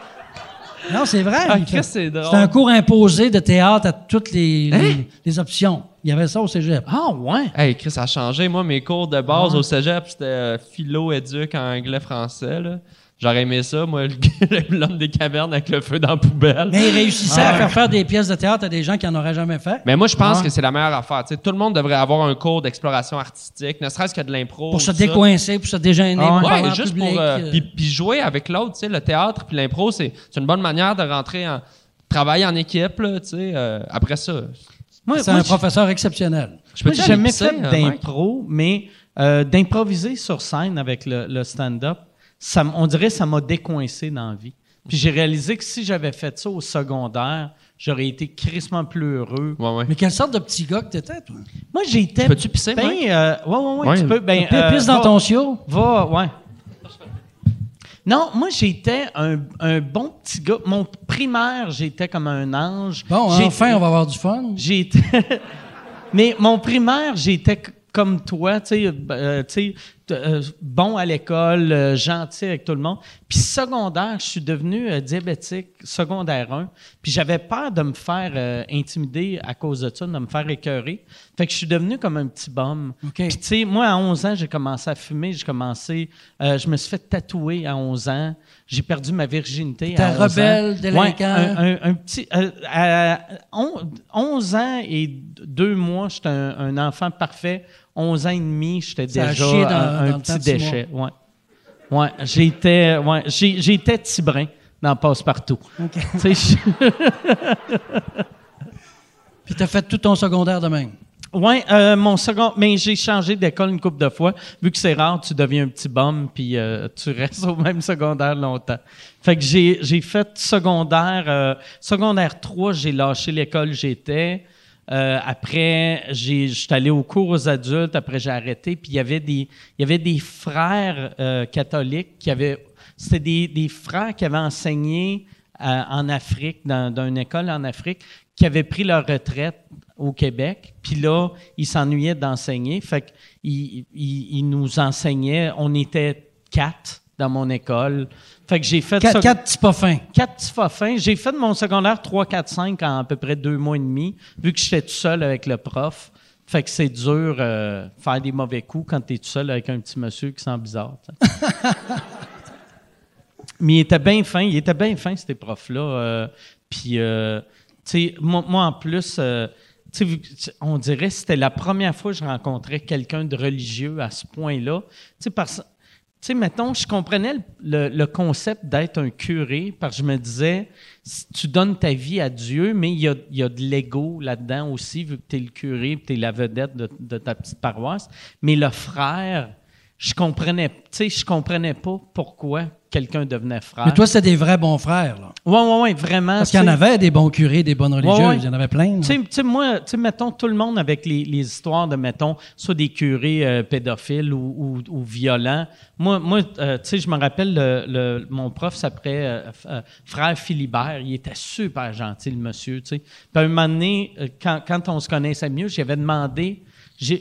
Non, c'est vrai. Ah, c'est drôle. C'était un cours imposé de théâtre à toutes les, les, les options. Il y avait ça au cégep. Ah ouais? Hey, Chris, ça a changé. Moi, mes cours de base au cégep, c'était euh, philo, éduc, anglais, français. là. J'aurais aimé ça, moi, le- l'homme des cavernes avec le feu dans la poubelle. Mais il réussissait à faire faire des pièces de théâtre à des gens qui en auraient jamais fait. Mais moi, je pense Ouais. que c'est la meilleure affaire. Tu sais, tout le monde devrait avoir un cours d'exploration artistique, ne serait-ce que de l'impro. Pour se décoincer, pour se dégêner, Ah Ouais, juste public, pour. euh, euh, puis, puis jouer avec l'autre, tu sais, le théâtre puis l'impro, c'est c'est une bonne manière de rentrer en. travailler en équipe, là, tu sais. euh, après ça. Moi, c'est un professeur exceptionnel. Je peux jamais fait d'impro, mais euh, d'improviser sur scène avec le, le stand-up, ça on dirait que ça m'a décoincé dans la vie. Puis j'ai réalisé que si j'avais fait ça au secondaire, j'aurais été crissement plus heureux. Ouais, ouais. Mais quelle sorte de petit gars que t'étais, toi? Moi, j'étais. Peux-tu pisser, ben, euh, ouais, ouais, ouais, Ouais. tu peux. Ben, euh, pisse dans va- ton chiot. Va, ouais. Non, moi, j'étais un, un bon petit gars. Mon primaire, j'étais comme un ange. Bon, J'ai- enfin, on va avoir du fun. J'étais. Mais mon primaire, j'étais comme toi, tu sais, euh, tu sais, t- euh, bon à l'école, euh, gentil avec tout le monde. Puis secondaire, je suis devenu euh, diabétique, secondaire 1. Puis j'avais peur de me faire intimider à cause de ça, de me faire écœurer. Fait que je suis devenu comme un petit bum. Puis tu sais, moi, à 11 ans, j'ai commencé à fumer, j'ai commencé, je me suis fait tatouer à 11 ans. J'ai perdu ma virginité à 11 ans. rebelle, délinquant. Ouais, un, un- un petit. à on- 11 ans et deux mois, j'étais un, un enfant parfait. 11 ans et demi, j'étais déjà dans- un, dans petit déchet. Ouais. Ouais, j'étais, ouais, j'étais Tibrin dans Passe-Partout. Tu je- Puis t'as fait tout ton secondaire de même? Ouais, euh, mon second, mais j'ai changé d'école une couple de fois. Vu que c'est rare, tu deviens un petit bum puis euh, tu restes au même secondaire longtemps. Fait que j'ai fait secondaire euh, secondaire 3, j'ai lâché l'école j'étais. Euh, après, j'ai j'étais allé au cours aux adultes. Après, j'ai arrêté. Puis il y avait des il y avait des frères euh, catholiques qui avaient c'était des, des frères qui avaient enseigné euh, en Afrique dans, une école en Afrique qui avaient pris leur retraite au Québec. Puis là, ils s'ennuyaient d'enseigner. Fait qu'ils ils, ils nous enseignaient. On était quatre dans mon école. Fait que j'ai fait Quatre, ça- quatre petits pas fins. quatre petits fins. J'ai fait mon secondaire 3, 4, 5 en à peu près deux mois et demi, vu que j'étais tout seul avec le prof. Fait que c'est dur euh, faire des mauvais coups quand tu es tout seul avec un petit monsieur qui sent bizarre. Mais il était bien fin. Il était bien fin, ces profs-là. euh, Puis, euh, tu sais, moi, moi, en plus, on dirait que c'était la première fois que je rencontrais quelqu'un de religieux à ce point-là. Tu sais, parce sais, mettons, je comprenais le, concept d'être un curé parce que je me disais, tu donnes ta vie à Dieu, mais il y a, y de l'ego là-dedans aussi, vu que tu es le curé, tu es la vedette de, de ta petite paroisse. Mais le frère, je comprenais, tu sais, je comprenais pas pourquoi quelqu'un devenait frère. Mais toi, c'était des vrais bons frères, là. ouais, ouais, ouais, vraiment. Parce qu'il y en avait des bons curés, des bonnes religieuses. Ouais, ouais. Il y en avait plein. Tu sais- moi, tu sais, mettons, tout le monde avec les, les histoires de, mettons, soit des curés euh, pédophiles ou, ou- ou violents. Moi, moi euh, tu sais, je me rappelle, le, le- mon prof s'appelait euh, Frère Philibert. Il était super gentil, le monsieur, tu sais. Puis à un moment donné, quand, quand on se connaissait mieux, j'avais demandé...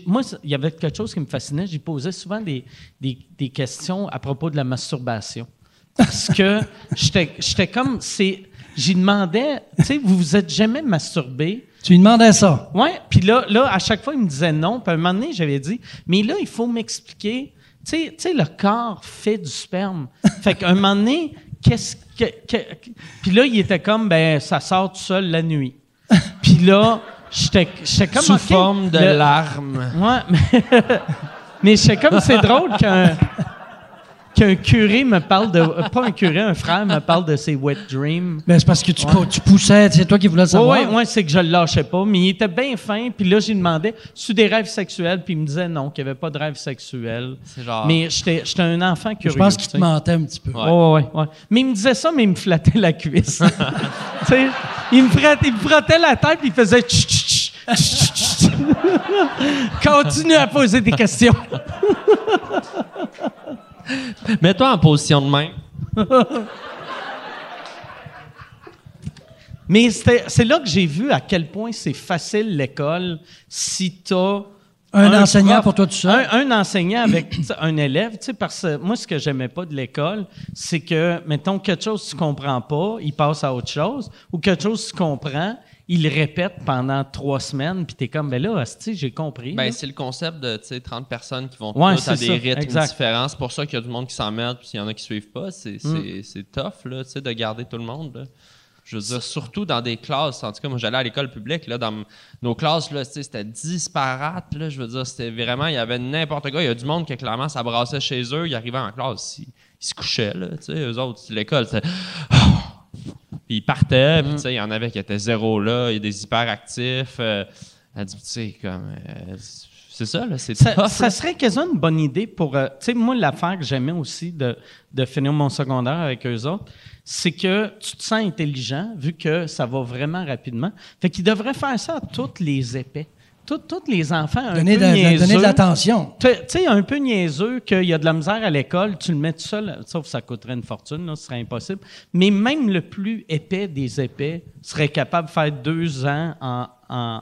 Moi, il y avait quelque chose qui me fascinait. J'y posais souvent des, des, des questions à propos de la masturbation. Parce que j'étais j'étais comme... c'est J'y demandais, tu sais, vous vous êtes jamais masturbé? Tu lui demandais ça. Ouais, puis là, là, à chaque fois, il me disait non. Puis à un moment donné, j'avais dit, mais là, il faut m'expliquer. Tu sais, tu sais, le corps fait du sperme. fait qu'à un moment donné, qu'est-ce que, que- que- Puis là, il était comme, ben, ça sort tout seul la nuit. Puis là, j'étais comme. Sous OK, forme de le- larmes. Ouais, mais, mais j'étais comme, c'est drôle qu'un qu'un curé me parle de. Pas un curé, un frère me parle de ses wet dreams. Mais c'est parce que tu, pou- tu poussais, c'est toi qui voulais savoir. Oui, ouais, c'est que je le lâchais pas, mais il était bien fin. Puis là, j'ai demandé, tu des rêves sexuels? Puis il me disait non, qu'il n'y avait pas de rêves sexuels. C'est genre. Mais j'étais j'étais un enfant curieux. Je pense qu'il tu te mentait un petit peu. Ouais. Ouais, ouais, ouais. Mais il me disait ça, mais il me flattait la cuisse. tu sais, il me, frottait, il me frottait la tête, puis il faisait tch, tch, tch, tch, tch, tch. Continue à poser des questions. Mets-toi en position de main. Mais c'est là que j'ai vu à quel point c'est facile l'école si tu as Un enseignant pour toi tout seul. Un, un enseignant avec un élève, tu sais, parce que moi, ce que j'aimais pas de l'école, c'est que, mettons, quelque chose que tu comprends pas, il passe à autre chose, ou quelque chose que tu comprends, il répète pendant trois semaines, puis t'es comme, ben là, j'ai compris. Ben, c'est le concept de tu sais, 30 personnes qui vont Ouais, à des ça, rythmes exact. différents. C'est pour ça qu'il y a du monde qui s'emmerde puis il y en a qui suivent pas. C'est c'est tough là, de garder tout le monde. là. Je veux dire, surtout dans des classes. En tout cas, moi, j'allais à l'école publique. Là, dans nos classes, là, c'était disparate. Là, je veux dire, c'était vraiment, il y avait n'importe quoi. Il y a du monde qui, clairement, ça brassait chez eux. Ils arrivaient en classe, ils, ils se couchaient. Là, tu sais, eux autres, l'école, c'était. Puis ils partaient, puis tu sais, il y en avait qui étaient zéro là, il y a des hyperactifs. Euh, elle dit, tu sais, comme. euh, c'est ça, là, c'est Ça, tough, ça là. serait quasiment une bonne idée pour. euh, tu sais, moi, l'affaire que j'aimais aussi de, de finir mon secondaire avec eux autres, c'est que tu te sens intelligent vu que ça va vraiment rapidement. Fait qu'ils devraient faire ça à toutes les épais. Tous les enfants un Donner de, peu de- niaiseux. donner de l'attention. Tu sais, un peu niaiseux qu'il y a de la misère à l'école, tu le mets tout seul, sauf que ça coûterait une fortune, là, ce serait impossible. Mais même le plus épais des épais serait capable de faire deux ans en, en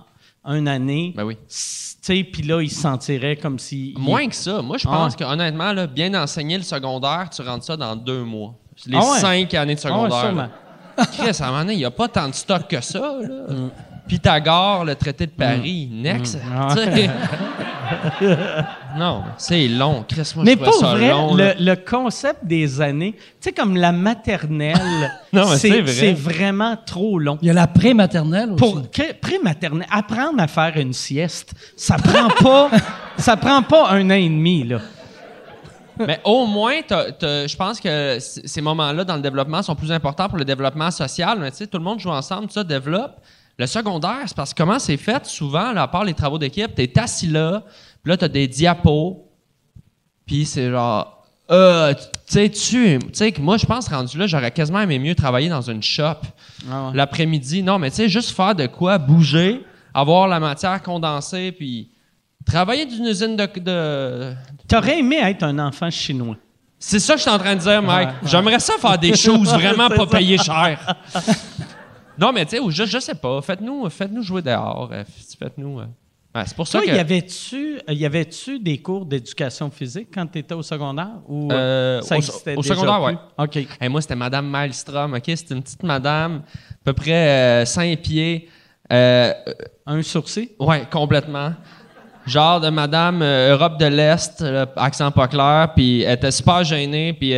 une année. Ben oui. Tu sais, puis là, il se sentirait comme si. Moins que ça. Moi, je Ah pense ouais. que honnêtement, là, bien enseigner le secondaire, tu rentres ça dans deux mois. Les Ah ouais. cinq années de Ah ouais, secondaire. sûrement. là. Chris, à un moment donné, il n'y a pas tant de stock que ça. Là. Pythagore, le traité de Paris, next. Ah Tu sais. non, c'est long. Chris, moi, Mais je pour ça vrai, long. le, concept des années, tu sais, comme la maternelle, Non, mais c'est c'est vrai. c'est vraiment trop long. Il y a la pré-maternelle aussi. Pour que- pré-maternelle, apprendre à faire une sieste, ça prend pas, ça prend pas un an et demi, là. Mais au moins, je pense que c- ces moments-là dans le développement sont plus importants pour le développement social. Mais tu sais, tout le monde joue ensemble, tout ça développe. Le secondaire, c'est parce que comment c'est fait, souvent, là, à part les travaux d'équipe, t'es assis là, puis là, t'as des diapos, puis c'est genre... Euh, tu sais, tu tu moi, je pense, rendu là, j'aurais quasiment aimé mieux travailler dans une shop Ah l'après-midi. Non, mais tu sais, juste faire de quoi, bouger, avoir la matière condensée, puis travailler d'une usine de- de, T'aurais aimé être un enfant chinois. c'est ça que je suis en train de dire, Mike. J'aimerais ça faire des choses vraiment pas payées cher. non, mais tu sais, je, je sais pas. Faites-nous faites jouer dehors. euh, Faites-nous. euh. Ouais, c'est pour ça Toi, que. y avait-tu y avait-tu des cours d'éducation physique quand tu étais au secondaire? Ou Euh, ça au- existait au déjà secondaire, ouais. OK. Hey, moi, c'était Madame Maelstrom, OK? C'était une petite madame, à peu près 5 pieds. Euh, Un sourcil? Ouais, complètement. Genre de madame euh, Europe de l'Est, accent pas clair, puis elle était super gênée, puis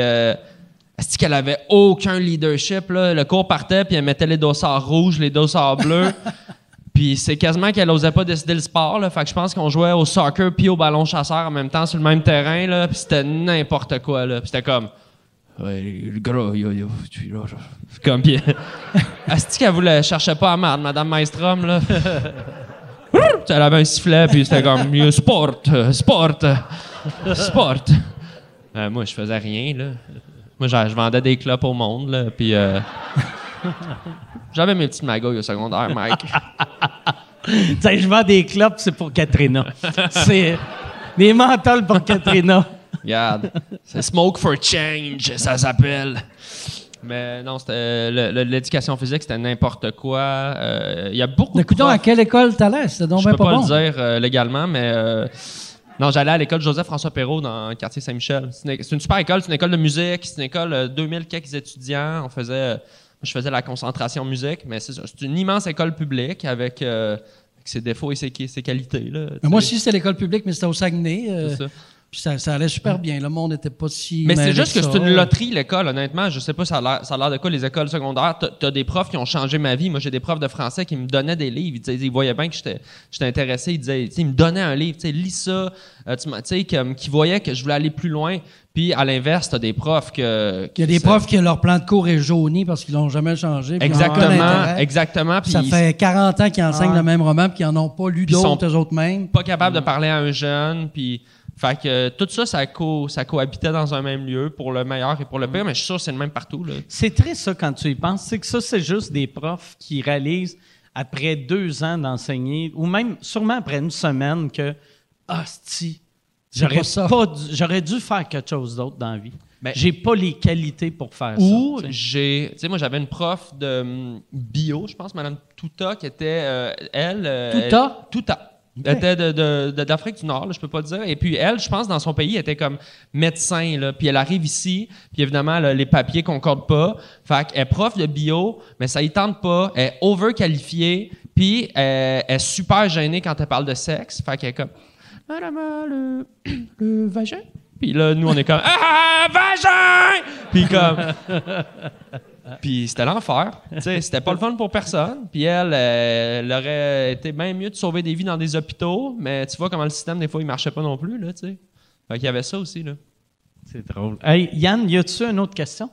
est-ce qu'elle avait aucun leadership, là? Le cours partait, puis elle mettait les dossards rouges, les dossards bleus. Puis c'est quasiment qu'elle osait pas décider le sport. Là. Fait que je pense qu'on jouait au soccer puis au ballon chasseur en même temps sur le même terrain. Là. Puis c'était n'importe quoi. Là. Puis c'était comme... Le gros, yo, yo, là. Comme, puis... Asti qu'elle voulait, cherchait pas à merde, Madame Maestrom, là? Elle avait un sifflet, puis c'était comme sport, sport, sport. Euh, moi, je faisais rien, là. Moi, je je vendais des clopes au monde, là, puis euh, j'avais mes petites magouilles au secondaire, Mike. Tu sais, je vends des clopes, c'est pour Katrina. c'est des menthols pour Katrina. Regarde, c'est Smoke for Change, ça s'appelle. Mais non, l'éducation physique, c'était n'importe quoi. Euh, Il y a beaucoup de Écoute, profs- à quelle école t'allais? C'était donc Je bien peux pas, pas, bon. le dire euh, légalement, mais euh, non, j'allais à l'école Joseph-François Perrault dans le quartier Saint-Michel. C'est une, super école, c'est une école de musique, c'est une école euh, 2000 quelques étudiants. On faisait, euh, je faisais la concentration musique, mais c'est une immense école publique avec, euh, ses défauts et ses, ses qualités. Là, moi aussi, c'était l'école publique, mais c'était au Saguenay. euh, C'est ça. Puis ça, ça allait super bien. Le monde n'était pas si. Mais c'est juste que c'est une loterie, l'école, honnêtement. Je sais pas, ça a l'air- ça a l'air de quoi, les écoles secondaires? T'as- T'as des profs qui ont changé ma vie. Moi, j'ai des profs de français qui me donnaient des livres. Ils, disaient- ils voyaient bien que j'étais j'étais intéressé. Ils, disaient, tu ils me donnaient un livre, tu lis ça. Euh, tu tu sais, qui voyaient que je voulais aller plus loin. Puis, à l'inverse, t'as des profs que... Il y a des profs qui leur plan de cours est jauni parce qu'ils l'ont jamais changé. Exactement, exactement. Puis, Ça ils fait 40 ans qu'ils enseignent le même roman puis qu'ils n'en ont pas lu Puis ils sont d'autres eux autres mêmes. pas capables de parler à un jeune. Puis... Fait que euh, tout ça, ça, co- ça cohabitait dans un même lieu pour le meilleur et pour le pire, mais je suis sûr que c'est le même partout. Là. C'est triste, ça, quand tu y penses. C'est que ça, c'est juste des profs qui réalisent, après deux ans d'enseigner, ou même sûrement après une semaine, que Ah, si, j'aurais j'aurais dû faire quelque chose d'autre dans la vie. Ben- J'ai pas les qualités pour faire Ou ça. sais. j'ai, tu sais, moi j'avais une prof de hum, bio, je pense, Madame Touta, qui était euh, elle. euh, Touta? elle- Touta. Était de, de- de- d'Afrique du Nord, là, je peux pas dire. Et puis elle, je pense, dans son pays, elle était comme médecin. Puis elle arrive ici, puis évidemment, les papiers concordent pas. Fait qu'elle est prof de bio, mais ça y tente pas. Elle est overqualifiée, puis elle, elle est super gênée quand elle parle de sexe. Fait qu'elle est comme Madame, euh, le, le vagin? Puis là, nous, on est comme Ah, vagin! Puis comme. Puis c'était l'enfer. Tu sais, c'était pas le fun pour personne. Puis elle, euh, elle aurait été bien mieux de sauver des vies dans des hôpitaux, mais tu vois comment le système, des fois, il marchait pas non plus, là, tu sais. Fait qu'il y avait ça aussi, là. C'est drôle. Hey, Yann, y a-tu une autre question?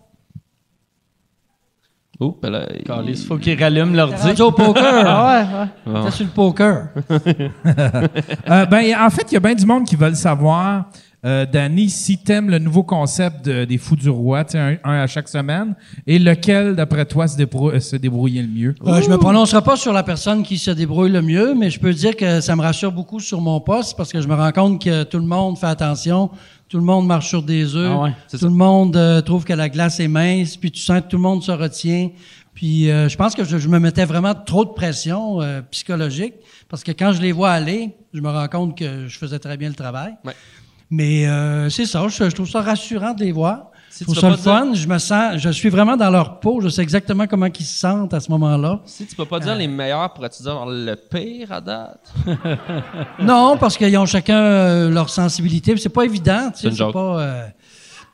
Oups, ben là. il- faut qu'ils rallument leur T'es rendu au poker. Ah ouais, ouais. Bon. Sur le poker. Euh, ben, en fait, il y a bien du monde qui veulent savoir, euh, Danny, si t'aimes le nouveau concept de- des Fous du Roi, tu sais, un, un à chaque semaine, et lequel, d'après toi, se, débrou- se débrouillait le mieux? Euh, je me prononcerai pas sur la personne qui se débrouille le mieux, mais je peux dire que ça me rassure beaucoup sur mon poste parce que je me rends compte que tout le monde fait attention, tout le monde marche sur des œufs, Ah ouais, tout le monde euh, trouve que la glace est mince, puis tu sens que tout le monde se retient. Puis euh, je pense que je, je me mettais vraiment trop de pression euh, psychologique parce que quand je les vois aller, je me rends compte que je faisais très bien le travail. Ouais. Mais euh, c'est ça, je, je trouve ça rassurant de les voir. Si je trouve ça le fun. Je me sens, je suis vraiment dans leur peau. Je sais exactement comment ils se sentent à ce moment-là. Si tu peux pas dire les meilleurs, pourrais-tu dire le pire à date? Non, parce qu'ils ont chacun euh, leur sensibilité. C'est pas évident. tu sais, C'est pas. euh,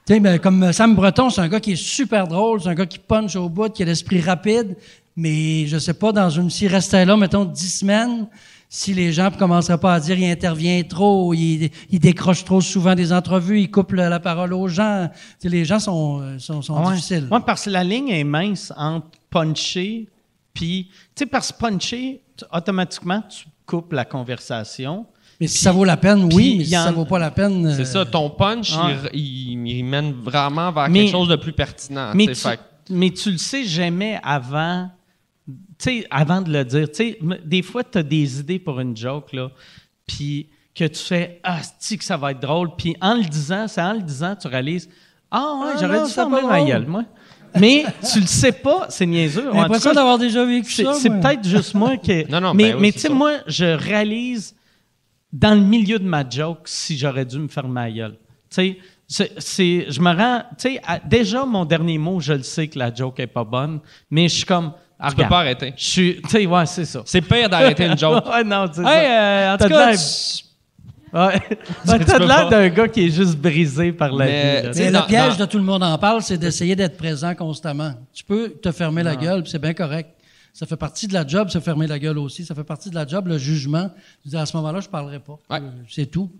tu sais, ben, comme Sam Breton, c'est un gars qui est super drôle, c'est un gars qui punch au bout, qui a l'esprit rapide, mais je sais pas, dans une, s'il restait là, mettons, dix semaines, si les gens commenceraient pas à dire il intervient trop, il, il décroche trop souvent des entrevues, il coupe la parole aux gens. Tu sais, les gens sont, euh, sont, sont Ouais. difficiles. Ouais, parce que la ligne est mince entre puncher puis. Tu sais, parce que puncher, tu- automatiquement, tu coupes la conversation. Mais si ça vaut la peine, puis, oui, mais si en- ça vaut pas la peine. euh, C'est ça, ton punch, il, il- il mène vraiment vers Mais- quelque chose de plus pertinent. Mais tu fait mais tu le sais jamais avant. Tu sais, avant de le dire. Tu sais, des fois, tu as des idées pour une joke, là, puis que tu fais Ah, que ça va être drôle? Puis en le disant, c'est en le disant, tu réalises Ah, ouais, Ah j'aurais dû fermer ma gueule, moi. Mais tu le sais pas, c'est niaiseux. J'ai l'impression d'avoir déjà vécu C'est ça. c'est peut-être juste moi qui. Non, non, mais ben oui, mais tu sais, moi, je réalise dans le milieu de ma joke si j'aurais dû me faire ma gueule. Tu sais, c'est- je me rends. Tu sais, déjà, mon dernier mot, je le sais que la joke est pas bonne, mais je suis comme. Ah, tu peux pas arrêter. Je suis. Tu sais, ouais, c'est ça. C'est pire d'arrêter une joke. ouais, non, c'est Hey, ça. euh, en tout cas, l'air- tu- Ouais. Tu T'as d'un gars qui est juste brisé par la Mais, vie. tu sais, Mais le piège de tout le monde en parle, c'est d'essayer d'être présent constamment. Tu peux te fermer la gueule, puis c'est bien correct. Ça fait partie de la job, se fermer la gueule aussi. Ça fait partie de la job, le jugement. Je dis, à ce moment-là, je parlerai pas. Ouais. Euh, C'est tout.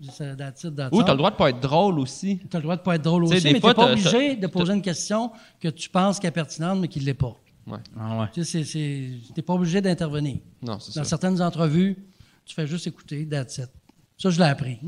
Ou t'as le droit de pas être drôle aussi. T'as le droit de pas être drôle Tu sais, aussi, mais t'es pas obligé de poser une question que tu penses qu'elle est pertinente, mais qui ne l'est pas. Ah ouais. Tu sais, t'es pas obligé d'intervenir. Non, c'est Dans certaines entrevues, tu fais juste écouter, that's it. Ça, je l'ai appris.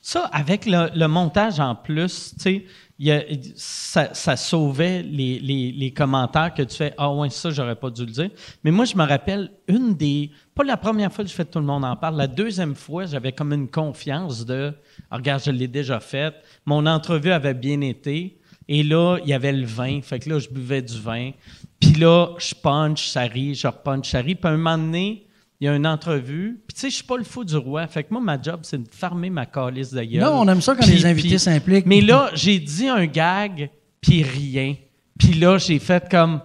Ça, avec le, le montage en plus, tu sais, il y a- ça, ça sauvait les, les- les commentaires que tu fais Ah ouais, ça, j'aurais pas dû le dire. Mais moi, je me rappelle une des. Pas la première fois que je fais Tout le monde en parle, la deuxième fois, j'avais comme une confiance de Ah, Regarde, je l'ai déjà faite. Mon entrevue avait bien été. Et là, il y avait le vin. Fait que là, je buvais du vin. Puis là, je punch, ça rit, je repunch, ça rit. Puis à un moment donné, il y a une entrevue. Puis tu sais, je suis pas le fou du roi. Fait que moi, ma job, c'est de farmer ma calice de gueule. Non, on aime ça quand les invités s'impliquent. Mais là, j'ai dit un gag, puis rien. Puis là, j'ai fait comme...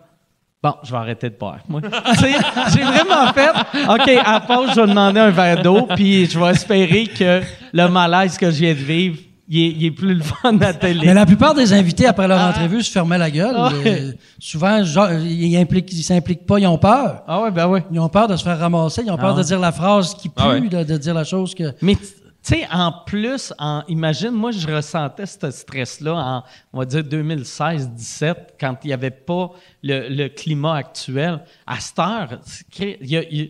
Bon, je vais arrêter de boire. Moi, Tu sais, j'ai vraiment fait. OK, à pause, je vais demander un verre d'eau, puis je vais espérer que le malaise que je viens de vivre, il est, il est plus le fun à la télé. Mais la plupart des invités, après leur Ah. entrevue, se fermaient la gueule. Ouais. Euh, souvent, genre, ils impliquent- ils s'impliquent pas, ils ont peur. Ah ouais, ben ouais. Ils ont peur de se faire ramasser, ils ont peur Ah de dire la phrase qui pue, Ah ouais. de, de dire la chose que... Mais tu sais, en plus, en, imagine, moi, je ressentais ce stress-là en, on va dire, 2016-17, quand il n'y avait pas le, le climat actuel. À cette heure, il y a, il y a-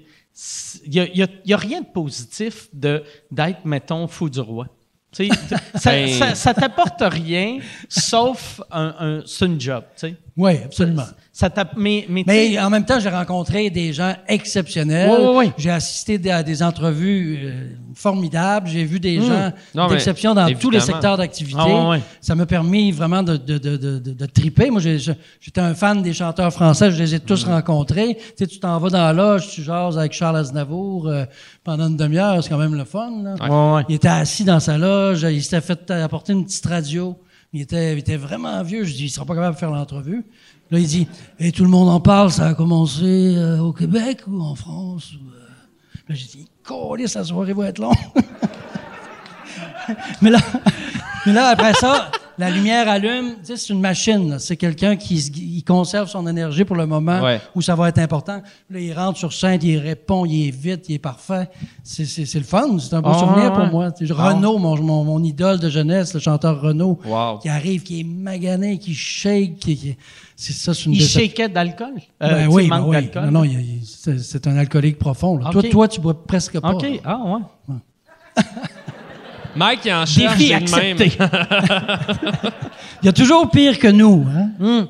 il y a- il y a- il y a rien de positif de, d'être, mettons, fou du roi. Tu sais, ça, Ben- ça, ça t'apporte rien, sauf un, un- c'est une job, tu sais. Oui, absolument. Ça t'app- mais, mais, Mais en même temps, j'ai rencontré des gens exceptionnels. Oui, oui, oui. J'ai assisté à des entrevues euh, formidables. J'ai vu des Mm. gens d'exception dans tous les secteurs d'activité. Ah. Ça m'a permis vraiment de, de, de, de, de- triper. Moi, j'étais un fan des chanteurs français. Je les ai tous rencontrés. Tu sais, tu t'en vas dans la loge, tu jases avec Charles Aznavour euh, pendant une demi-heure. C'est quand même le fun. Là. Il était assis dans sa loge. Il s'était fait apporter une petite radio. Il était, vraiment vieux. Je dis, il sera pas capable de faire l'entrevue. Là, il dit, et tout le monde en parle. Ça a commencé euh, au Québec ou en France. euh? Là, j'ai dit, Colisse, la soirée va être longue. mais là, mais là, après ça, la lumière allume. Tu sais, c'est une machine. là. C'est quelqu'un qui il conserve son énergie pour le moment Ouais. où ça va être important. Là, il rentre sur scène, il répond, il est vite, il est parfait. C'est, c'est, c'est le fun. C'est un beau Ah, souvenir ouais, pour moi. Sais, Renaud, mon, mon, mon idole de jeunesse, le chanteur Renaud, Wow. qui arrive, qui est magané, qui shake. Qui, qui- c'est ça, c'est une il shakeait d'alcool? Euh, Ben oui, ben oui. d'alcool? Non, non, il- il- c'est, c'est un alcoolique profond. là. Ok. Toi, toi, tu bois presque pas. OK, ah ouais. Mike, il en cherche Défi le accepté. Il y a toujours pire que nous. Hein? Hum.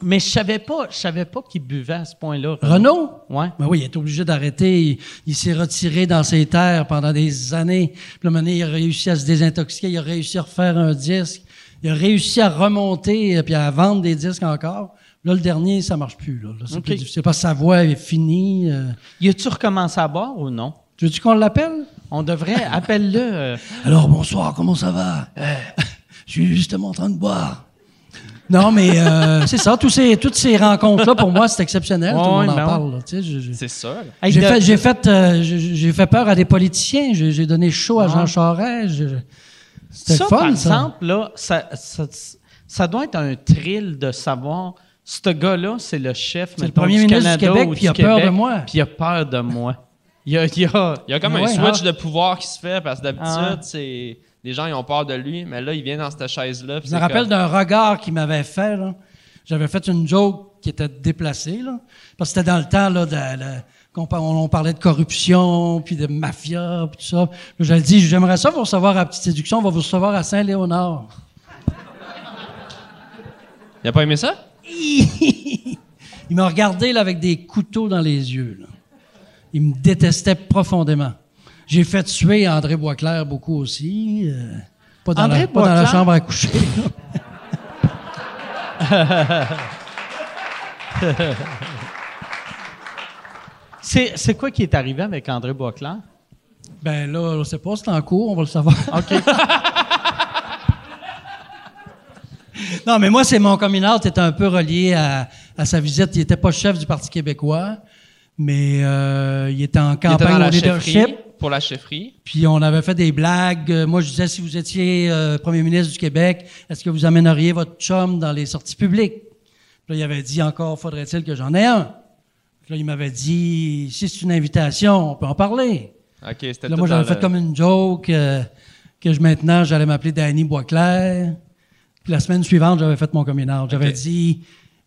Mais je savais pas, je savais pas qu'il buvait à ce point-là. Renaud? Ouais. Ben oui, il est obligé d'arrêter. Il, il s'est retiré dans ses terres pendant des années. Puis là, maintenant, il a réussi à se désintoxiquer. Il a réussi à refaire un disque. Il a réussi à remonter et puis à vendre des disques encore. Là, le dernier, ça marche plus. Là. Là, c'est OK. plus difficile parce que sa voix est finie. euh. Y a-tu recommencé à boire ou non? Tu veux-tu qu'on l'appelle? On devrait, appelle-le. euh, Alors, bonsoir, comment ça va? Je suis justement en train de boire. Non, mais euh, c'est ça. Tous ces, toutes ces rencontres-là, pour moi, c'est exceptionnel. Ouais, Tout le monde en ben parle. tu sais, C'est ça. J'ai fait, j'ai fait, euh, j'ai- fait peur à des politiciens. J'ai donné chaud à Jean Charest. C'était ça, fun, par ça. exemple, là, ça, ça, ça doit être un thrill de savoir, ce gars-là, c'est le chef C'est le premier du ministre du Québec, puis il a peur de moi. Puis il a peur de moi. Il y a, il y a- Il y a comme un switch ah. de pouvoir qui se fait parce que d'habitude, Ah c'est les gens ils ont peur de lui, mais là il vient dans cette chaise là. Je me rappelle d'un regard qu'il m'avait fait. là. J'avais fait une joke qui était déplacée. Là, parce que c'était dans le temps là, de, qu'on on, parlait de corruption, puis de mafia, puis tout ça. J'avais dit, j'aimerais ça vous recevoir à Petite Séduction, on va vous recevoir à Saint-Léonard. Il a pas aimé ça? Il m'a regardé là, avec des couteaux dans les yeux. là. Il me détestait profondément. J'ai fait tuer André Boisclair beaucoup aussi. euh, pas, dans André la, pas dans la Boisclair? chambre à coucher. c'est, quoi qui est arrivé avec André Boisclair? ben là, on sait pas, c'est en cours, on va le savoir. OK. Non, mais moi, c'est mon coming out était un peu relié à, à sa visite. Il était pas chef du Parti québécois, mais euh, il était en campagne leadership. pour la chefferie. Puis on avait fait des blagues. Euh, Moi, je disais, si vous étiez euh, premier ministre du Québec, est-ce que vous amèneriez votre chum dans les sorties publiques? Puis là, il avait dit encore, faudrait-il que j'en ai un? Puis là, il m'avait dit, si c'est une invitation, on peut en parler. OK, c'était Là, moi, j'avais fait le- comme une joke euh, que je, maintenant, j'allais m'appeler Danny Boisclair. Puis la semaine suivante, j'avais fait mon out. J'avais dit,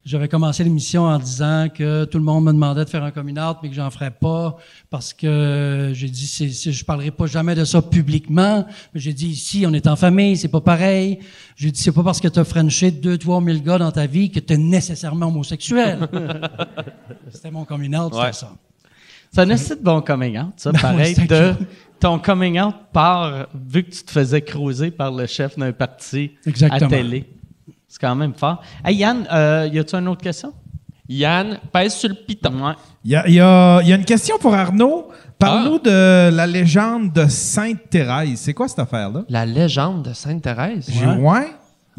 j'avais commencé l'émission en disant que tout le monde me demandait de faire un coming out, mais que j'en ferais pas parce que j'ai dit, c'est, c'est- je parlerai pas jamais de ça publiquement. Mais j'ai dit, ici, on est en famille, c'est pas pareil. J'ai dit, c'est pas parce que t'as frenché deux, trois mille gars dans ta vie que t'es nécessairement homosexuel. C'était mon coming out, c'était Ouais. ça. Assez de bon coming out, ça, Ben pareil. oui, de, ton coming out part, vu que tu te faisais cruiser par le chef d'un parti Exactement. à télé. C'est quand même fort. Hey Yann, euh, y a-tu une autre question? Yann, pèse sur le piton. Ouais. Il y a, il y a- il y a une question pour Arnaud. Parle-nous Ah. de la légende de Sainte-Thérèse. C'est quoi cette affaire-là? La légende de Sainte-Thérèse? J'ai- Ouais.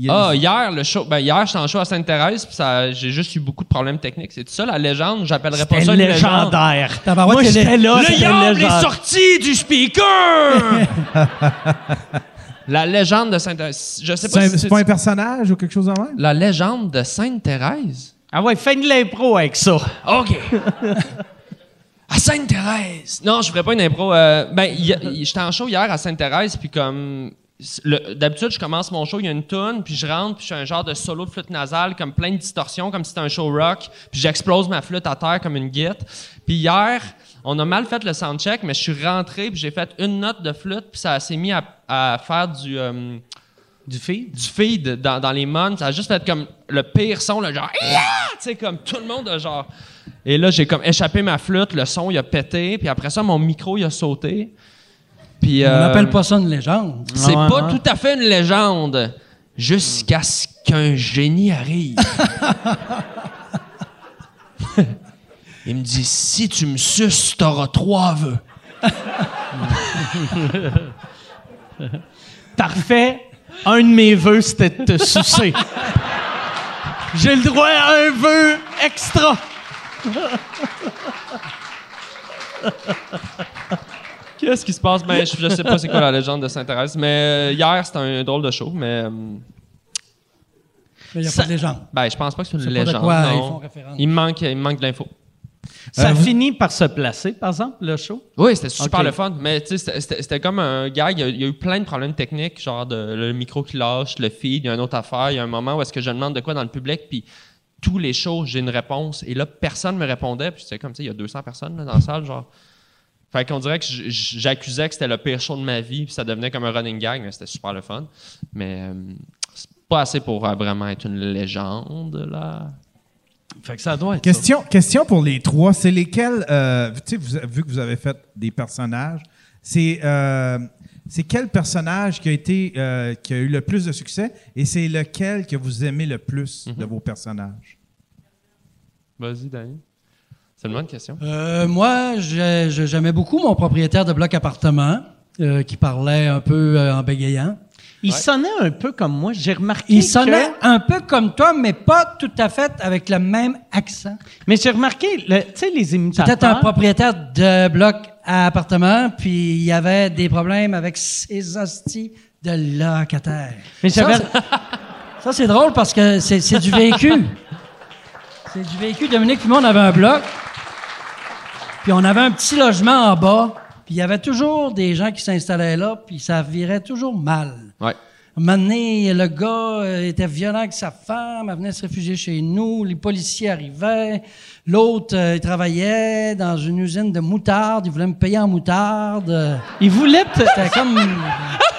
A- Ah, hier, le show. Ben, hier, j'étais en show à Sainte-Thérèse, puis ça- j'ai juste eu beaucoup de problèmes techniques. C'est ça, la légende? J'appellerais pas ça une légende. légendaire. Tabarouette, Moi, j'étais là, Le diable est sorti du speaker! la légende de Sainte-Thérèse. Je sais pas C'est si un- c'est pas un personnage ou quelque chose en même? La légende de Sainte-Thérèse? Ah ouais, fais de l'impro avec ça. OK. à Sainte-Thérèse. Non, je ferais pas une impro. euh, ben, y a- y- j'étais en show hier à Sainte-Thérèse, puis comme. le- D'habitude, je commence mon show, il y a une toune, puis je rentre, puis je fais un genre de solo de flûte nasale, comme plein de distorsions, comme si c'était un show rock, puis j'explose ma flûte à terre comme une guite. Puis hier, on a mal fait le soundcheck, mais je suis rentré, puis j'ai fait une note de flûte, puis ça s'est mis à, à faire du. euh, Du feed? du feed dans, dans les months. Ça a juste fait comme le pire son, le genre, tu sais, comme tout le monde a genre. Et là, j'ai comme échappé ma flûte, le son, il a pété, puis après ça, mon micro, il a sauté. Puis. On euh, n'appelle pas ça une légende. C'est Ouais, pas ouais. tout à fait une légende. Jusqu'à ce qu'un génie arrive. il me dit si tu me suces, t'auras trois vœux. Parfait. Un de mes vœux, c'était de te sucer. J'ai le droit à un vœu extra. Qu'est-ce qui se passe? Ben, je, je sais pas c'est quoi la légende de Sainte-Thérèse, mais euh, hier, c'était un drôle de show, mais. euh, Mais il n'y a Ça- pas de légende. Ben, je pense pas que c'est une C'est pas de légende. quoi non. ils font référence. Il me manque, il me manque de l'info. Ça Euh, finit par se placer, par exemple, le show? Oui, c'était super le fun. Mais tu sais, c'était- comme un gag. Il y, a, il y a eu plein de problèmes techniques, genre de, le micro qui lâche, le feed, il y a une autre affaire. Il y a un moment où est-ce que je demande de quoi dans le public, puis tous les shows, j'ai une réponse. Et là, personne me répondait. Puis c'était comme, tu sais, il y a 200 personnes là, dans la salle, genre. Fait qu'on dirait que j'accusais que c'était le pire show de ma vie, puis ça devenait comme un running gag, mais c'était super le fun. Mais euh, c'est pas assez pour euh, vraiment être une légende, là. Fait que ça doit être Question, question pour les trois. C'est lesquels, euh, tu sais, vous- vu que vous avez fait des personnages, c'est euh, c'est quel personnage qui a, été, euh, qui a eu le plus de succès et c'est lequel que vous aimez le plus Mhm. de vos personnages? Vas-y, Danny. C'est une bonne question. Euh, moi, j'ai- j'ai- j'aimais beaucoup mon propriétaire de bloc appartement euh, qui parlait un peu euh, en bégayant. Il sonnait un peu comme moi. J'ai remarqué Il sonnait que- un peu comme toi, mais pas tout à fait avec le même accent. Mais j'ai remarqué, le- tu sais, les imitateurs... C'était un propriétaire de bloc à appartement, puis il y avait des problèmes avec ses hosties de locataires. Mais ça, ça, c'est drôle parce que c'est du vécu. C'est du vécu. Dominique puis moi, on avait un bloc, puis on avait un petit logement en bas, puis il y avait toujours des gens qui s'installaient là, puis ça virait toujours mal. Ouais. Un moment donné, le gars euh, était violent avec sa femme, elle venait se réfugier chez nous, les policiers arrivaient. L'autre, euh, il travaillait dans une usine de moutarde, il voulait me payer en moutarde. Il voulait. C'était comme...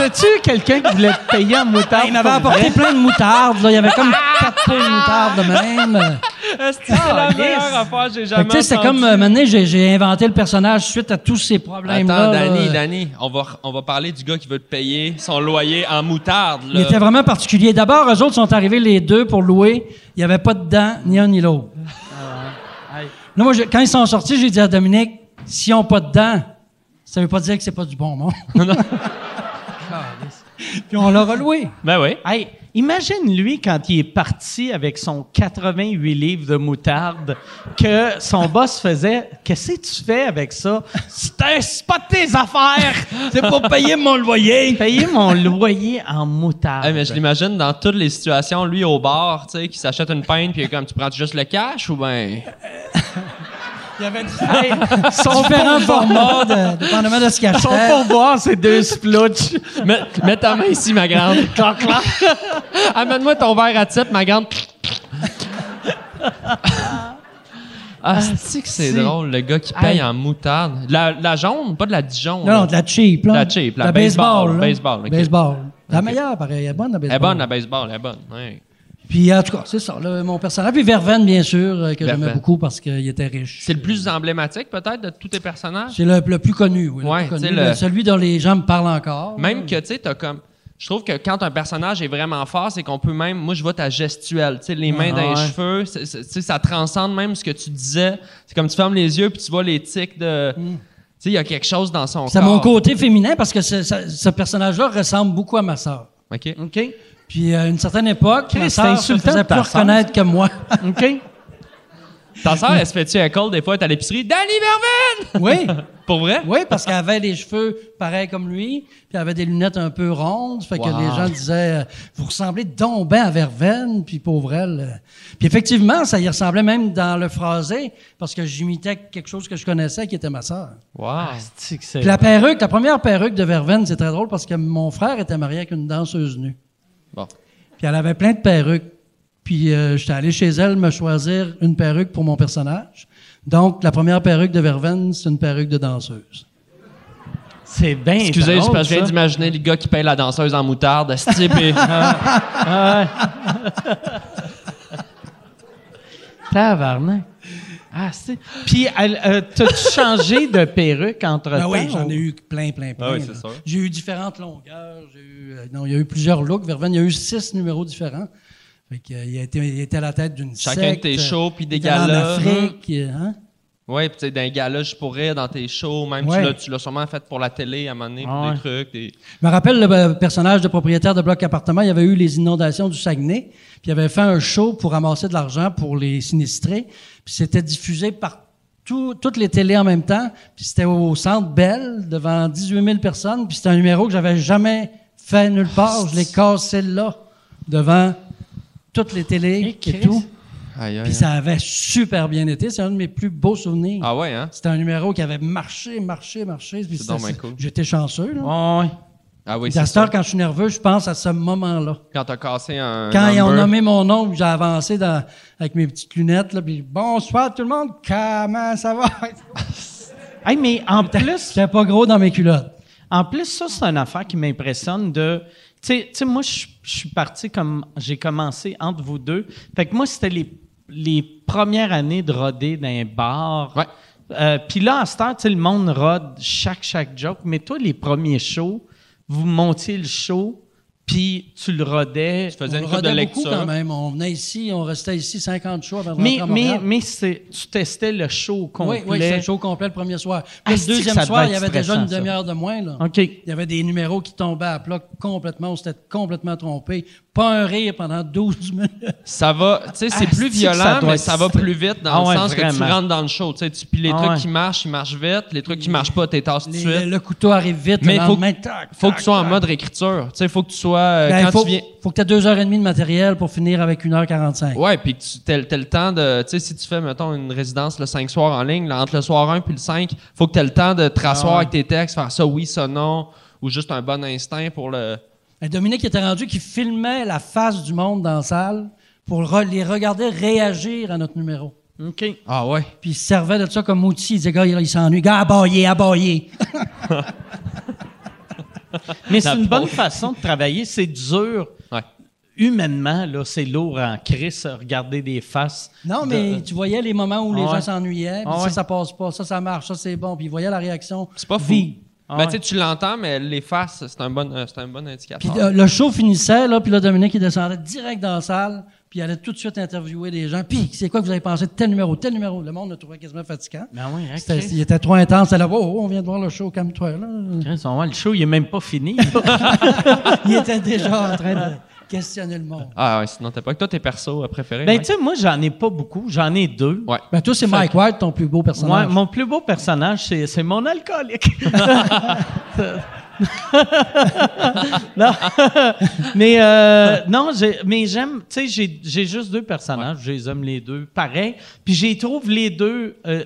T'as-tu quelqu'un qui voulait te payer en moutarde? il m'avait apporté vrai? plein de moutarde, là. Il y avait comme quatre pots de moutarde de même. C'est la meilleure affaire que j'ai jamais entendue. comme, euh, maintenant, j'ai, j'ai inventé le personnage suite à tous ces problèmes-là. Attends, là. Danny, Danny, on va, on va parler du gars qui veut te payer son loyer en moutarde. Il Là. était vraiment particulier. D'abord, eux autres sont arrivés les deux pour louer. Il n'y avait pas de dents, ni un ni l'autre. Là, moi, je- quand ils sont sortis, j'ai dit à Dominique, s'ils n'ont pas de dents, ça veut pas dire que c'est pas du bon monde. Puis on l'a reloué. Ben oui. Hey, imagine lui quand il est parti avec son 88 livres de moutarde que son boss faisait Qu'est-ce que tu fais avec ça? C'est pas tes affaires C'est pour payer mon loyer. Payer mon loyer en moutarde. Hey, mais je l'imagine dans toutes les situations, lui au bar, tu sais, qui s'achète une pinte, puis il est comme, tu prends juste le cash ou ben? Il y avait Hey, son différents formats, de, dépendamment de ce qu'il Son achetait. pourboire, c'est deux splutch. Mets, mets ta main ici, ma grande. Clac, clac. Amène-moi ton verre à type, ma grande. Ah, c'est que c'est drôle, le gars qui paye Hey. en moutarde? La, la jaune, pas de la Dijon. Non, là. non, de la cheap, là. La cheap, la La baseball, baseball. là. baseball, ok. Baseball. La Ok. meilleure, pareil. Elle est bonne, la Elle baseball. est bonne, la baseball, elle est bonne. ouais. Puis, en tout cas, c'est ça, là, mon personnage. Puis Verveine, bien sûr, euh, que j'aimais beaucoup parce qu'il était riche. C'est le plus emblématique, peut-être, de tous tes personnages? C'est le, le plus connu, oui. le plus connu, le- le- celui dont les gens me parlent encore. Même que, tu sais, t'as comme. Je trouve que quand un personnage est vraiment fort, c'est qu'on peut même. Moi, je vois ta gestuelle, tu sais, les mains dans les ouais. cheveux, c'est- c'est- tu sais, ça transcende même ce que tu disais. C'est comme tu fermes les yeux puis tu vois les tics de. Tu sais, il y a quelque chose dans son C'est corps. mon côté féminin parce que ce, ce- ce personnage-là ressemble beaucoup à ma sœur. OK. OK. Puis à une certaine époque, ma c'est sœur se faisait plus reconnaître que moi. OK. Ta sœur, elle se fait-tu un call des fois, à l'épicerie? Danny Verven! oui, Pour vrai? oui, parce qu'elle avait les cheveux pareils comme lui, puis elle avait des lunettes un peu rondes, fait que les gens disaient euh, vous ressemblez donc ben à Verveine, puis pauvre elle. Puis effectivement, ça y ressemblait même dans le phrasé parce que j'imitais quelque chose que je connaissais qui était ma sœur. Wow. C'est que c'est- Puis la perruque, la première perruque de Verveine, c'est très drôle parce que mon frère était marié avec une danseuse nue. Bon. Puis elle avait plein de perruques. Puis euh, j'étais allé chez elle me choisir une perruque pour mon personnage. Donc, la première perruque de Verveine, c'est une perruque de danseuse. C'est bien Excusez, drôle, c'est parce que je viens d'imaginer le gars qui paye la danseuse en moutarde, ce type est- Tabarnak. Ah, c'est... Puis, elle, euh, t'as-tu changé de perruque entre-temps? Ah oui, j'en ai eu plein, plein, plein. Ah oui, là. c'est sûr. J'ai eu différentes longueurs. J'ai eu, euh, non, il y a eu plusieurs looks. Verveine, il y a eu six numéros différents. Fait que, euh, il, a été, il était à la tête d'une Chacun secte. de tes shows, puis des en. Afrique. euh, hein? Ouais, puis tu sais, dans les galas, je pourrais, dans tes shows, même Ouais. tu l'as- tu l'as sûrement fait pour la télé à un moment donné, pour Ah ouais. des trucs. Des... Je me rappelle le euh, personnage de propriétaire de bloc appartement. Il y avait eu les inondations du Saguenay. Puis il avait fait un show pour ramasser de l'argent pour les sinistrés. Puis c'était diffusé par tout- toutes les télés en même temps. Puis c'était au Centre Bell, devant 18 000 personnes. Puis c'était un numéro que j'avais jamais fait nulle part. Je l'ai cassé là, devant toutes les télés Et tout. Aïe, aïe, Puis ça avait super bien été. C'est un de mes plus beaux souvenirs. Ah ouais, hein? C'était un numéro qui avait marché, marché, marché. Puis donc bien cool. J'étais chanceux. Là. Ouais. Ah oui, Puis à c'est cette heure, ça. quand je suis nerveux, je pense à ce moment-là. Quand t'as cassé un. Quand ils ont nommé mon nom, puis j'ai avancé dans- avec mes petites lunettes, là, puis bonsoir tout le monde, comment ça va? Hey, mais en plus, J'étais pas gros dans mes culottes. En plus, ça, c'est une affaire qui m'impressionne de. Tu sais- moi, je je suis parti comme. J'ai commencé entre vous deux. Fait que moi, c'était les, les premières années de roder dans un bar. Ouais. Euh, Puis là, à cette heure, le monde rode chaque, chaque joke. Mais toi, les premiers shows, vous montiez le show, puis tu le rodais. Tu faisais on une coupe de beaucoup lecture. quand même. On venait ici, on restait ici 50 jours avant de Mais, rentrer à mais, Montréal. mais c'est- tu testais le show complet. Oui, oui, c'était le show complet le premier soir. Puis le deuxième soir, il y avait déjà une demi-heure de moins. Là. OK. Il y avait des numéros qui tombaient à plat complètement, on s'était complètement trompé. Pas un rire pendant 12 minutes. Ça va, tu sais, c'est Ah, plus ça violent, mais ça va plus vite dans Ah le ouais, sens que tu rentres dans le show. Tu sais, puis les Ah trucs ouais. qui marchent, ils marchent vite. Les trucs qui marchent pas, t'es tasses tout de suite. le, couteau arrive vite, Mais le faut- tac, que tu sois en mode réécriture. Tu sais, faut que tu sois. euh, Ben, quand faut, tu viens. faut que tu aies deux heures et demie de matériel pour finir avec 1h45. Ouais, puis que tu t'aies le temps de. Tu sais, si tu fais, mettons, une résidence le 5 soirs en ligne, là, entre le soir 1 puis le 5, faut que tu aies le temps de te rasseoir avec tes textes, faire ça oui, ça non, ou juste un bon instinct pour le. Et Dominique était rendu qui filmait la face du monde dans la salle pour re- les regarder réagir à notre numéro. OK. Ah ouais. Puis il se servait de ça comme outil. Il disait, gars, il, s'ennuie. Gars, abaillé, abaillé. Mais c'est une bonne façon de travailler. C'est dur. Ouais. Humainement, là, c'est lourd en crise, regarder des faces. Non, de- mais tu voyais les moments où les Ah ouais. gens s'ennuyaient. Puis Ah ça, ouais. ça passe pas. Ça, ça marche. Ça, c'est bon. Puis ils voyaient la réaction. C'est pas fou. vive. Ah ben, ouais. tu sais, tu l'entends, mais les faces, c'est un bon, euh, c'est un bon indicateur. Puis euh, le show finissait, là, puis là, Dominique, il descendait direct dans la salle, puis il allait tout de suite interviewer des gens. Puis, c'est quoi que vous avez pensé de tel numéro, tel numéro? Le monde le trouvait quasiment fatigant. Ben oui, hein, C'était- il était trop intense. C'était là, oh, on vient de voir le show, calme-toi, là. Chris, on voit, le show, il est même pas fini. il était déjà en train de questionner le monde. Ah ouais, sinon t'as pas que toi tes persos préférés. ben, tu sais, moi, j'en ai pas beaucoup. J'en ai deux. Ouais. Ben, toi, c'est Mike White, ton plus beau personnage. mon plus beau personnage, c'est, c'est mon alcoolique. non, mais euh, non, j'ai- mais j'aime, tu sais, j'ai, j'ai juste deux personnages, je les aime les deux, pareil. Puis j'y trouve les deux. euh,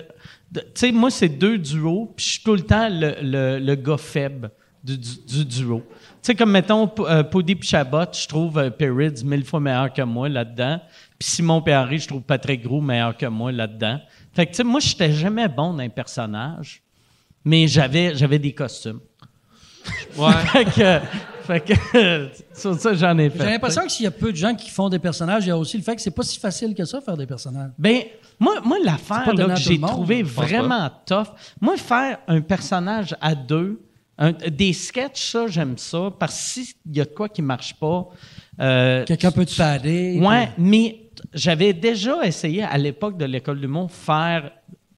tu sais, moi, c'est deux duos, puis je suis tout le temps le, le- le gars faible du, du- du duo. Tu sais, comme mettons, P- euh, Pody Chabot, je trouve euh, Perrids mille fois meilleur que moi là-dedans. Puis Simon Perry, je trouve Patrick Gros meilleur que moi là-dedans. Fait que, tu sais, moi, j'étais jamais bon dans un personnage, mais j'avais, j'avais des costumes. Ouais. fait que, fait que sur ça, j'en ai fait. J'ai l'impression que s'il y a peu de gens qui font des personnages, il y a aussi le fait que c'est pas si facile que ça, faire des personnages. Ben, moi, moi l'affaire que j'ai trouvé vraiment tough, moi, faire un personnage à deux, un- des sketchs, ça, j'aime ça, parce que s'il y a de quoi qui marche pas, euh, Quelqu'un peut te fader. Ouais, mais j'avais déjà essayé à l'époque de l'école du monde faire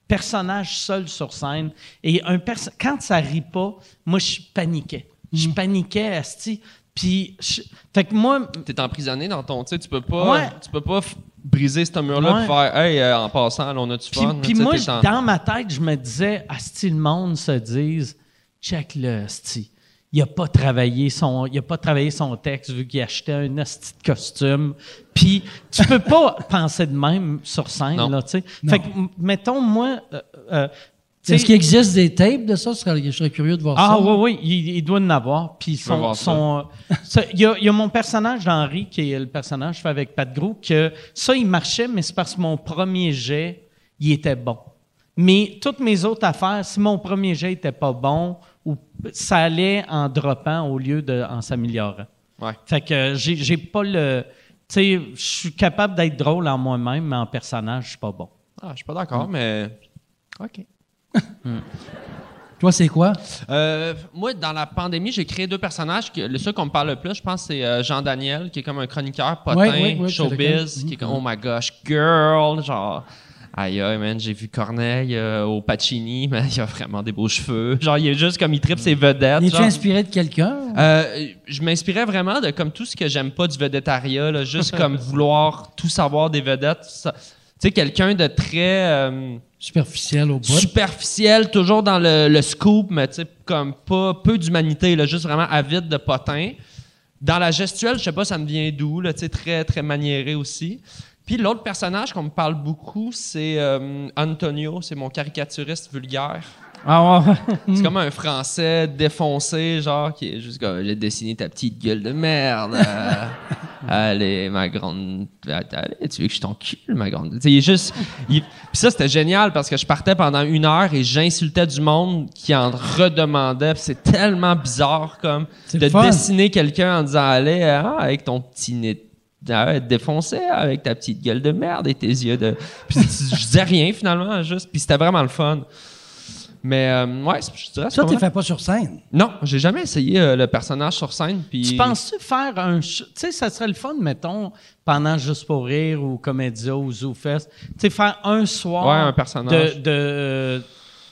personnage seul sur scène et un quand ça rit pas, moi je paniquais. Je paniquais asti puis je- fait que moi T'es emprisonné dans ton. Tu sais, tu peux pas. Ouais. Tu peux pas briser ce mur-là Ouais. pour faire Hey, euh, en passant, là, on a du puis, fun. puis Tu sais, moi dans ma tête, je me disais asti le monde se dise check le asti. Il a pas travaillé son il a pas travaillé son texte vu qu'il achetait un asti de costume. Puis tu peux pas penser de même sur scène Non. là, tu sais. Fait que mettons moi euh, euh, Est-ce qu'il existe des tapes de ça? Je serais, je serais curieux de voir Ah ça. oui, oui, il, il doit en avoir. Puis son, voir ça. son, euh, ça, il, y a, il y a mon personnage d'Henri, qui est le personnage que je fais avec Pat Gros, que ça, il marchait, mais c'est parce que mon premier jet, il était bon. Mais toutes mes autres affaires, si mon premier jet était pas bon, ou ça allait en droppant au lieu de en s'améliorant. Ouais. Fait que j'ai, j'ai pas le. Tu sais, je suis capable d'être drôle en moi-même, mais en personnage, je suis pas bon. Ah, je suis pas d'accord, mais. OK. Toi, c'est quoi? Euh, moi, dans la pandémie, j'ai créé deux personnages. Que, le seul qu'on me parle le plus, je pense, c'est euh, Jean Daniel, qui est comme un chroniqueur potin, Ouais, ouais, ouais, showbiz, qui est comme, oh my gosh, girl, genre. Aïe, man, j'ai vu Corneille euh, au Pacini, mais il a vraiment des beaux cheveux. Genre, il est juste comme il tripe ses vedettes. Es-tu inspiré de quelqu'un? Euh, je m'inspirais vraiment de comme tout ce que j'aime pas du vedettariat, là, juste comme vouloir tout savoir des vedettes. Tu sais, quelqu'un de très euh, Superficiel au bout. superficiel, toujours dans le, le scoop, mais tu sais, comme pas peu d'humanité, là, juste vraiment avide de potin. Dans la gestuelle, je sais pas, ça me vient d'où, là, tu sais, très, très maniéré aussi. Puis l'autre personnage qu'on me parle beaucoup, c'est euh, Antonio, c'est mon caricaturiste vulgaire. Ah ouais. C'est comme un français défoncé, genre, qui est juste comme, j'ai dessiné ta petite gueule de merde. euh, allez, ma grande. Allez, tu veux que je t'encule, ma grande? Il est juste. il- Puis ça, c'était génial parce que je partais pendant une heure et j'insultais du monde qui en redemandait. C'est tellement bizarre, comme, de fun. dessiner quelqu'un en disant, allez, ah, avec ton petit nez ah, défoncé, avec ta petite gueule de merde et tes yeux de. Puis je disais rien finalement, juste. Puis c'était vraiment le fun. Mais euh, ouais, c'est- je dirais Ça, tu fais pas sur scène? Non, j'ai jamais essayé euh, le personnage sur scène. Puis Tu penses-tu faire un. Tu sais, ça serait le fun, mettons, pendant Juste pour rire ou Comédia ou ZooFest. Tu sais, faire un soir. Ouais, un personnage. De, de, euh,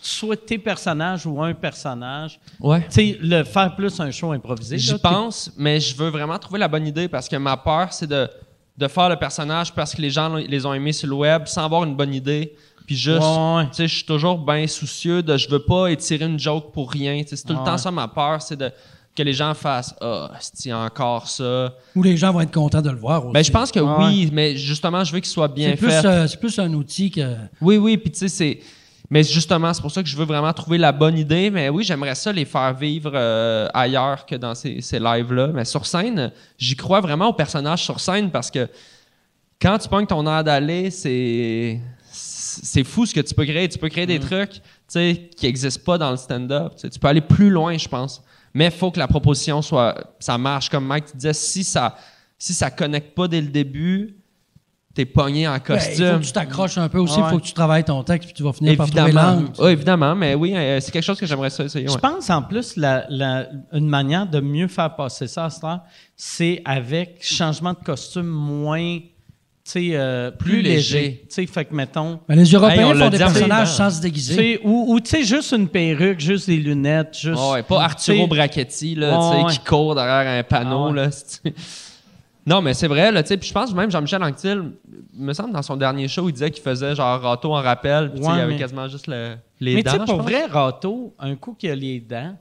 soit tes personnages ou un personnage. Ouais. Tu sais, le faire plus un show improvisé. J'y pense, mais je veux vraiment trouver la bonne idée parce que ma peur, c'est de, de faire le personnage parce que les gens les ont aimés sur le web sans avoir une bonne idée. Puis juste, Ouais, ouais. tu sais, je suis toujours bien soucieux de je veux pas étirer une joke pour rien. Tu sais, C'est tout le temps ça ma peur, c'est de que les gens fassent Ah, c'est encore ça. Ou les gens vont être contents de le voir aussi. Ben, je pense que Ouais. oui, mais justement, je veux qu'il soit bien c'est plus, fait. euh, c'est plus un outil que. Oui, oui, puis tu sais, c'est. Mais justement, c'est pour ça que je veux vraiment trouver la bonne idée. Mais oui, j'aimerais ça les faire vivre euh, ailleurs que dans ces, ces lives-là. Mais sur scène, j'y crois vraiment aux personnages sur scène parce que quand tu pognes ton air d'aller, c'est. C'est fou ce que tu peux créer. Tu peux créer des trucs tu sais, qui n'existent pas dans le stand-up. Tu peux aller plus loin, je pense. Mais il faut que la proposition soit. Ça marche. Comme Mike tu disais, si ça si ça connecte pas dès le début, t'es pogné en Ben, costume. il faut que tu t'accroches un peu aussi. Il Ouais. faut que tu travailles ton texte puis tu vas finir par trouver Évidemment. l'angle. Oui, évidemment, mais oui, euh, c'est quelque chose que j'aimerais essayer. Je pense en plus la, la- une manière de mieux faire passer ça à ce temps, c'est avec changement de costume moins, tu sais, euh, plus, Plus léger. léger. Tu sais, fait que mettons, Ben, les Européens Hey, font des personnages sans se déguiser. sais, ou, ou, tu sais, juste une perruque, juste des lunettes, juste. Ah ouais, pas Arturo Brachetti là, Ouais, tu sais, ouais. qui court derrière un panneau. Ah ouais. là, non, mais c'est vrai, là, tu sais, puis je pense même Jean-Michel Anctil, il me semble dans son dernier show, il disait qu'il faisait genre râteau en rappel, puis tu sais, Ouais, il avait mais- quasiment juste le- les Mais tu dents. sais, je pour pense. vrai, Rato, un coup qu'il a les dents.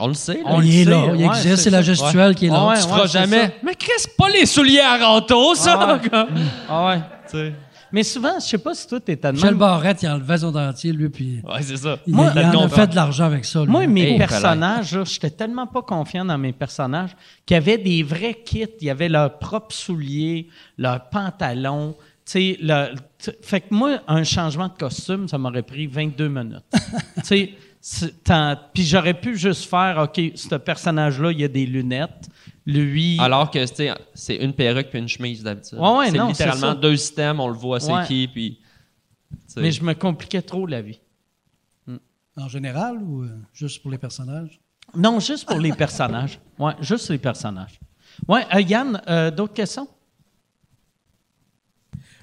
On le sait, là. On il le est sait, là, il ouais, existe, c'est c'est la gestuelle qui est là. Ouais, tu ouais, feras jamais. ça. Mais Chris, pas les souliers à râteau, ça! Ah ouais. comme, Ah ouais. tu sais. Mais souvent, je sais pas si toi, t'es tellement... Michel Barrette, il enlevait son dentier, lui, puis Ouais, c'est ça. il, Moi, il en a fait de l'argent avec ça. lui. Moi, mes Hey, personnages, là, j'étais tellement pas confiant dans mes personnages qu'il y avait des vrais kits. Il y avait leurs propres souliers, leurs pantalons. Le- fait que moi, un changement de costume, ça m'aurait pris 22 minutes. puis j'aurais pu juste faire, OK, ce personnage-là, il y a des lunettes. Lui, Alors que c'est une perruque puis une chemise d'habitude. Ouais, ouais, c'est littéralement deux systèmes, on le voit, c'est Ouais. qui, puis. mais je me compliquais trop la vie. En général ou euh, juste pour les personnages? Non, juste pour les personnages. Ouais, juste les personnages. Ouais, euh, Yann, euh, d'autres questions?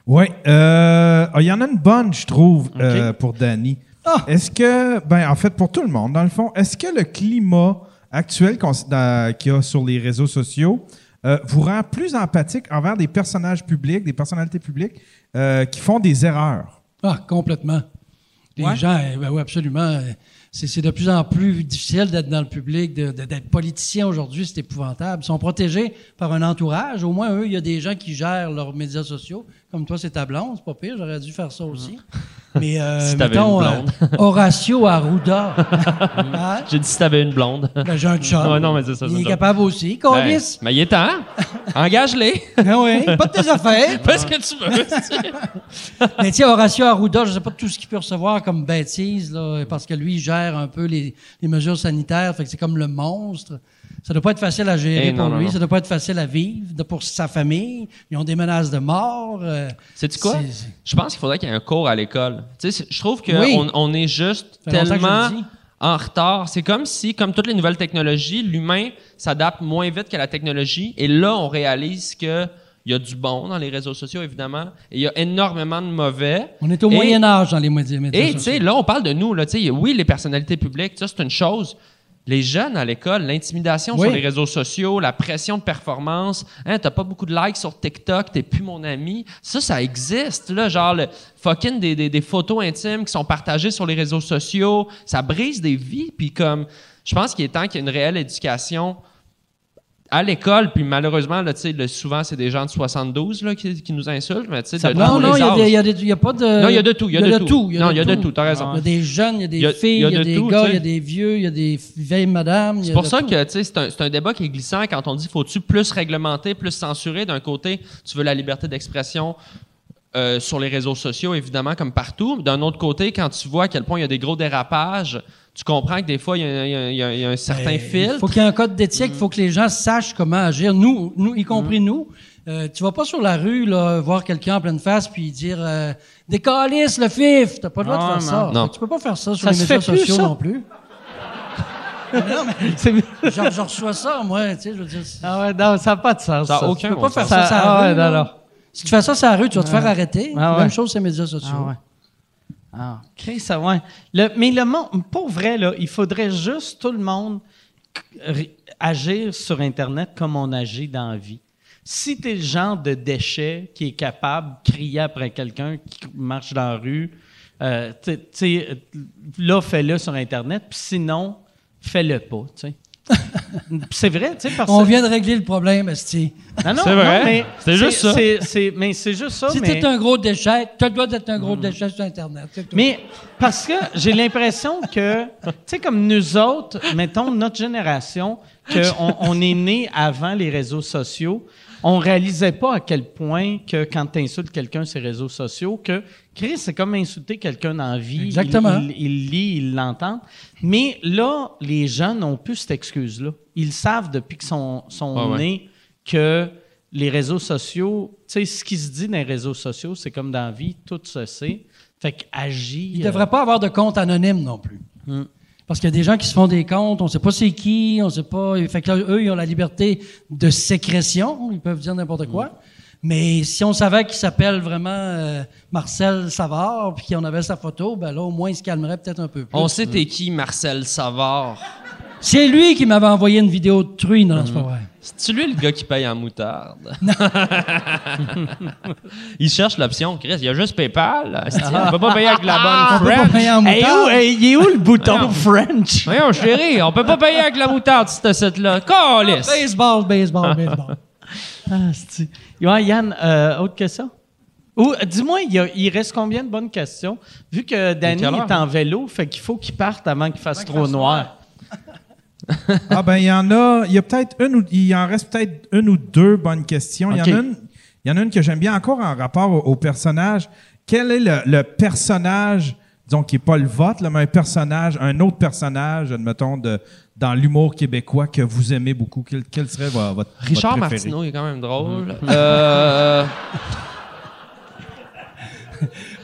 Oui. euh, Il y en a une bonne, je trouve, euh, pour Danny. Est-ce que, ben, en fait, pour tout le monde, dans le fond, est-ce que le climat actuel qu'il y a sur les réseaux sociaux euh, vous rend plus empathique envers des personnages publics, des personnalités publiques euh, qui font des erreurs? Ah, complètement. Les Ouais. gens, eh ben oui, absolument. euh, C'est de plus en plus difficile d'être dans le public, d'être politicien aujourd'hui, c'est épouvantable. Ils sont protégés par un entourage. Au moins, eux, il y a des gens qui gèrent leurs médias sociaux. Comme toi, c'est ta blonde, c'est pas pire, j'aurais dû faire ça aussi. Mais, euh, Si mettons, une blonde. euh, Horacio Arruda. Hein? J'ai dit si t'avais une blonde. Ben, j'ai un chum. Ouais, non, mais c'est ça, Il est capable aussi. Ben, Colis. mais il est temps. Engage-les. Ben oui, pas de tes affaires. Fais ce que tu veux. Mais sais, Horacio Arruda, je sais pas tout ce qu'il peut recevoir comme bêtise, là, parce que lui, il gère un peu les, les mesures sanitaires, fait que c'est comme le monstre. Ça doit pas être facile à gérer Eh, non, pour non, lui, non. ça doit pas être facile à vivre pour sa famille. Ils ont des menaces de mort. euh, Sais-tu quoi? Je pense qu'il faudrait qu'il y ait un cours à l'école. Tu sais, c'est- je trouve qu'on Oui. on est juste tellement en retard. C'est comme si, comme toutes les nouvelles technologies, l'humain s'adapte moins vite que la technologie. Et là, on réalise que il y a du bon dans les réseaux sociaux, évidemment, et il y a énormément de mauvais. On est au Et- Moyen Âge dans les médias médias Et tu sais, sociaux. là, on parle de nous. Là, oui, les personnalités publiques, ça, c'est une chose. Les jeunes à l'école, l'intimidation Oui. sur les réseaux sociaux, la pression de performance, hein, t'as pas beaucoup de likes sur TikTok, t'es plus mon ami. Ça, ça existe, là, genre le fucking des, des, des photos intimes qui sont partagées sur les réseaux sociaux. Ça brise des vies, puis comme, je pense qu'il est temps qu'il y ait une réelle éducation à l'école, puis malheureusement, là, tu sais, le- souvent, c'est des gens de 72 là, qui, qui nous insultent, mais tu sais, de Non, non, il y, a y a pas de. Non, il y a de tout, il y a de tout. il Non, il y a de tout, t'as raison. Il y a des jeunes, il y a des Il y a- filles, il y a des tout, gars, il y a des vieux, il y a des vieilles madames. C'est pour ça tout. que tu sais, c'est un, c'est un débat qui est glissant quand on dit faut-tu plus réglementer, plus censurer. D'un côté, tu veux la liberté d'expression euh, sur les réseaux sociaux, évidemment, comme partout. D'un autre côté, quand tu vois à quel point il y a des gros dérapages, tu comprends que des fois, il y a, il y a- il y a- il y a un certain Ben, fil. Il faut qu'il y ait un code d'éthique, il faut que les gens sachent comment agir. Nous, nous y compris Mm. nous. Euh, tu vas pas sur la rue là, voir quelqu'un en pleine face puis dire euh, Décalisse le fif! T'as pas le droit de faire ça. non. Tu peux pas faire ça sur Ça les médias plus, sociaux ça? non plus. non, mais genre, je reçois ça, moi, tu sais, je veux dire. Ah ouais, non, ça n'a pas de sens. Ça a ça. aucun Tu peux pas faire sens. ça, la ah ouais, non. Si tu fais ça sur la rue, tu vas te faire arrêter. Ah. Même chose sur les médias sociaux. Ah. Ah, ça, ouais. Le- mais le monde, pour vrai, là, il faudrait juste tout le monde agir sur Internet comme on agit dans la vie. Si tu es le genre de déchet qui est capable de crier après quelqu'un qui marche dans la rue, euh, là, fais-le sur Internet, puis sinon, fais-le pas. c'est vrai, tu sais, parce On vient de régler le problème, Esti. Non, non, C'est vrai. C'est juste ça. mais c'est juste ça. Si mais... t'es un gros déchet, t'as le droit d'être un gros déchet sur Internet. Mais parce que j'ai l'impression que, tu sais, comme nous autres, mettons notre génération, qu'on on est né avant les réseaux sociaux, on réalisait pas à quel point que quand tu insultes quelqu'un sur les réseaux sociaux, que Chris, c'est comme insulter quelqu'un dans la vie. Exactement. Il, il lit, il l'entend. Mais là, les gens n'ont plus cette excuse-là. Ils savent depuis qu'ils sont, sont ouais. nés que les réseaux sociaux, tu sais, ce qui se dit dans les réseaux sociaux, c'est comme dans la vie, tout se sait. Fait qu'agir. Il ne devrait pas avoir de compte anonyme non plus. Hmm. Parce qu'il y a des gens qui se font des comptes, on ne sait pas c'est qui, on sait pas. Fait que là, eux, ils ont la liberté de sécrétion, ils peuvent dire n'importe quoi. Hmm. Mais si on savait qu'il s'appelle vraiment euh, Marcel Savard, puis qu'on avait sa photo, ben là, au moins, il se calmerait peut-être un peu plus. On sait t'es qui, Marcel Savard. C'est lui qui m'avait envoyé une vidéo de truie, non, c'est pas vrai. C'est-tu lui le gars qui paye en moutarde? il cherche l'option. Chris, il y a juste PayPal. On peut pas payer avec la On bonne peut pas French. payer en Hey, moutarde? où, hey, il est où le bouton Voyons. French? Voyons, chérie, on peut pas payer avec la moutarde, ce site-là. Calice! Baseball, baseball, baseball. Ah, c'est-tu? Yann, euh, autre question? Ou, dis-moi, il, reste combien de bonnes questions? Vu que Danny est en vélo, fait qu'il faut qu'il parte avant qu'il fasse trop noir. Ah ben il y en a, il y a peut-être une ou il en reste peut-être une ou deux bonnes questions. Il y en a une, il y en a une que j'aime bien encore en rapport au, au personnage. Quel est le, le personnage, disons qui est pas le vote, là, mais un personnage, un autre personnage, admettons de dans l'humour québécois que vous aimez beaucoup? Quel, quel serait vo- votre Richard votre préféré? Martineau, il est quand même drôle. Euh,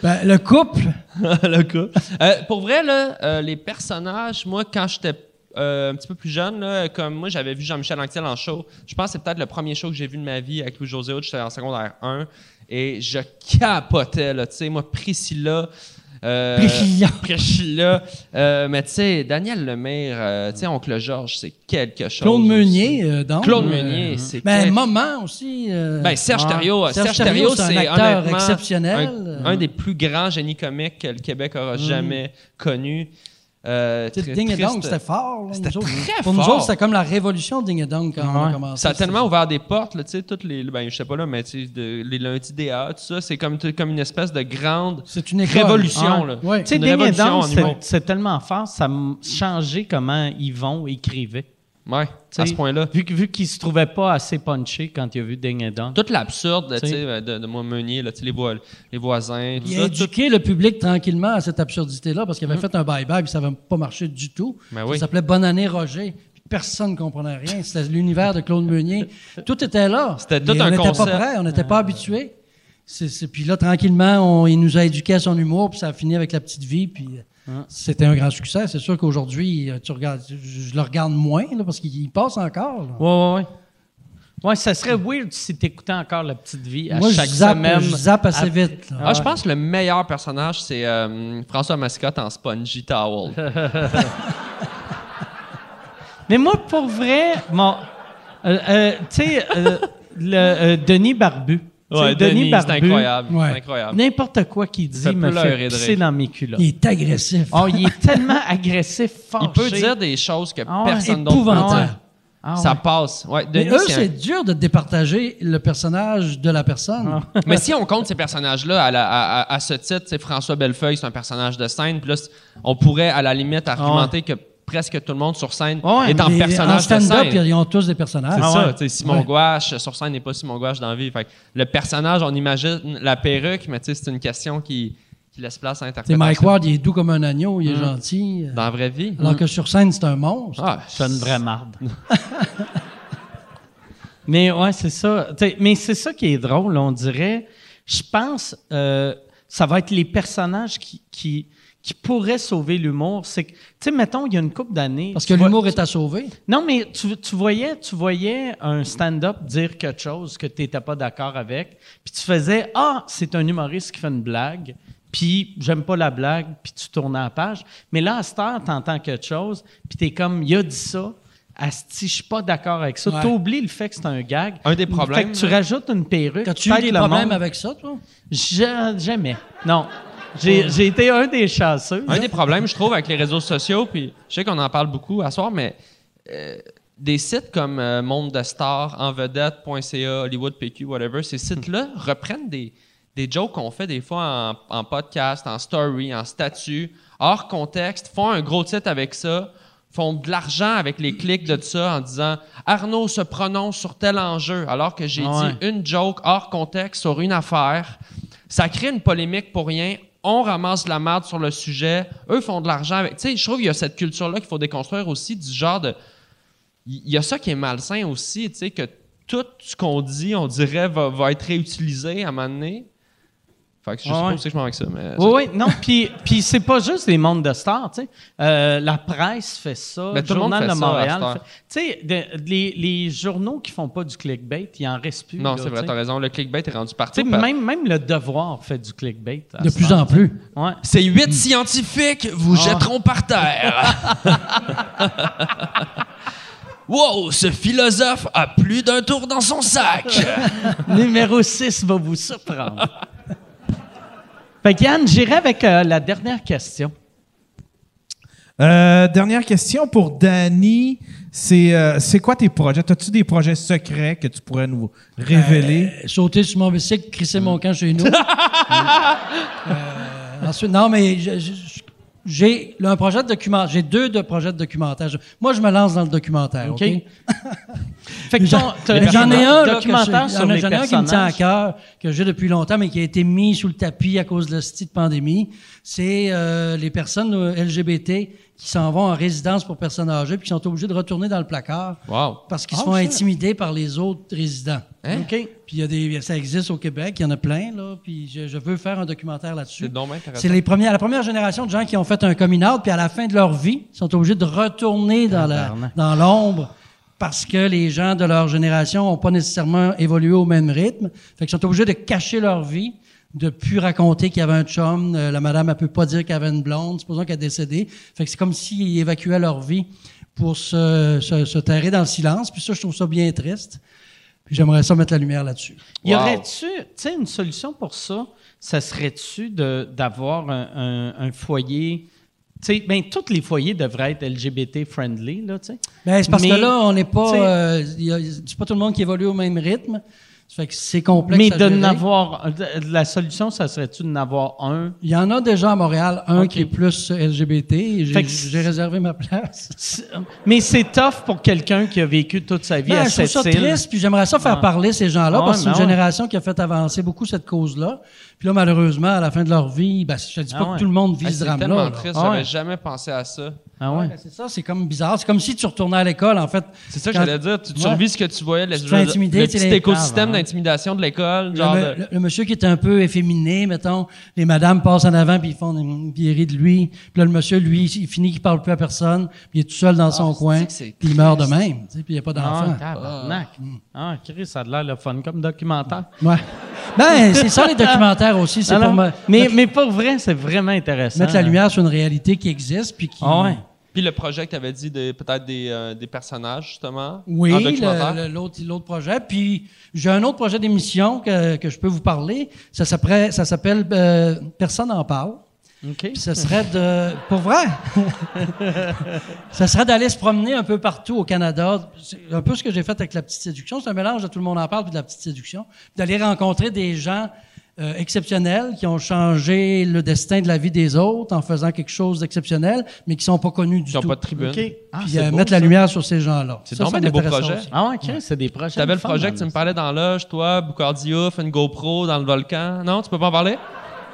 Ben, le couple, le cas. Euh, pour vrai, là, euh, les personnages, moi, quand j'étais euh, un petit peu plus jeune, là, comme moi, j'avais vu Jean-Michel Anctil en show. Je pense que c'est peut-être le premier show que j'ai vu de ma vie avec Louis-José Hood. J'étais en secondaire 1 et je capotais, là, tu sais, moi, Priscilla. euh, Priscilla. Priscilla. Euh, mais tu sais, Daniel Lemire, euh, tu sais, Oncle Georges, c'est quelque chose. Claude. Meunier, donc. Claude Meunier, c'est Ben, quel- Moment aussi. Ben, Serge. Thériault, Serge Serge Thériault, Thériault, c'est un acteur exceptionnel. Un, un des plus grands génies comiques que le Québec aura jamais connu. Euh, Ding et. Dong, c'était fort. C'était très Pour nous fort. autres, c'était comme la révolution Ding et Dong quand on a commencé. Ça a tellement ouvert des portes, tu sais, toutes les, ben, je sais pas là, mais tu sais, de- les lundis DA, tout ça, c'est comme, comme une espèce de grande C'est une école. révolution, là. Ouais. Tu sais, Ding et Dong, c'est tellement fort, ça a changé comment Yvon écrivait. Ouais, à ce point-là. Vu, vu qu'il se trouvait pas assez punché quand il a vu Ding et Dong. Tout l'absurde, de, de moi Meunier, là, les, voi- les voisins, tout Il ça. a tout- éduqué le public tranquillement à cette absurdité-là parce qu'il avait fait un bye-bye puis ça n'avait pas marché du tout. Ben Ça oui. s'appelait Bonne année Roger. Puis Personne ne comprenait rien. C'était l'univers de Claude Meunier. Tout était là. C'était tout Et un On n'était pas prêts, on n'était pas habitués. Puis là, tranquillement, on- il nous a éduqués à son humour, puis ça a fini avec la petite vie. Puis euh, c'était un grand succès. C'est sûr qu'aujourd'hui, euh, tu regardes, je, le regarde moins là, parce qu'il passe encore. là. Ouais, ouais, ouais. Ouais, ça serait weird si t'écoutais encore La Petite Vie à Moi, chaque je zappe, semaine. je zappe assez À- vite. là. Ah, je pense que le meilleur personnage, c'est euh, François Mascotte en Spongy Towel. Mais moi, pour vrai, mon, euh, euh, tu sais, euh, le euh, Denis Barbu. Ouais, Denis, c'est incroyable. Ouais. C'est incroyable. N'importe quoi qu'il dit me fait pisser dans mes culottes. Il est agressif. Oh, il est tellement agressif, fort. Il peut dire des choses que Ah personne d'autre peut épouvantable. dire. Ah Ça ouais. passe. Ouais, Mais Denis, eux, c'est un- dur de départager le personnage de la personne. Mais si on compte ces personnages-là à, à- à- à ce titre, c'est François Bellefeuille, c'est un personnage de scène. C'est- on pourrait à la limite argumenter que presque tout le monde sur scène Ouais, est en personnage en de scène. ils ont tous des personnages. C'est Ah ça, ouais. Simon Ouais. Gouache, sur scène n'est pas Simon Gouache dans la vie. Fait que le personnage, on imagine la perruque, mais c'est une question qui, qui laisse place à l'interprétation. Mike Ward, il est doux comme un agneau, il est gentil. Dans la vraie vie. Alors que sur scène, c'est un monstre. Ah, C'est une vraie marde. mais ouais, c'est ça. T'sais, mais c'est ça qui est drôle, on dirait. Je pense euh, ça va être les personnages qui, qui, qui pourraient sauver l'humour. C'est que, tu sais, mettons, il y a une couple d'années. Parce que l'humour est à sauver. Non, mais tu, tu voyais, tu voyais un stand-up dire quelque chose que tu n'étais pas d'accord avec, puis tu faisais Ah, c'est un humoriste qui fait une blague, puis j'aime pas la blague, puis tu tournais la page. Mais là, à cette heure, tu entends quelque chose, puis tu es comme Il a dit ça. Asti, je suis pas d'accord avec ça. Ouais. Tu oublies le fait que c'est un gag. Un des Fait problèmes, que tu rajoutes une perruque. As-tu eu des le problèmes monde- avec ça, toi? Ja- Jamais. Non. J'ai été un des chasseux. Un des problèmes, je trouve, avec les réseaux sociaux, puis je sais qu'on en parle beaucoup à soir, mais euh, des sites comme euh, Monde de Stars, Envedette.ca, Hollywood PQ, whatever, ces sites-là reprennent des, des jokes qu'on fait des fois en, en podcast, en story, en statut, hors contexte, font un gros titre avec ça, font de l'argent avec les clics de ça en disant Arnaud se prononce sur tel enjeu, alors que j'ai Ah ouais. dit une joke hors contexte sur une affaire. Ça crée une polémique pour rien. On ramasse la merde sur le sujet. Eux font de l'argent avec. Tu sais, je trouve qu'il y a cette culture-là qu'il faut déconstruire aussi, du genre de. Il y a ça qui est malsain aussi, tu sais, que tout ce qu'on dit, on dirait, va, être réutilisé à un moment. Fait que je sais pas ouais. où c'est que je m'en vais avec ça, mais. Oui, oui, non, puis, puis c'est pas juste les mondes de stars, tu sais. Euh, la presse fait ça, Mais le tout le monde Journal fait de ça, à Montréal Tu sais, les, les journaux qui font pas du clickbait, il en reste plus. Non, c'est vrai, tu t'as raison. Le clickbait est rendu Tu partout. sais, même, même le devoir fait du clickbait. à De plus en plus. Ouais. Ces huit scientifiques vous Ah. jetteront par terre. wow, ce philosophe a plus d'un tour dans son sac. Numéro 6 va vous surprendre. Fait que Yann, j'irai avec euh, la dernière question. Euh, dernière question pour Danny. C'est euh, c'est quoi tes projets? As-tu des projets secrets que tu pourrais nous révéler? Euh, sauter sur mon bicycle, crisser mon camp chez nous. Euh, ensuite, non, mais je- je- je- j'ai un projet de documentaire. J'ai deux de projets de documentaire. Je- moi, je me lance dans le documentaire. OK? OK? Fait que J'en ai un, documentaire sur les un qui me tient à personnages. cœur, que j'ai depuis longtemps, mais qui a été mis sous le tapis à cause de la petite pandémie. C'est euh, les personnes euh, LGBT qui s'en vont en résidence pour personnes âgées puis qui sont obligés de retourner dans le placard Wow. parce qu'ils Ah, se font ça. par les autres résidents. Hein? OK. Puis il y a des, ça existe au Québec, il y en a plein là. Puis je, je veux faire un documentaire là-dessus. C'est les premières, la première génération de gens qui ont fait un coming out, puis à la fin de leur vie, ils sont obligés de retourner dans l'ombre parce que les gens de leur génération n'ont pas nécessairement évolué au même rythme. Fait qu'ils sont obligés de cacher leur vie, de plus raconter qu'il y avait un chum. Euh, la madame, elle peut pas dire qu'il y avait une blonde, supposons qu'elle est décédée. Fait que c'est comme s'ils évacuaient leur vie pour se, se, se terrer dans le silence. Puis ça, je trouve ça bien triste. Puis j'aimerais ça mettre la lumière là-dessus. Y Wow. aurait-tu, tu sais, une solution pour ça? Ça serait-tu d'avoir un, un- un foyer? Tu sais, ben, tous les foyers devraient être LGBT-friendly, là, tu sais. Ben, c'est parce Mais, que là, on n'est pas. euh, y a- c'est pas tout le monde qui évolue au même rythme. Ça fait que c'est complexe. Mais de n'avoir, la solution, ça serait-tu de n'avoir un? Il y en a déjà à Montréal, un qui est plus LGBT. et J'ai réservé ma place. C'est- Mais c'est tough pour quelqu'un qui a vécu toute sa vie Ben, à je trouve cette ça triste, puis j'aimerais ça faire Ouais. parler ces gens-là, Ouais, parce que c'est une ouais. génération qui a fait avancer beaucoup cette cause-là. Puis là, malheureusement, à la fin de leur vie, ben, je te dis pas Ah ouais. que tout le monde vit ce c'est drame-là. tellement là. triste, Ah j'avais ouais. jamais pensé à ça. Ah ouais? Ben, c'est ça, c'est comme bizarre. C'est comme si tu retournais à l'école, en fait. C'est ça que j'allais dire. Tu, tu Ouais. revis ce que tu voyais, le, Tu intimider, le petit écosystème Ah, ouais. d'intimidation de l'école. Le, Genre de- le- le monsieur qui est un peu efféminé, mettons, les madames passent en avant puis ils font ils rient de lui. Puis là, le monsieur, lui, il finit qu'il parle plus à personne, puis il est tout seul dans son Ah, coin, puis il meurt de même, tu sais, puis il n'y a pas Ah, d'enfant. tabarnak. Ah, Chris, ça a l'air le fun comme documentaire. Ouais. Ben, c'est ça les documentaires aussi, c'est Ah, pour non. me- mais, mais pour vrai, c'est vraiment intéressant. mettre la lumière sur une réalité qui existe puis qui Ah ouais. Puis le projet que tu avais dit, de- peut-être des, euh, des personnages, justement, Oui, en le- documentaire. le- l'autre l'autre projet. Puis j'ai un autre projet d'émission que, que je peux vous parler. Ça s'appelle ça s'appelle euh, Personne n'en parle. OK. Puis ce serait de. Pour vrai? ça serait d'aller se promener un peu partout au Canada. C'est un peu ce que j'ai fait avec la petite séduction. C'est un mélange de tout le monde en parle puis de la petite séduction. D'aller rencontrer des gens euh, exceptionnels qui ont changé le destin de la vie des autres en faisant quelque chose d'exceptionnel, mais qui sont pas connus du Qui n'ont tout. pas de tribune. OK. Ah, Puis c'est euh, beau, mettre la ça. lumière sur ces gens-là. C'est Ça, donc ça bien des beaux m'intéresse projets. aussi. Ah ouais, Chris, c'est des projets. Tu avais le fun, projet man. que tu me parlais dans l'âge, toi, Boucardiouf, une GoPro dans le volcan. Non, tu peux pas en parler?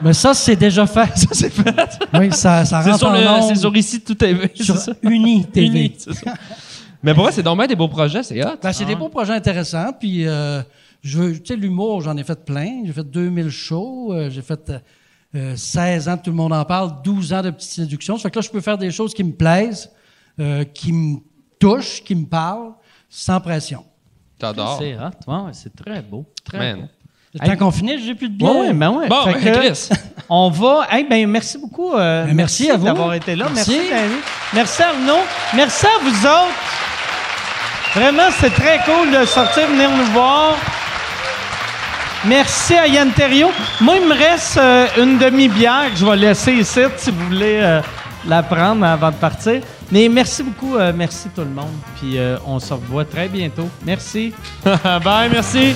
Mais ça, c'est déjà fait. Ça, c'est fait. oui, ça, ça C'est rentre sur, en le, ondes c'est sur ici tout TV. sur ça? Uni TV. Uni, c'est ça. Mais pour vrai, c'est donc bien des beaux projets, c'est hot. Ben, c'est des beaux projets intéressants. Puis, euh, je veux, tu sais, l'humour, j'en ai fait plein. J'ai fait 2000 shows. euh, j'ai fait euh, euh, 16 ans, tout le monde en parle, 12 ans de petite séduction. Ça fait que là, je peux faire des choses qui me plaisent, euh, qui me touchent, qui me parlent, sans pression. T'adores. C'est hot. Ouais, c'est très beau. Très Man. beau. Tant qu'on finit, j'ai plus de bière. Ouais, ouais, ben ouais. Bon, Fait ben, que, Chris. On va. Hey, ben, merci beaucoup. euh, Ben, merci à vous. d'avoir été là. Merci, Merci. Danny. Merci Arnaud. Merci à vous autres. Vraiment, c'est très cool de sortir, venir nous voir. Merci à Yann Terriot. Moi, il me reste euh, une demi-bière que je vais laisser ici si vous voulez euh, la prendre avant de partir. Mais merci beaucoup. euh, merci tout le monde. Puis on se revoit très bientôt. Merci. Bye, merci.